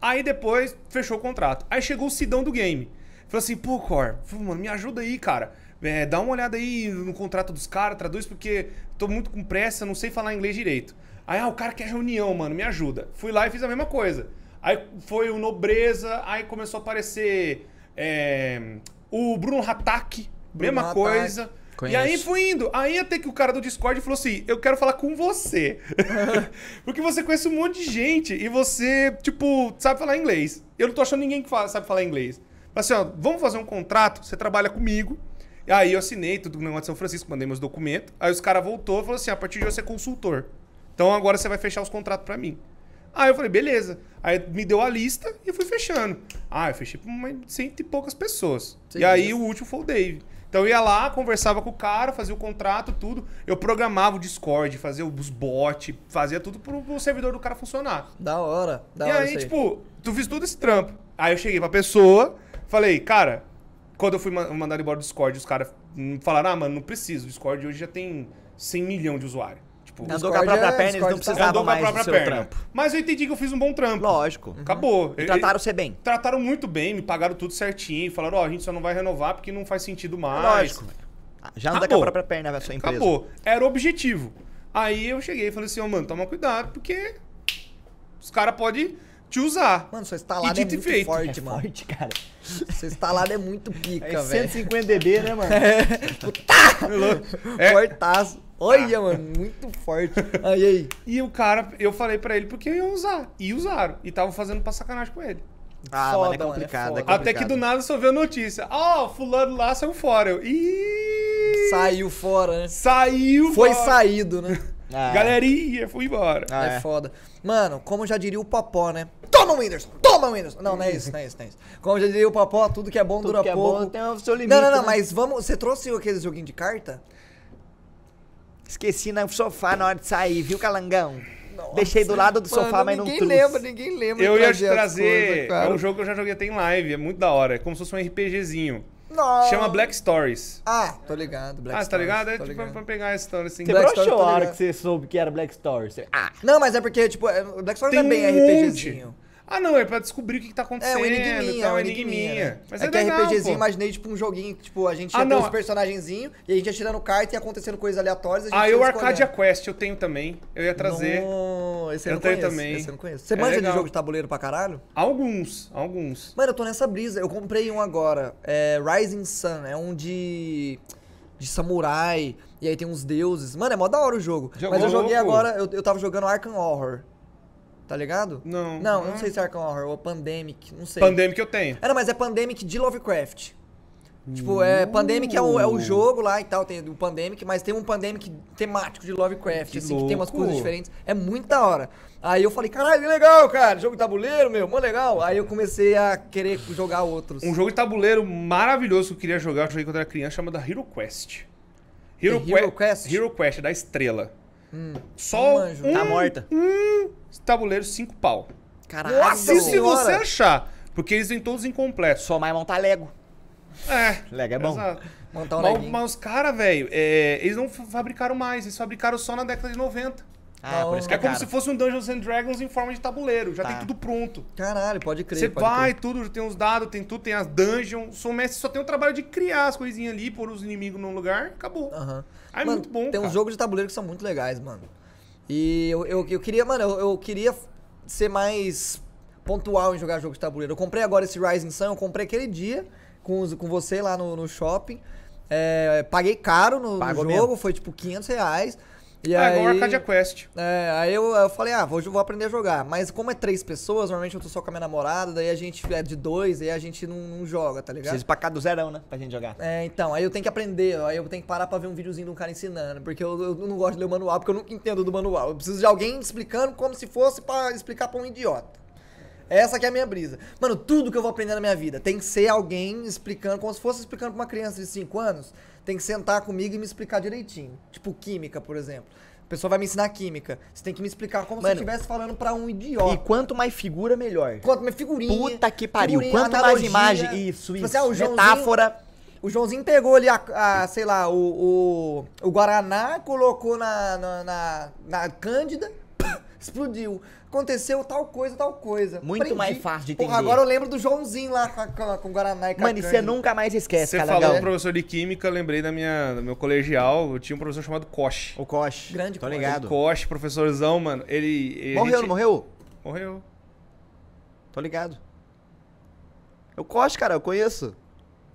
Aí depois fechou o contrato. Aí chegou o Sidão do game. Falou assim, pô, Cor, mano, me ajuda aí, cara. É, dá uma olhada aí no contrato dos caras, traduz porque tô muito com pressa, não sei falar inglês direito. Aí, ah, o cara quer reunião, mano, me ajuda. Fui lá e fiz a mesma coisa. Aí foi o Nobreza, aí começou a aparecer é, o Bruno Hatak, Bruno mesma Hatak. Conheço. E aí fui indo. Aí até que o cara do Discord falou assim: Eu quero falar com você. Porque você conhece um monte de gente e você, tipo, sabe falar inglês. Eu não tô achando ninguém que fala- sabe falar inglês. Mas assim, ó, vamos fazer um contrato, você trabalha comigo. E aí eu assinei tudo no negócio de São Francisco, mandei meus documentos. Aí os caras voltou e falou assim: a partir de hoje você é consultor. Então agora você vai fechar os contratos pra mim. Aí eu falei, beleza. Aí me deu a lista e eu fui fechando. Ah, eu fechei pra umas cento e poucas pessoas. Sim, e aí isso. o último foi o Dave. Então eu ia lá, conversava com o cara, fazia o contrato, tudo. Eu programava o Discord, fazia os bots, fazia tudo pro, pro servidor do cara funcionar. Da hora, da e hora aí, isso aí. tipo, tu fiz todo esse trampo. Aí eu cheguei pra pessoa, falei, cara, quando eu fui ma- mandar embora do Discord, os caras hum, falaram, ah, mano, não precisa. O Discord hoje já tem 100 milhões de usuários. Tipo, Andou com a própria é- perna, eles não Discord precisavam andou com a mais do própria seu perna. trampo. Mas eu entendi que eu fiz um bom trampo. Lógico. Acabou. E trataram você bem. Trataram muito bem, me pagaram tudo certinho. Falaram, ó, a gente só não vai renovar porque não faz sentido mais. Lógico. Ah, Já anda com a Acabou. própria perna a sua empresa. Acabou. Era o objetivo. Aí eu cheguei e falei assim, ó, mano, toma cuidado, porque os caras podem te usar. Mano, sua instalada é muito feito. forte, É mano. forte, cara. Sua instalada é muito pica, É velho. 150 dB, né, mano? É. Fortaço. Olha, mano, muito forte. Aí, aí. E o cara, eu falei pra ele porque eu ia usar. E usaram. E estavam fazendo pra sacanagem com ele. Ah, Foda, mano, é mano, é complicado. foda. é complicado. Até que do nada só veio a notícia. Ó, fulano lá saiu fora. Eu, Ih! Saiu fora, né? Saiu Foi fora. saído, né? Ah, Galerinha, fui embora. Ah, é. é. foda. Mano, como já diria o Popó, né? Toma, Whindersson! Toma, Whindersson! Não, não é isso, não é isso, não é isso. Como já diria o Popó, tudo que é bom Tudo dura que é pouco. bom tem o seu limite. não, não, não, né? mas vamos. Você trouxe aquele joguinho de carta? Esqueci no sofá na hora de sair, viu, calangão? Deixei do lado do sofá, Mano, mas não ninguém trouxe. lembra, ninguém lembra. Eu ia te trazer. coisas, é um jogo que eu já joguei até em live. É muito da hora. É como se fosse um RPGzinho. Nossa. Chama Black Stories. Ah, tô ligado. Black ah, tá Stories, ligado? É tô tipo ligado. pra pegar a história assim. Você broxou a hora que você soube que era Black. Você- Ah, Não, mas é porque, tipo, é, o Black Stories Tem é bem um RPGzinho. Ah, não, é pra descobrir o que, que tá É acontecendo. um enigminha, tá, é um enigminha. né? Mas é é, que legal, RPGzinho, pô. imaginei, tipo, um joguinho que, tipo, a gente Ah, ia ter não. os personagenzinhos e a gente ia tirando carta e acontecendo coisas aleatórias. Ah, eu. Arcadia Quest eu tenho também. Eu ia trazer Não, esse eu, Eu não tenho conheço. também. Esse eu não conheço. Você É manja de legal. jogo de tabuleiro pra caralho? alguns, alguns. Mano, eu tô nessa brisa. Eu comprei um agora. É Rising Sun. É um de. de samurai. E aí tem uns deuses. Mano, é mó da hora o jogo. Jogou Mas eu joguei louco? agora. Eu, eu tava jogando Arkham Horror. Tá ligado? Não. Não, eu não sei se é Arkham Horror ou Pandemic. Não sei. Pandemic eu tenho. Não, mas é Pandemic de Lovecraft. Tipo, é. Pandemic é o, é o jogo lá e tal, tem o Pandemic, mas tem um Pandemic temático de Lovecraft, Que assim, que tem umas louco. coisas diferentes. É muito da hora. Aí eu falei, caralho, que legal, cara. Jogo de tabuleiro, meu, mó legal. Aí eu comecei a querer jogar outros. Um jogo de tabuleiro maravilhoso que eu queria jogar, eu joguei quando era criança, chamado Hero Quest. Hero, É Hero Que- Quest? Hero Quest, da estrela. Não Só manjo. um, tá morta. um tabuleiro, cinco pau. Caralho. Nossa se senhora. você achar. Porque eles vêm todos incompletos. Só mais montar Lego. É. Lego é bom. Exato. Montar um mas, mas os caras, velho, é, eles não fa- fabricaram mais, eles fabricaram só na década de 90. Ah, por isso que É é, como caro. se fosse um Dungeons and Dragons em forma de tabuleiro, já Tá. tem tudo pronto. Caralho, pode crer. Você pode vai, crer. tudo, tem os dados, tem tudo, tem as dungeons. Sou mestre, só tem o trabalho de criar as coisinhas ali, pôr os inimigos num lugar, acabou. Aham. Ah, é Mano, muito bom, Tem cara. uns jogos de tabuleiro que são muito legais, mano. E eu, eu, eu queria, mano, eu, eu queria ser mais pontual em jogar jogo de tabuleiro. Eu comprei agora esse Rising Sun, eu comprei aquele dia com, os- com você lá no, no shopping. É, paguei caro no, no jogo, mesmo. foi tipo 500 reais. E Ah, aí, igual Arcadia Quest. é, aí eu, eu falei, ah, vou, vou aprender a jogar. Mas como é três pessoas, normalmente eu tô só com a minha namorada, daí a gente é de dois, aí a gente não, não joga, tá ligado? Precisa ir pra cá do zerão, né? Pra gente jogar. É, então, aí eu tenho que aprender, aí eu tenho que parar pra ver um videozinho de um cara ensinando, porque eu, eu não gosto de ler o manual, porque eu nunca entendo do manual. Eu preciso de alguém explicando como se fosse pra explicar pra um idiota. Essa que é a minha brisa. Mano, tudo que eu vou aprender na minha vida tem que ser alguém explicando, como se fosse explicando pra uma criança de 5 anos, tem que sentar comigo e me explicar direitinho. Tipo, química, por exemplo. A pessoa vai me ensinar química. Você tem que me explicar como se Mano, eu estivesse falando pra um E idiota. quanto mais figura, melhor. Quanto mais figurinha. Puta que pariu. Quanto mais imagem. Isso, Tipo isso. assim, ah, Metáfora. O Joãozinho pegou ali a, a, sei lá, o, o, o Guaraná, colocou na, na, na, na Cândida, explodiu. Aconteceu tal coisa, tal coisa. Muito mais fácil de Porra, entender. agora eu lembro do Joãozinho lá com, com, a- com o Guaraná e com a Mano, e você nunca mais esquece, Você falou do professor de química, eu lembrei da minha, do meu colegial, eu tinha um professor chamado Koch. O Koch. Grande Tô Koch. ligado. Koch, professorzão, mano, ele... ele- Morreu, gente- não morreu? Morreu. Tô ligado. O Koch, cara, eu conheço.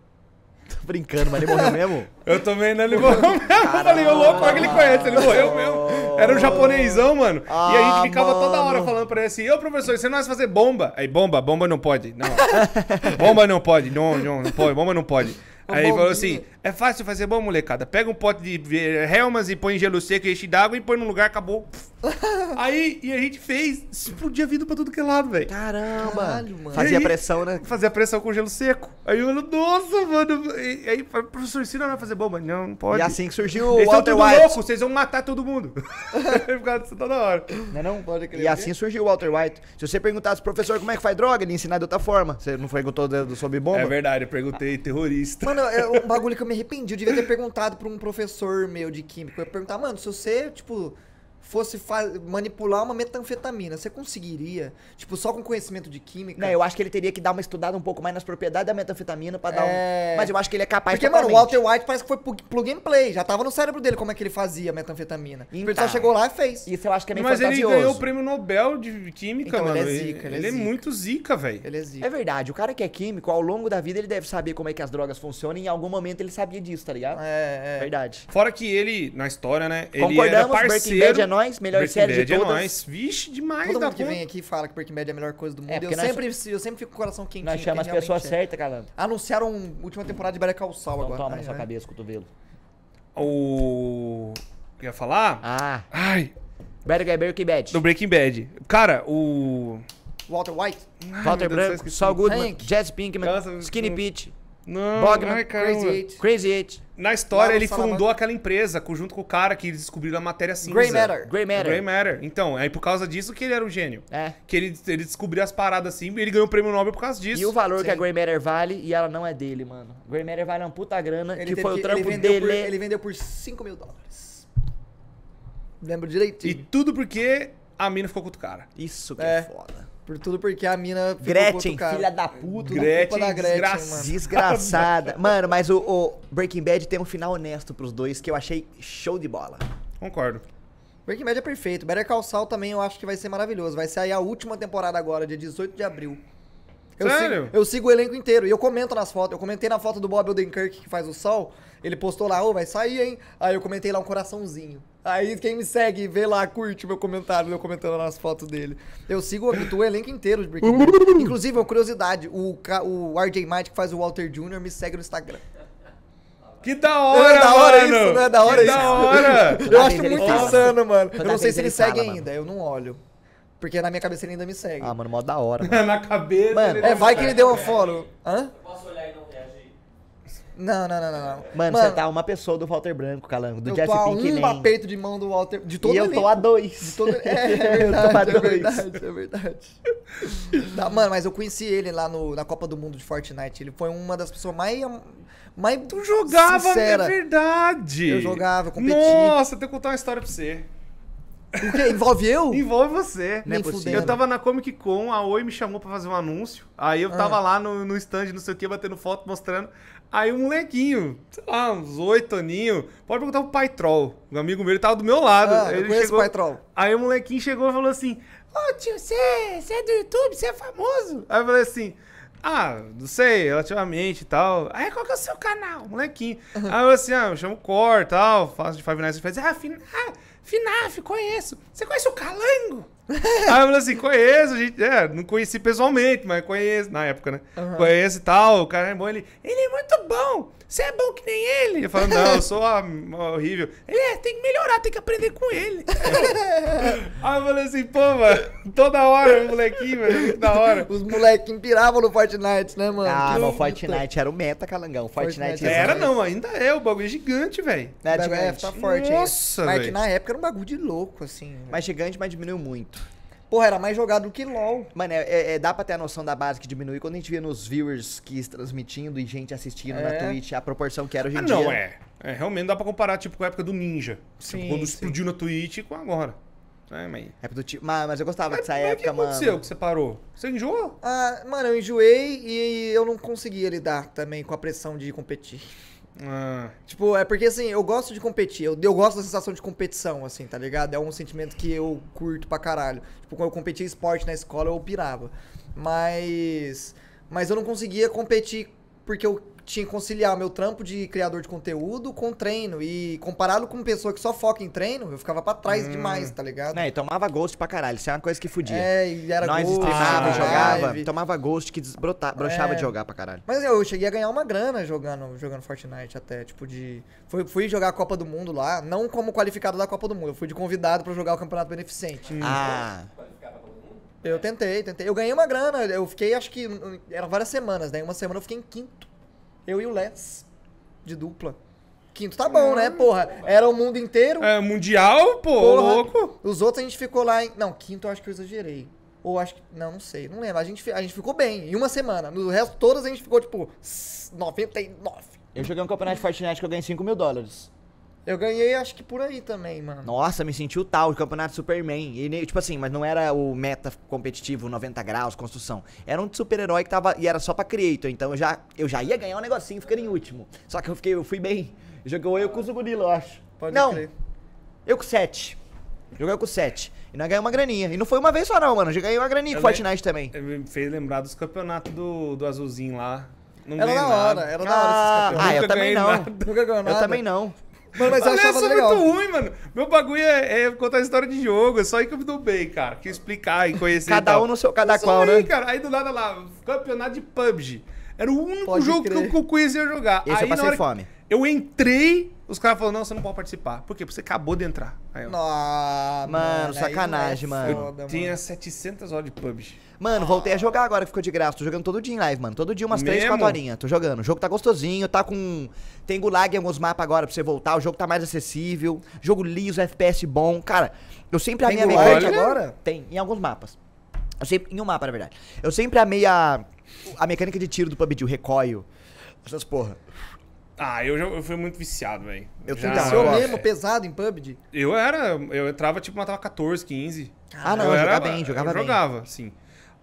Tô brincando, mas ele morreu mesmo? Eu também, né? Ele morreu mesmo. Eu falei, ô louco, como é que ele conhece? Ele morreu mesmo. Era um japonesão, mano. e a Ah, gente ficava toda hora mano. falando pra ele assim, ô professor, você não vai fazer bomba? Aí, bomba, bomba não pode. Não. bomba não pode. Não, não, não pode, bomba não pode. Aí ele falou assim. É fácil fazer bom, molecada. Pega um pote de Helmas e põe em gelo seco e enche d'água e põe num lugar, acabou. Aí, e a gente fez, explodia vidro pra tudo que é lado, velho. Caramba. Caralho, mano. Fazia aí- pressão, né? Fazia pressão com gelo seco. Aí eu, nossa, mano. E aí, professor, ensina não vai fazer bomba. Não, não pode. E assim que surgiu o Walter tudo White. louco, vocês vão matar todo mundo. Por causa disso toda hora. Não é não? Pode crer. E assim surgiu o Walter White. Se você perguntasse, professor, como é que faz droga, ele ia ensinar de outra forma. Você não perguntou sobre bomba? É verdade, eu perguntei terrorista. Mano, é um bagulho que eu me arrependi. Eu devia ter perguntado pra um professor meu de química. Eu ia perguntar, mano, se você, tipo, fosse manipular uma metanfetamina, você conseguiria? Tipo, só com conhecimento de química? Não, eu acho que ele teria que dar uma estudada um pouco mais nas propriedades da metanfetamina pra dar É. um... Mas eu acho que ele é capaz Porque, mano, o totalmente. Walter White parece que foi plug plug and play. Já tava no cérebro dele como é que ele fazia metanfetamina. Então. Ele só chegou lá e fez. Isso eu acho que é meio Mas ele ganhou o prêmio Nobel de Química, Então, mano. ele é zica, ele é zica. muito zica, velho. Ele existe. É verdade, o cara que é químico, ao longo da vida, ele deve saber como é que as drogas funcionam e em algum momento ele sabia disso, tá ligado? É, é. Verdade. Fora que ele, na história, né? Ele era Concordamos, parceiro. Breaking Bad é nóis, melhor Breaking série de Bad é todas. nóis. Vixe, demais Todo da mundo que conta. vem aqui fala que Breaking Bad é a melhor coisa do mundo. É, eu, nós- sempre, eu sempre fico com o coração quentinho. Nós chamamos as pessoas é. certas. Anunciaram a última temporada de Better Call Saul Então agora. toma Ai, na sua ai. cabeça, cotovelo. O. ia falar? Ah, Ai, Better Get Breaking Bad. do Breaking Bad. Cara, o. Walter White? Ai, Walter Branco. Saul Goodman, Hank. Jesse Pinkman, Skinny não- Pete, Não, Bogman. Crazy Eight. Crazy Eight, Na história, ele Salamanca. fundou aquela empresa junto com o cara que eles descobriram a matéria cinza. Grey Matter. Grey Matter. Grey Matter. Então, é por causa disso que ele era um gênio. É. Que ele, ele descobriu as paradas assim e ele ganhou o prêmio Nobel por causa disso. E o valor que a Sim. Grey Matter vale e ela não é dele, mano. Grey Matter vale uma puta grana, Ele que foi o que- trampo ele vendeu dele. Por, ele vendeu por 5 mil dólares. Lembro direitinho. E tudo porque a mina ficou com o cara. Isso que É. é, foda. Por tudo porque a mina ficou com Gretchen, outro cara. filha da puta. Gretchen, culpa da Gretchen, desgraçada. mano. Desgraçada. Mano, mas o, o Breaking Bad tem um final honesto pros dois que eu achei show de bola. Concordo. Breaking Bad é perfeito. Better Call Saul também eu acho que vai ser maravilhoso. Vai ser aí a última temporada agora, dia 18 de abril. Eu Sério? Sigo, eu sigo o elenco inteiro e eu comento nas fotos. Eu comentei na foto do Bob Odenkirk que faz o Sol. Ele postou lá, ô, vai sair, hein? Aí eu comentei lá um coraçãozinho. Aí quem me segue, vê lá, curte o meu comentário, eu comentando nas fotos dele. Eu sigo o elenco inteiro de Breaking Bad. Inclusive, uma curiosidade, o, o RJ Might que faz o Walter Jr. me segue no Instagram. Que da hora, é da hora mano. isso, não é da hora que isso? da hora. Eu acho muito fala. insano, mano. Eu não sei se ele ele segue fala, ainda, eu não olho. Porque na minha cabeça ele ainda me segue. Ah, mano, mó da hora. Mano. Na cabeça. Mano, ele é, vai que ele deu uma follow. Hã? Eu posso olhar e não reagir? Não, não, não, não. não. Mano, você tá uma pessoa do Walter Branco, Calango. Do eu Jesse tô a um aperto de mão do Walter. De todo E eu tô a dois. De todo... É, é Eu tô a verdade, é verdade, é verdade. Não, mano, mas eu conheci ele lá no, na Copa do Mundo de Fortnite. Ele foi uma das pessoas mais. mais Tu jogava, sincera. é verdade. Eu jogava, eu competi. Nossa, eu tenho que contar uma história pra você. O quê? Envolve eu? Envolve você. É fudendo. Eu tava na Comic Con, a Oi me chamou pra fazer um anúncio. Aí eu Ah. tava lá no, no stand, não sei o que, batendo foto, mostrando. Aí um molequinho, sei lá, uns oito aninhos, pode perguntar pro Pai Troll. Um amigo meu, ele tava do meu lado. Ah, eu ele conheço chegou, o Pai Troll. Aí o molequinho chegou e falou assim: Ô tio, você, você é do YouTube, você é famoso? Aí eu falei assim. Ah, não sei, relativamente e tal. Aí qual que é o seu canal, molequinho? Aí eu falei assim, ah, eu chamo Cor e tal, faço de Five Nights at Freddy's. Ah, Fin ah, FNAF, conheço. Você conhece o Calango? Aí eu falei assim, conheço, a gente, é, não conheci pessoalmente, mas conheço, na época, né? Conheço e tal, o cara é bom, ele, ele é muito bom, você é bom que nem ele. Eu falo, não, eu sou ah, horrível. Ele é, tem que melhorar, tem que aprender com ele. Aí eu falei assim, pô, mano, toda hora, o molequinho, velho, da hora. Os moleques piravam no Fortnite, né, mano? Ah, mas o. Fortnite era o meta, Calangão. Fortnite, Fortnite Era não, ainda é, o bagulho é gigante, velho. É, É, gigante. tá forte Nossa, aí. Mas que velho. na época era um bagulho de louco, assim. Mas gigante, mas diminuiu muito. Porra, era mais jogado do que LOL. Mano, é, é- é- dá pra ter a noção da base que diminui quando a gente via nos viewers que transmitindo e gente assistindo na É. Twitch a proporção que era hoje em Ah, dia. não, é. É, realmente dá pra comparar, tipo, com a época do Ninja. Sim, tipo, quando sim. explodiu na Twitch com agora. É, mas... É do tipo, mas, mas eu gostava Mas, dessa mas o que época, mano. aconteceu que você parou? Você enjoou? Ah, mano, eu enjoei e eu não conseguia lidar também com a pressão de competir. Ah, Tipo, é porque assim, eu gosto de competir, eu, eu gosto da sensação de competição, assim, tá ligado? É um sentimento que eu curto pra caralho. Tipo, quando eu competia esporte na escola, eu pirava. Mas. Mas eu não conseguia competir porque eu tinha que conciliar o meu trampo de criador de conteúdo com treino. E comparado com uma pessoa que só foca em treino, eu ficava pra trás Hum. demais, tá ligado? Né, e tomava ghost pra caralho. Isso é uma coisa que fudia. É, e era Nós ghost, streamava, na jogava, live. tomava ghost que desbrota, broxava É. de jogar pra caralho. Mas eu cheguei a ganhar uma grana jogando, jogando Fortnite até, tipo de... Fui, fui jogar a Copa do Mundo lá, não como qualificado da Copa do Mundo, eu fui de convidado pra jogar o Campeonato Beneficente. Ah, Qualificava todo mundo? Eu tentei, tentei. Eu ganhei uma grana, eu fiquei, acho que, hum, eram várias semanas, né? Uma semana eu fiquei em quinto. Eu e o Les, de dupla. Quinto tá bom, né, porra? Era o mundo inteiro. É, mundial, pô, Porra. louco. Os outros a gente ficou lá em... Não, quinto eu acho que eu exagerei. Ou acho que... Não, não sei, não lembro. A gente, a gente ficou bem, em uma semana. No resto, todas a gente ficou, tipo, 99. eu joguei um campeonato de Fortnite que eu ganhei 5 mil dólares. Eu ganhei, acho que por aí também, mano. Nossa, me senti o tal, o campeonato Superman. E, tipo assim, mas não era o meta competitivo 90 graus, construção. Era um super-herói que tava. E era só pra creator. Então eu já, eu já ia ganhar um negocinho ficando em último. Só que eu fiquei, eu fui bem. Jogou eu com o Zugurilo, eu acho. Pode não, crer. eu com 7. Joguei eu com 7. E nós ganhamos uma graninha. E não foi uma vez só, não, mano. Eu já ganhei uma graninha com Eu Fortnite também. Me fez lembrar dos campeonatos do, do Azulzinho lá. Não Era ganhei da nada. hora, era da hora esses Ah, campeões. ah, eu nunca também não. nada. Nunca ganhou nada. Eu também não. Mano, mas eu Aliás, achava sou legal. muito ruim, mano. Meu bagulho é, é contar história de jogo. É só aí que eu me dou bem, cara. Que explicar e conhecer. Cada e um no seu cada Eu qual, ruim, né? cara. Aí do nada lá, campeonato de PUBG. Era o único Pode jogo que crer. eu, que eu conhecia jogar. Esse aí, eu passei fome. Eu entrei, os caras falaram, não, você não pode participar. Por quê? Porque você acabou de entrar. Aí eu, Ah, Mano, aí sacanagem, é mano. foda, tinha 700 horas de PUBG. Mano, voltei a jogar agora que ficou de graça. Tô jogando todo dia em live, mano. Todo dia umas 3, Mesmo? 4 horinhas. Tô jogando. O jogo tá gostosinho, tá com. Tem gulag em alguns mapas agora pra você voltar. O jogo tá mais acessível. Jogo liso, FPS bom. Cara, eu sempre amei a mecânica. agora? Tem, em alguns mapas. Eu sempre, em um mapa, na verdade. Eu sempre amei a. A mecânica de tiro do PUBG, o recoil. Essas porra. Ah, eu, já- eu fui muito viciado, velho. Eu Seu eu gosto. mesmo, pesado em PUBG. Eu era, eu entrava, tipo, matava 14, 15. Ah, não, eu era- jogava bem, jogava eu bem. jogava, sim.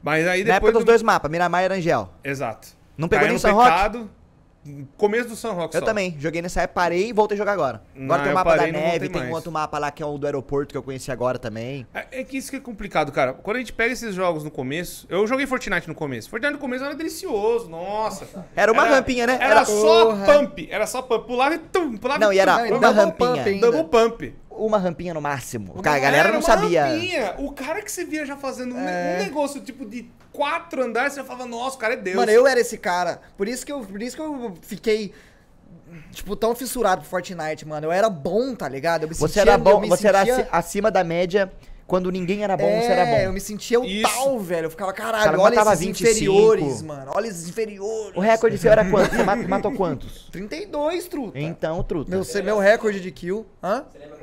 Mas aí Na época depois... dos do- dois mapas, Miramar e Arangel. Exato. Não pegou Caí nem no San Roque? pecado, Começo do San Roque Eu só. também. Joguei nessa época, parei e voltei a jogar agora. Não, Agora tem o mapa da parei não voltei neve, tem um outro mapa lá que é o do aeroporto que eu conheci agora também. É, é que isso que é complicado, cara. Quando a gente pega esses jogos no começo... Eu joguei Fortnite no começo. Fortnite no começo era delicioso, nossa. Era uma rampinha, né? Era, Era- só pump. Era só pump. Pulava e tum, pulava Não, e e era tum, Não, e uma rampinha. Double pump. Uma rampinha no máximo. Cara, a Era galera não uma sabia. rampinha. O cara que você via já fazendo um- É. um negócio tipo de quatro andares, você já falava, nossa, o cara é Deus. Mano, eu era esse cara. Por isso que eu, por isso que eu fiquei, tipo, tão fissurado pro Fortnite, mano. Eu era bom, tá ligado? Eu me Você sentia- era eu bom, me você era sentia- aci- acima da média. Quando ninguém era bom, é, você era eu bom. me sentia o Isso. tal, velho. Eu ficava, caralho, Cara, olha esses 25. inferiores, mano. Olha esses inferiores. O recorde seu era quanto? Você ma- matou quantos? 32, truta. Então, truta. Meu, meu recorde de kill, hã? Você lembra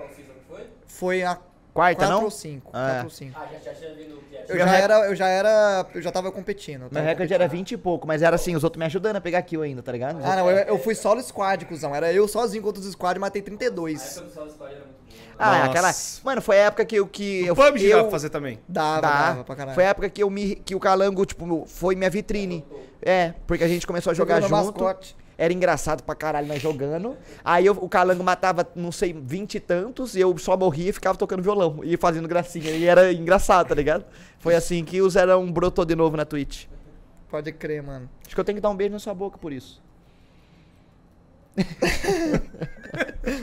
foi? A Quarta, 4 não? ou 5. Ah. 4 ou 5. Ah, já, já tinha vindo o que Eu já rec- era, eu já era, eu já tava competindo. eu Meu recorde era 20 e pouco, mas era assim, os outros me ajudando a pegar kill ainda, tá ligado? Os Ah, não, eu, eu fui solo squad, cuzão. Era eu sozinho contra os squad e matei A 32. época do Solo Squad era muito boa. Ah, Nossa. aquela. Mano, foi a época que eu. Que eu, O PUBG eu, dá pra fazer também. Dava, Dá. dava pra caralho. Foi a época que eu me. que o Calango, tipo, foi minha vitrine. É, porque a gente começou a jogar junto. mascote. Era engraçado pra caralho nós jogando. Aí eu- o Calango matava, não sei, vinte e tantos, e eu só morria e ficava tocando violão e fazendo gracinha. E era engraçado, tá ligado? Foi assim que o Zerão brotou de novo na Twitch. Pode crer, mano. Acho que eu tenho que dar um beijo na sua boca por isso.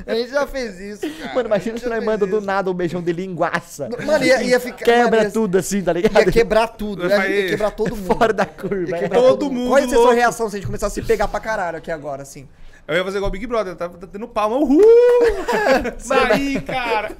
A gente já fez isso, cara. Mano, imagina se nós manda fez do isso. nada um beijão de linguaça. Mano, ia, ia ficar. Quebra mano, tudo assim, tá ligado? Ia quebrar tudo. Ia, ia quebrar todo mundo. Fora da curva. Ia é. quebrar Todo mundo Qual ia ser a sua reação se a gente começasse a se pegar pra caralho aqui agora, assim? Eu ia fazer igual o Big Brother, tava tendo palma. Uhul! Saí, cara!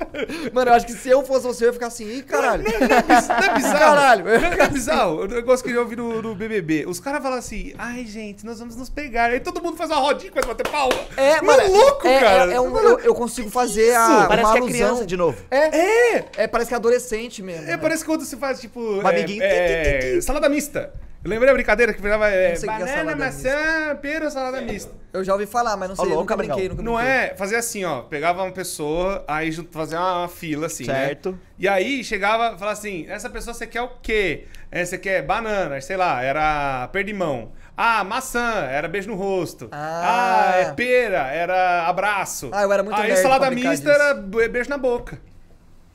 Mano, eu acho que se eu fosse você, eu ia ficar assim, ih, caralho. Não é biz- não é bizarro? Caralho. Não é bizarro? O negócio que eu ouvi no, no BBB. Os caras falam assim, ai, gente, nós vamos nos pegar. Aí todo mundo faz uma rodinha e começa a bater palma. É, mano. É louco, é, cara. É, é um- eu, eu consigo fazer a, Parece uma que é alusão. criança de novo. É, é, é, parece que é adolescente mesmo. É, né? parece que quando você faz, tipo. Um é, amiguinho. é, salada mista. Eu lembrei a brincadeira que virava é, Não sei o que é banana, salada maçã, pera, salada mista. Eu já ouvi falar, mas não sei, louco, nunca brinquei, nunca Não brinquei. é fazer assim, ó. Pegava uma pessoa, aí junto- fazia uma fila, assim, Certo. né? E aí chegava e falava assim: essa pessoa você quer o quê? É, você quer banana, sei lá, era perdimão. Ah, maçã, era beijo no rosto. Ah. Ah, é pera, era abraço. Ah, eu era muito Aí nerd salada brincar mista disso. era be- beijo na boca.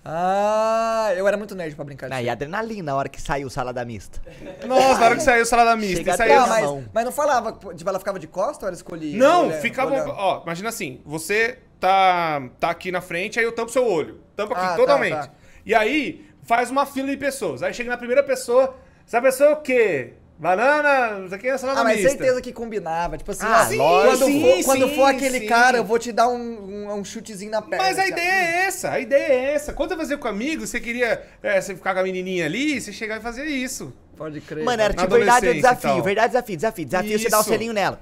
Ah, eu era muito nerd pra brincar Ah, e disso. adrenalina na hora que saiu salada mista. Nossa, na hora que saiu o salada mista. Saiu... Não, mas, mão. mas não falava, tipo, ela ficava de costa ou ela escolhia? Não, Olhando, ficava. olhando. Ó, imagina assim: você tá, tá aqui na frente, aí eu tampo seu olho. Tampo aqui Ah, tá, totalmente. tá. E aí faz uma fila de pessoas. Aí chega na primeira pessoa. Essa pessoa é o quê? Banana, não sei o que, salada Ah, mas mista. certeza que combinava. Tipo assim, Ah, sim, quando, sim, for, quando sim, for aquele sim. cara, eu vou te dar um, um, um chutezinho na perna. Mas a ideia é essa, a ideia é essa. Quando você fazia com amigo, você queria é, você ficar com a menininha ali, você chegar e fazer isso. Pode crer. Mano, era tipo verdade ou desafio, verdade desafio, desafio. Desafio você dá um Isso. selinho nela.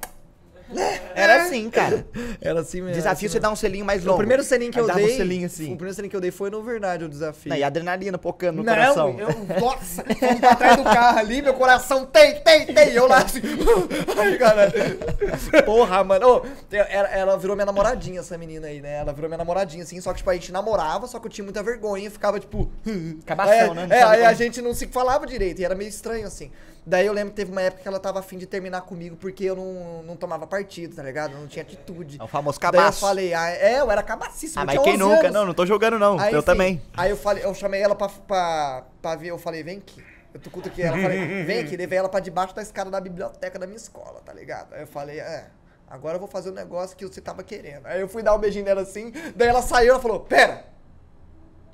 Era assim, cara. Era assim mesmo. Desafio assim você dá um selinho mais longo. O primeiro selinho que eu dei. um selinho assim. O primeiro selinho que eu dei foi no verdade o desafio. Não, e adrenalina pocando no Não, coração. eu, nossa, fomos pra trás do carro ali, meu coração tem, tem, tem. Eu lá assim. Ai, cara. Porra, mano. Eu- ela, ela virou minha namoradinha, essa menina aí, né? Ela virou minha namoradinha, assim. Só que, tipo, a gente namorava, só que eu tinha muita vergonha. Ficava, tipo. Cabação, é, né? Não É, aí a como- gente não se falava direito. E era meio estranho, assim. Daí eu lembro que teve uma época que ela tava afim de terminar comigo porque eu não, não tomava partido, tá ligado? Eu não tinha atitude. É o famoso Daí eu cabaço. falei, ah, é, eu era cabacíssimo. Ah, mas quem 11 nunca? anos. Não, não tô jogando não. Aí, eu enfim, também. Aí eu falei, eu chamei ela pra, pra, pra ver, eu falei, vem aqui. Eu tô cutuquei ela, falei, vem aqui, levei ela pra debaixo da escada da biblioteca da minha escola, tá ligado? Aí eu falei, é, agora eu vou fazer o negócio que você tava querendo. Aí eu fui dar um beijinho nela assim, daí ela saiu, ela falou, pera!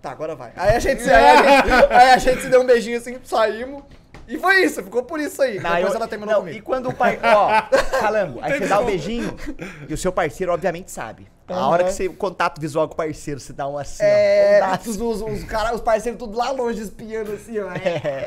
Tá, agora vai. Aí a gente, se- aí a gente, aí a gente se deu um beijinho assim, saímos. E foi isso, ficou por isso aí. Não, Depois eu- ela terminou não, comigo. E quando o pai. Ó, calango, aí você dá o beijinho e o seu parceiro, obviamente, sabe. A Aham. hora que você. O contato visual com o parceiro, você dá um assim. É, ó, um os, os, os, cara, os parceiros tudo lá longe espiando assim, ó.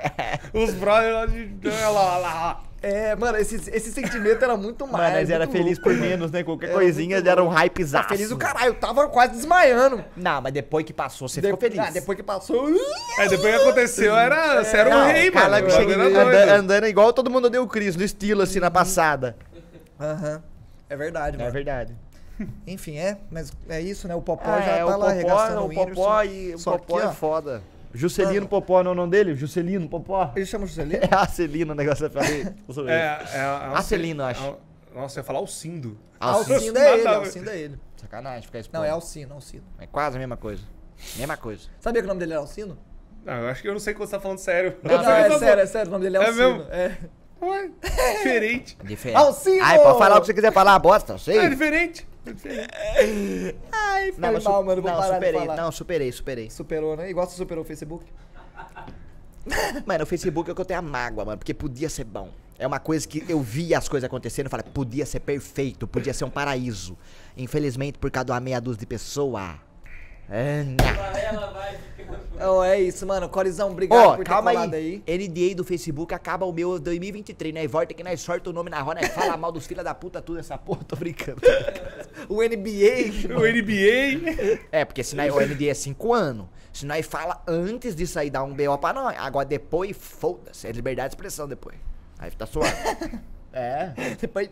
Os brothers lá de. Olha lá, lá. É, mano, esse, esse sentimento era muito mais. Mano, nós era feliz louco, por mano. menos, né? Qualquer Era coisinha era um hypezaço. Tá feliz o caralho, eu tava quase desmaiando. Não, mas depois que passou, você De- ficou feliz. Ah, depois que passou. Aí depois que aconteceu, era. Você era um Não, rei, o cara mano. O era anda- andando igual todo mundo deu o Cris, no estilo assim, na passada. Aham. É verdade, É mano. verdade. Enfim, é, mas é isso, né? O Popó Ah, já é, tá o lá Popó, arregaçando o o Popó Whindersson. e o Popó que, é ó, foda. Juscelino Mano. Popó não é o nome dele? Juscelino Popó? Ele chama Juscelino? É a Celina o negócio que eu falei. É, é, é Acelino, eu acho. é- Nossa, eu ia falar Alcindo. Alcindo Nada é ele. Alcindo é ele. Sacanagem ficar isso. Não, é Alcino, Alcino. É quase a mesma coisa. Mesma coisa. Sabia que o nome dele era Alcino? Não, eu acho que eu não sei quando você tá falando sério. Não, é sério, é sério, o nome dele é É Alcino. mesmo? É. Ué, diferente. Diferente. Alcino! Ai, pode falar o que você quiser falar, bosta, eu sei. É diferente. É diferente. Ai, foi Não, mal, su- mano, vou não, parar superei, de falar. não, superei, superei. Superou, né? Igual você superou o Facebook. Mano, o Facebook é o que eu tenho a mágoa, mano, porque podia ser bom. É uma coisa que eu via as coisas acontecendo e falei, podia ser perfeito, podia ser um paraíso. Infelizmente, por causa de uma meia dúzia de pessoa. É. Oh, é isso, mano. Corizão, obrigado Ó, por ter calma colado aí. aí. NDA do Facebook acaba o meu 2023, né? E volta que nós sorta o nome na roda, nós fala mal dos filha da puta, tudo essa porra, tô brincando. O NBA. O NBA. É, porque se nós, o NDA é 5 anos. Se nós fala antes disso aí, dá um BO pra nós. Agora depois, foda-se. É liberdade de expressão depois. Aí tá suave. é. Depois.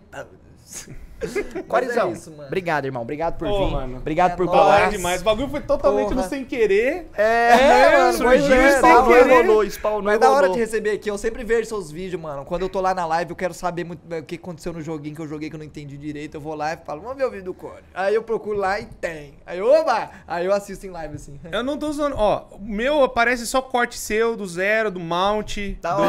Corizão, é isso, mano. obrigado, irmão. Obrigado por Ô, vir. mano. Obrigado É por colar. Demais. O bagulho foi totalmente Porra. no sem querer. É, mano, surgiu, é, da e hora. rolou, spawnou Mas é da hora de receber aqui, eu sempre vejo seus vídeos, mano. Quando eu tô lá na live, eu quero saber muito o que aconteceu no joguinho que eu joguei que eu não entendi direito. Eu vou lá e falo, vamos ver o vídeo do Core. Aí eu procuro lá e tem. Aí, oba! Aí eu assisto em live assim. Eu não tô usando. Ó, o meu aparece só corte seu, do zero, do Mount, Da do.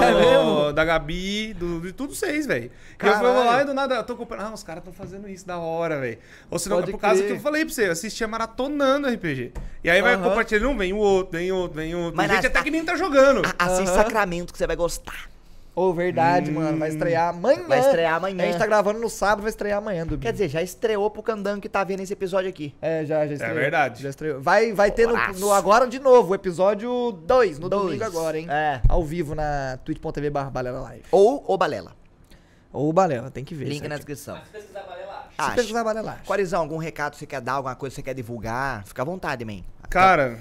É da Gabi, do, de tudo seis, velho. Eu vou lá e do nada, eu tô comprando. Ah, os caras tão fazendo isso da hora, velho. Ou senão, Pode é por causa que eu falei pra você, eu assistia maratonando RPG. E aí vai compartilhando, um vem o outro, vem outro, vem outro. Mas Tem gente até que nem tá jogando. A- Assiste Aham. Sacramento que você vai gostar. Ô, verdade, mano. Vai estrear amanhã. Vai estrear amanhã. A gente tá gravando no sábado, vai estrear amanhã, domingo. Quer dizer, já estreou pro Candango que tá vendo esse episódio aqui. É, já, já estreou. verdade. Já estreou. Vai, vai ter no, no- agora de novo, o episódio 2, no Dois. domingo agora, hein? É. Ao vivo na twitch.tv barra Balela Live. Ou o Balela. Ou Balela, tem que ver. Link na aqui. descrição. Se pesquisar, vai lá. Se Acha. pesquisar Balela. acha. Corizão, algum recado que você quer dar, alguma coisa que você quer divulgar? Fica à vontade, man. Cara,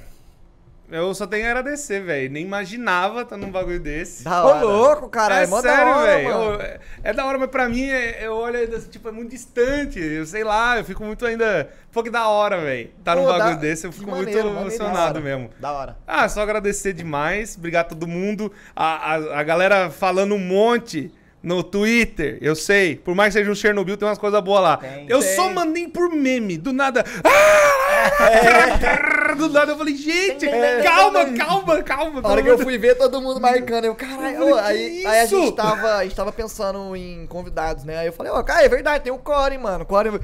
eu só tenho a agradecer, velho. Nem imaginava estar num bagulho desse. Da Ô, hora. louco, caralho. é mó da sério, velho. É, é da hora, mas pra mim, é- eu olho ainda, assim, tipo, é muito distante. Eu sei lá, eu fico muito ainda. Pô, que da hora, velho. Tá num Pô, bagulho dá- desse, eu fico maneiro, muito maneiro, emocionado da mesmo. Da hora. Ah, só agradecer demais. Obrigado a todo mundo. A, a, a galera falando um monte no Twitter, eu sei. Por mais que seja um Chernobyl, tem umas coisas boas lá. Tem. eu Tem. só mandei por meme, do nada. Ah! Do nada eu falei, gente, calma, calma, calma. A hora que eu fui ver todo mundo marcando, eu, caralho, aí, aí a gente tava, a gente tava pensando em convidados, né? Aí eu falei, ó, cara, é verdade, tem o Core, mano. O Core,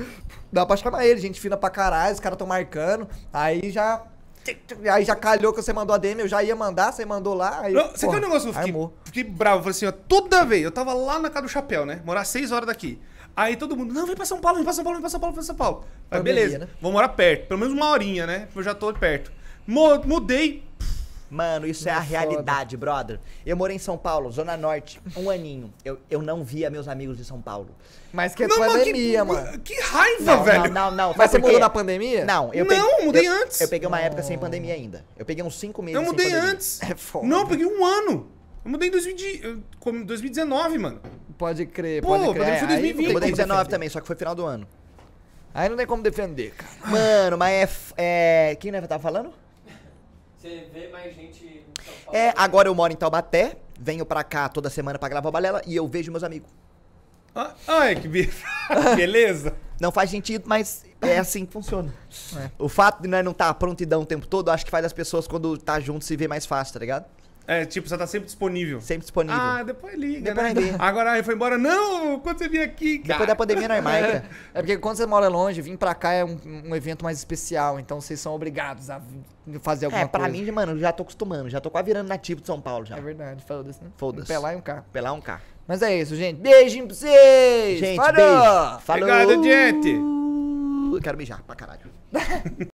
dá pra chamar ele, gente fina pra caralho, os caras tão marcando. Aí já. Aí já calhou que você mandou a DM, eu já ia mandar, você mandou lá. Aí, Não, você porra, um negócio que eu fiquei, armou. fiquei bravo? Eu Falei assim, ó, toda vez, eu tava lá na casa do chapéu, né? Morar seis horas daqui. Aí todo mundo, não, vem pra São Paulo, vem pra São Paulo, vem pra São Paulo, vem pra São Paulo. Aí, Pandemia, beleza, né? vou morar perto, pelo menos uma horinha, né? Eu já tô perto. Mudei, Mano, isso é a Não, foda. realidade, brother. Eu morei em São Paulo, Zona Norte, um aninho. Eu, eu não via meus amigos de São Paulo. Mas que é Não, mas pandemia, que, mano. Que raiva, Não, velho. não, não, não. Mas você por mudou na pandemia? Não, eu Não, peguei. mudei eu- antes. Eu peguei uma época sem pandemia ainda. Eu peguei uns cinco meses Eu mudei antes. É foda. Não, eu peguei um ano. Eu mudei em 2000, eu- como 2019, mano. Pode crer, Pô, pode crer. não 2020. tem Eu mudei em como 19 defender. também, só que foi final do ano. Aí não tem como defender, cara. Mano, mas é. é... Quem nós tava falando? Você vê mais gente em São Paulo? É, agora eu moro em Taubaté, venho pra cá toda semana pra gravar o balela e eu vejo meus amigos. Ah, Ai, que be- beleza. Não faz sentido, mas é assim que funciona. É. O fato de nós não estar tá prontidão o tempo todo, acho que faz as pessoas, quando tá junto, se ver mais fácil, tá ligado? É, tipo, você tá sempre disponível. Sempre disponível. Ah, depois liga, Depois né? liga. Agora aí foi embora. Não, quando você vir aqui, cara. Depois da pandemia nós marca. É porque quando você mora longe, vir pra cá é um, um evento mais especial, então vocês são obrigados a fazer alguma É, pra coisa. mim, mano, já tô acostumando, já tô quase virando nativo de São Paulo já. É verdade, foda-se, né? Foda-se. Pelar e um carro. Pelar um carro. Mas é isso, gente. Beijinho pra vocês! Gente, Falou! beijo. Falou. Obrigado, gente. Eu quero beijar pra caralho.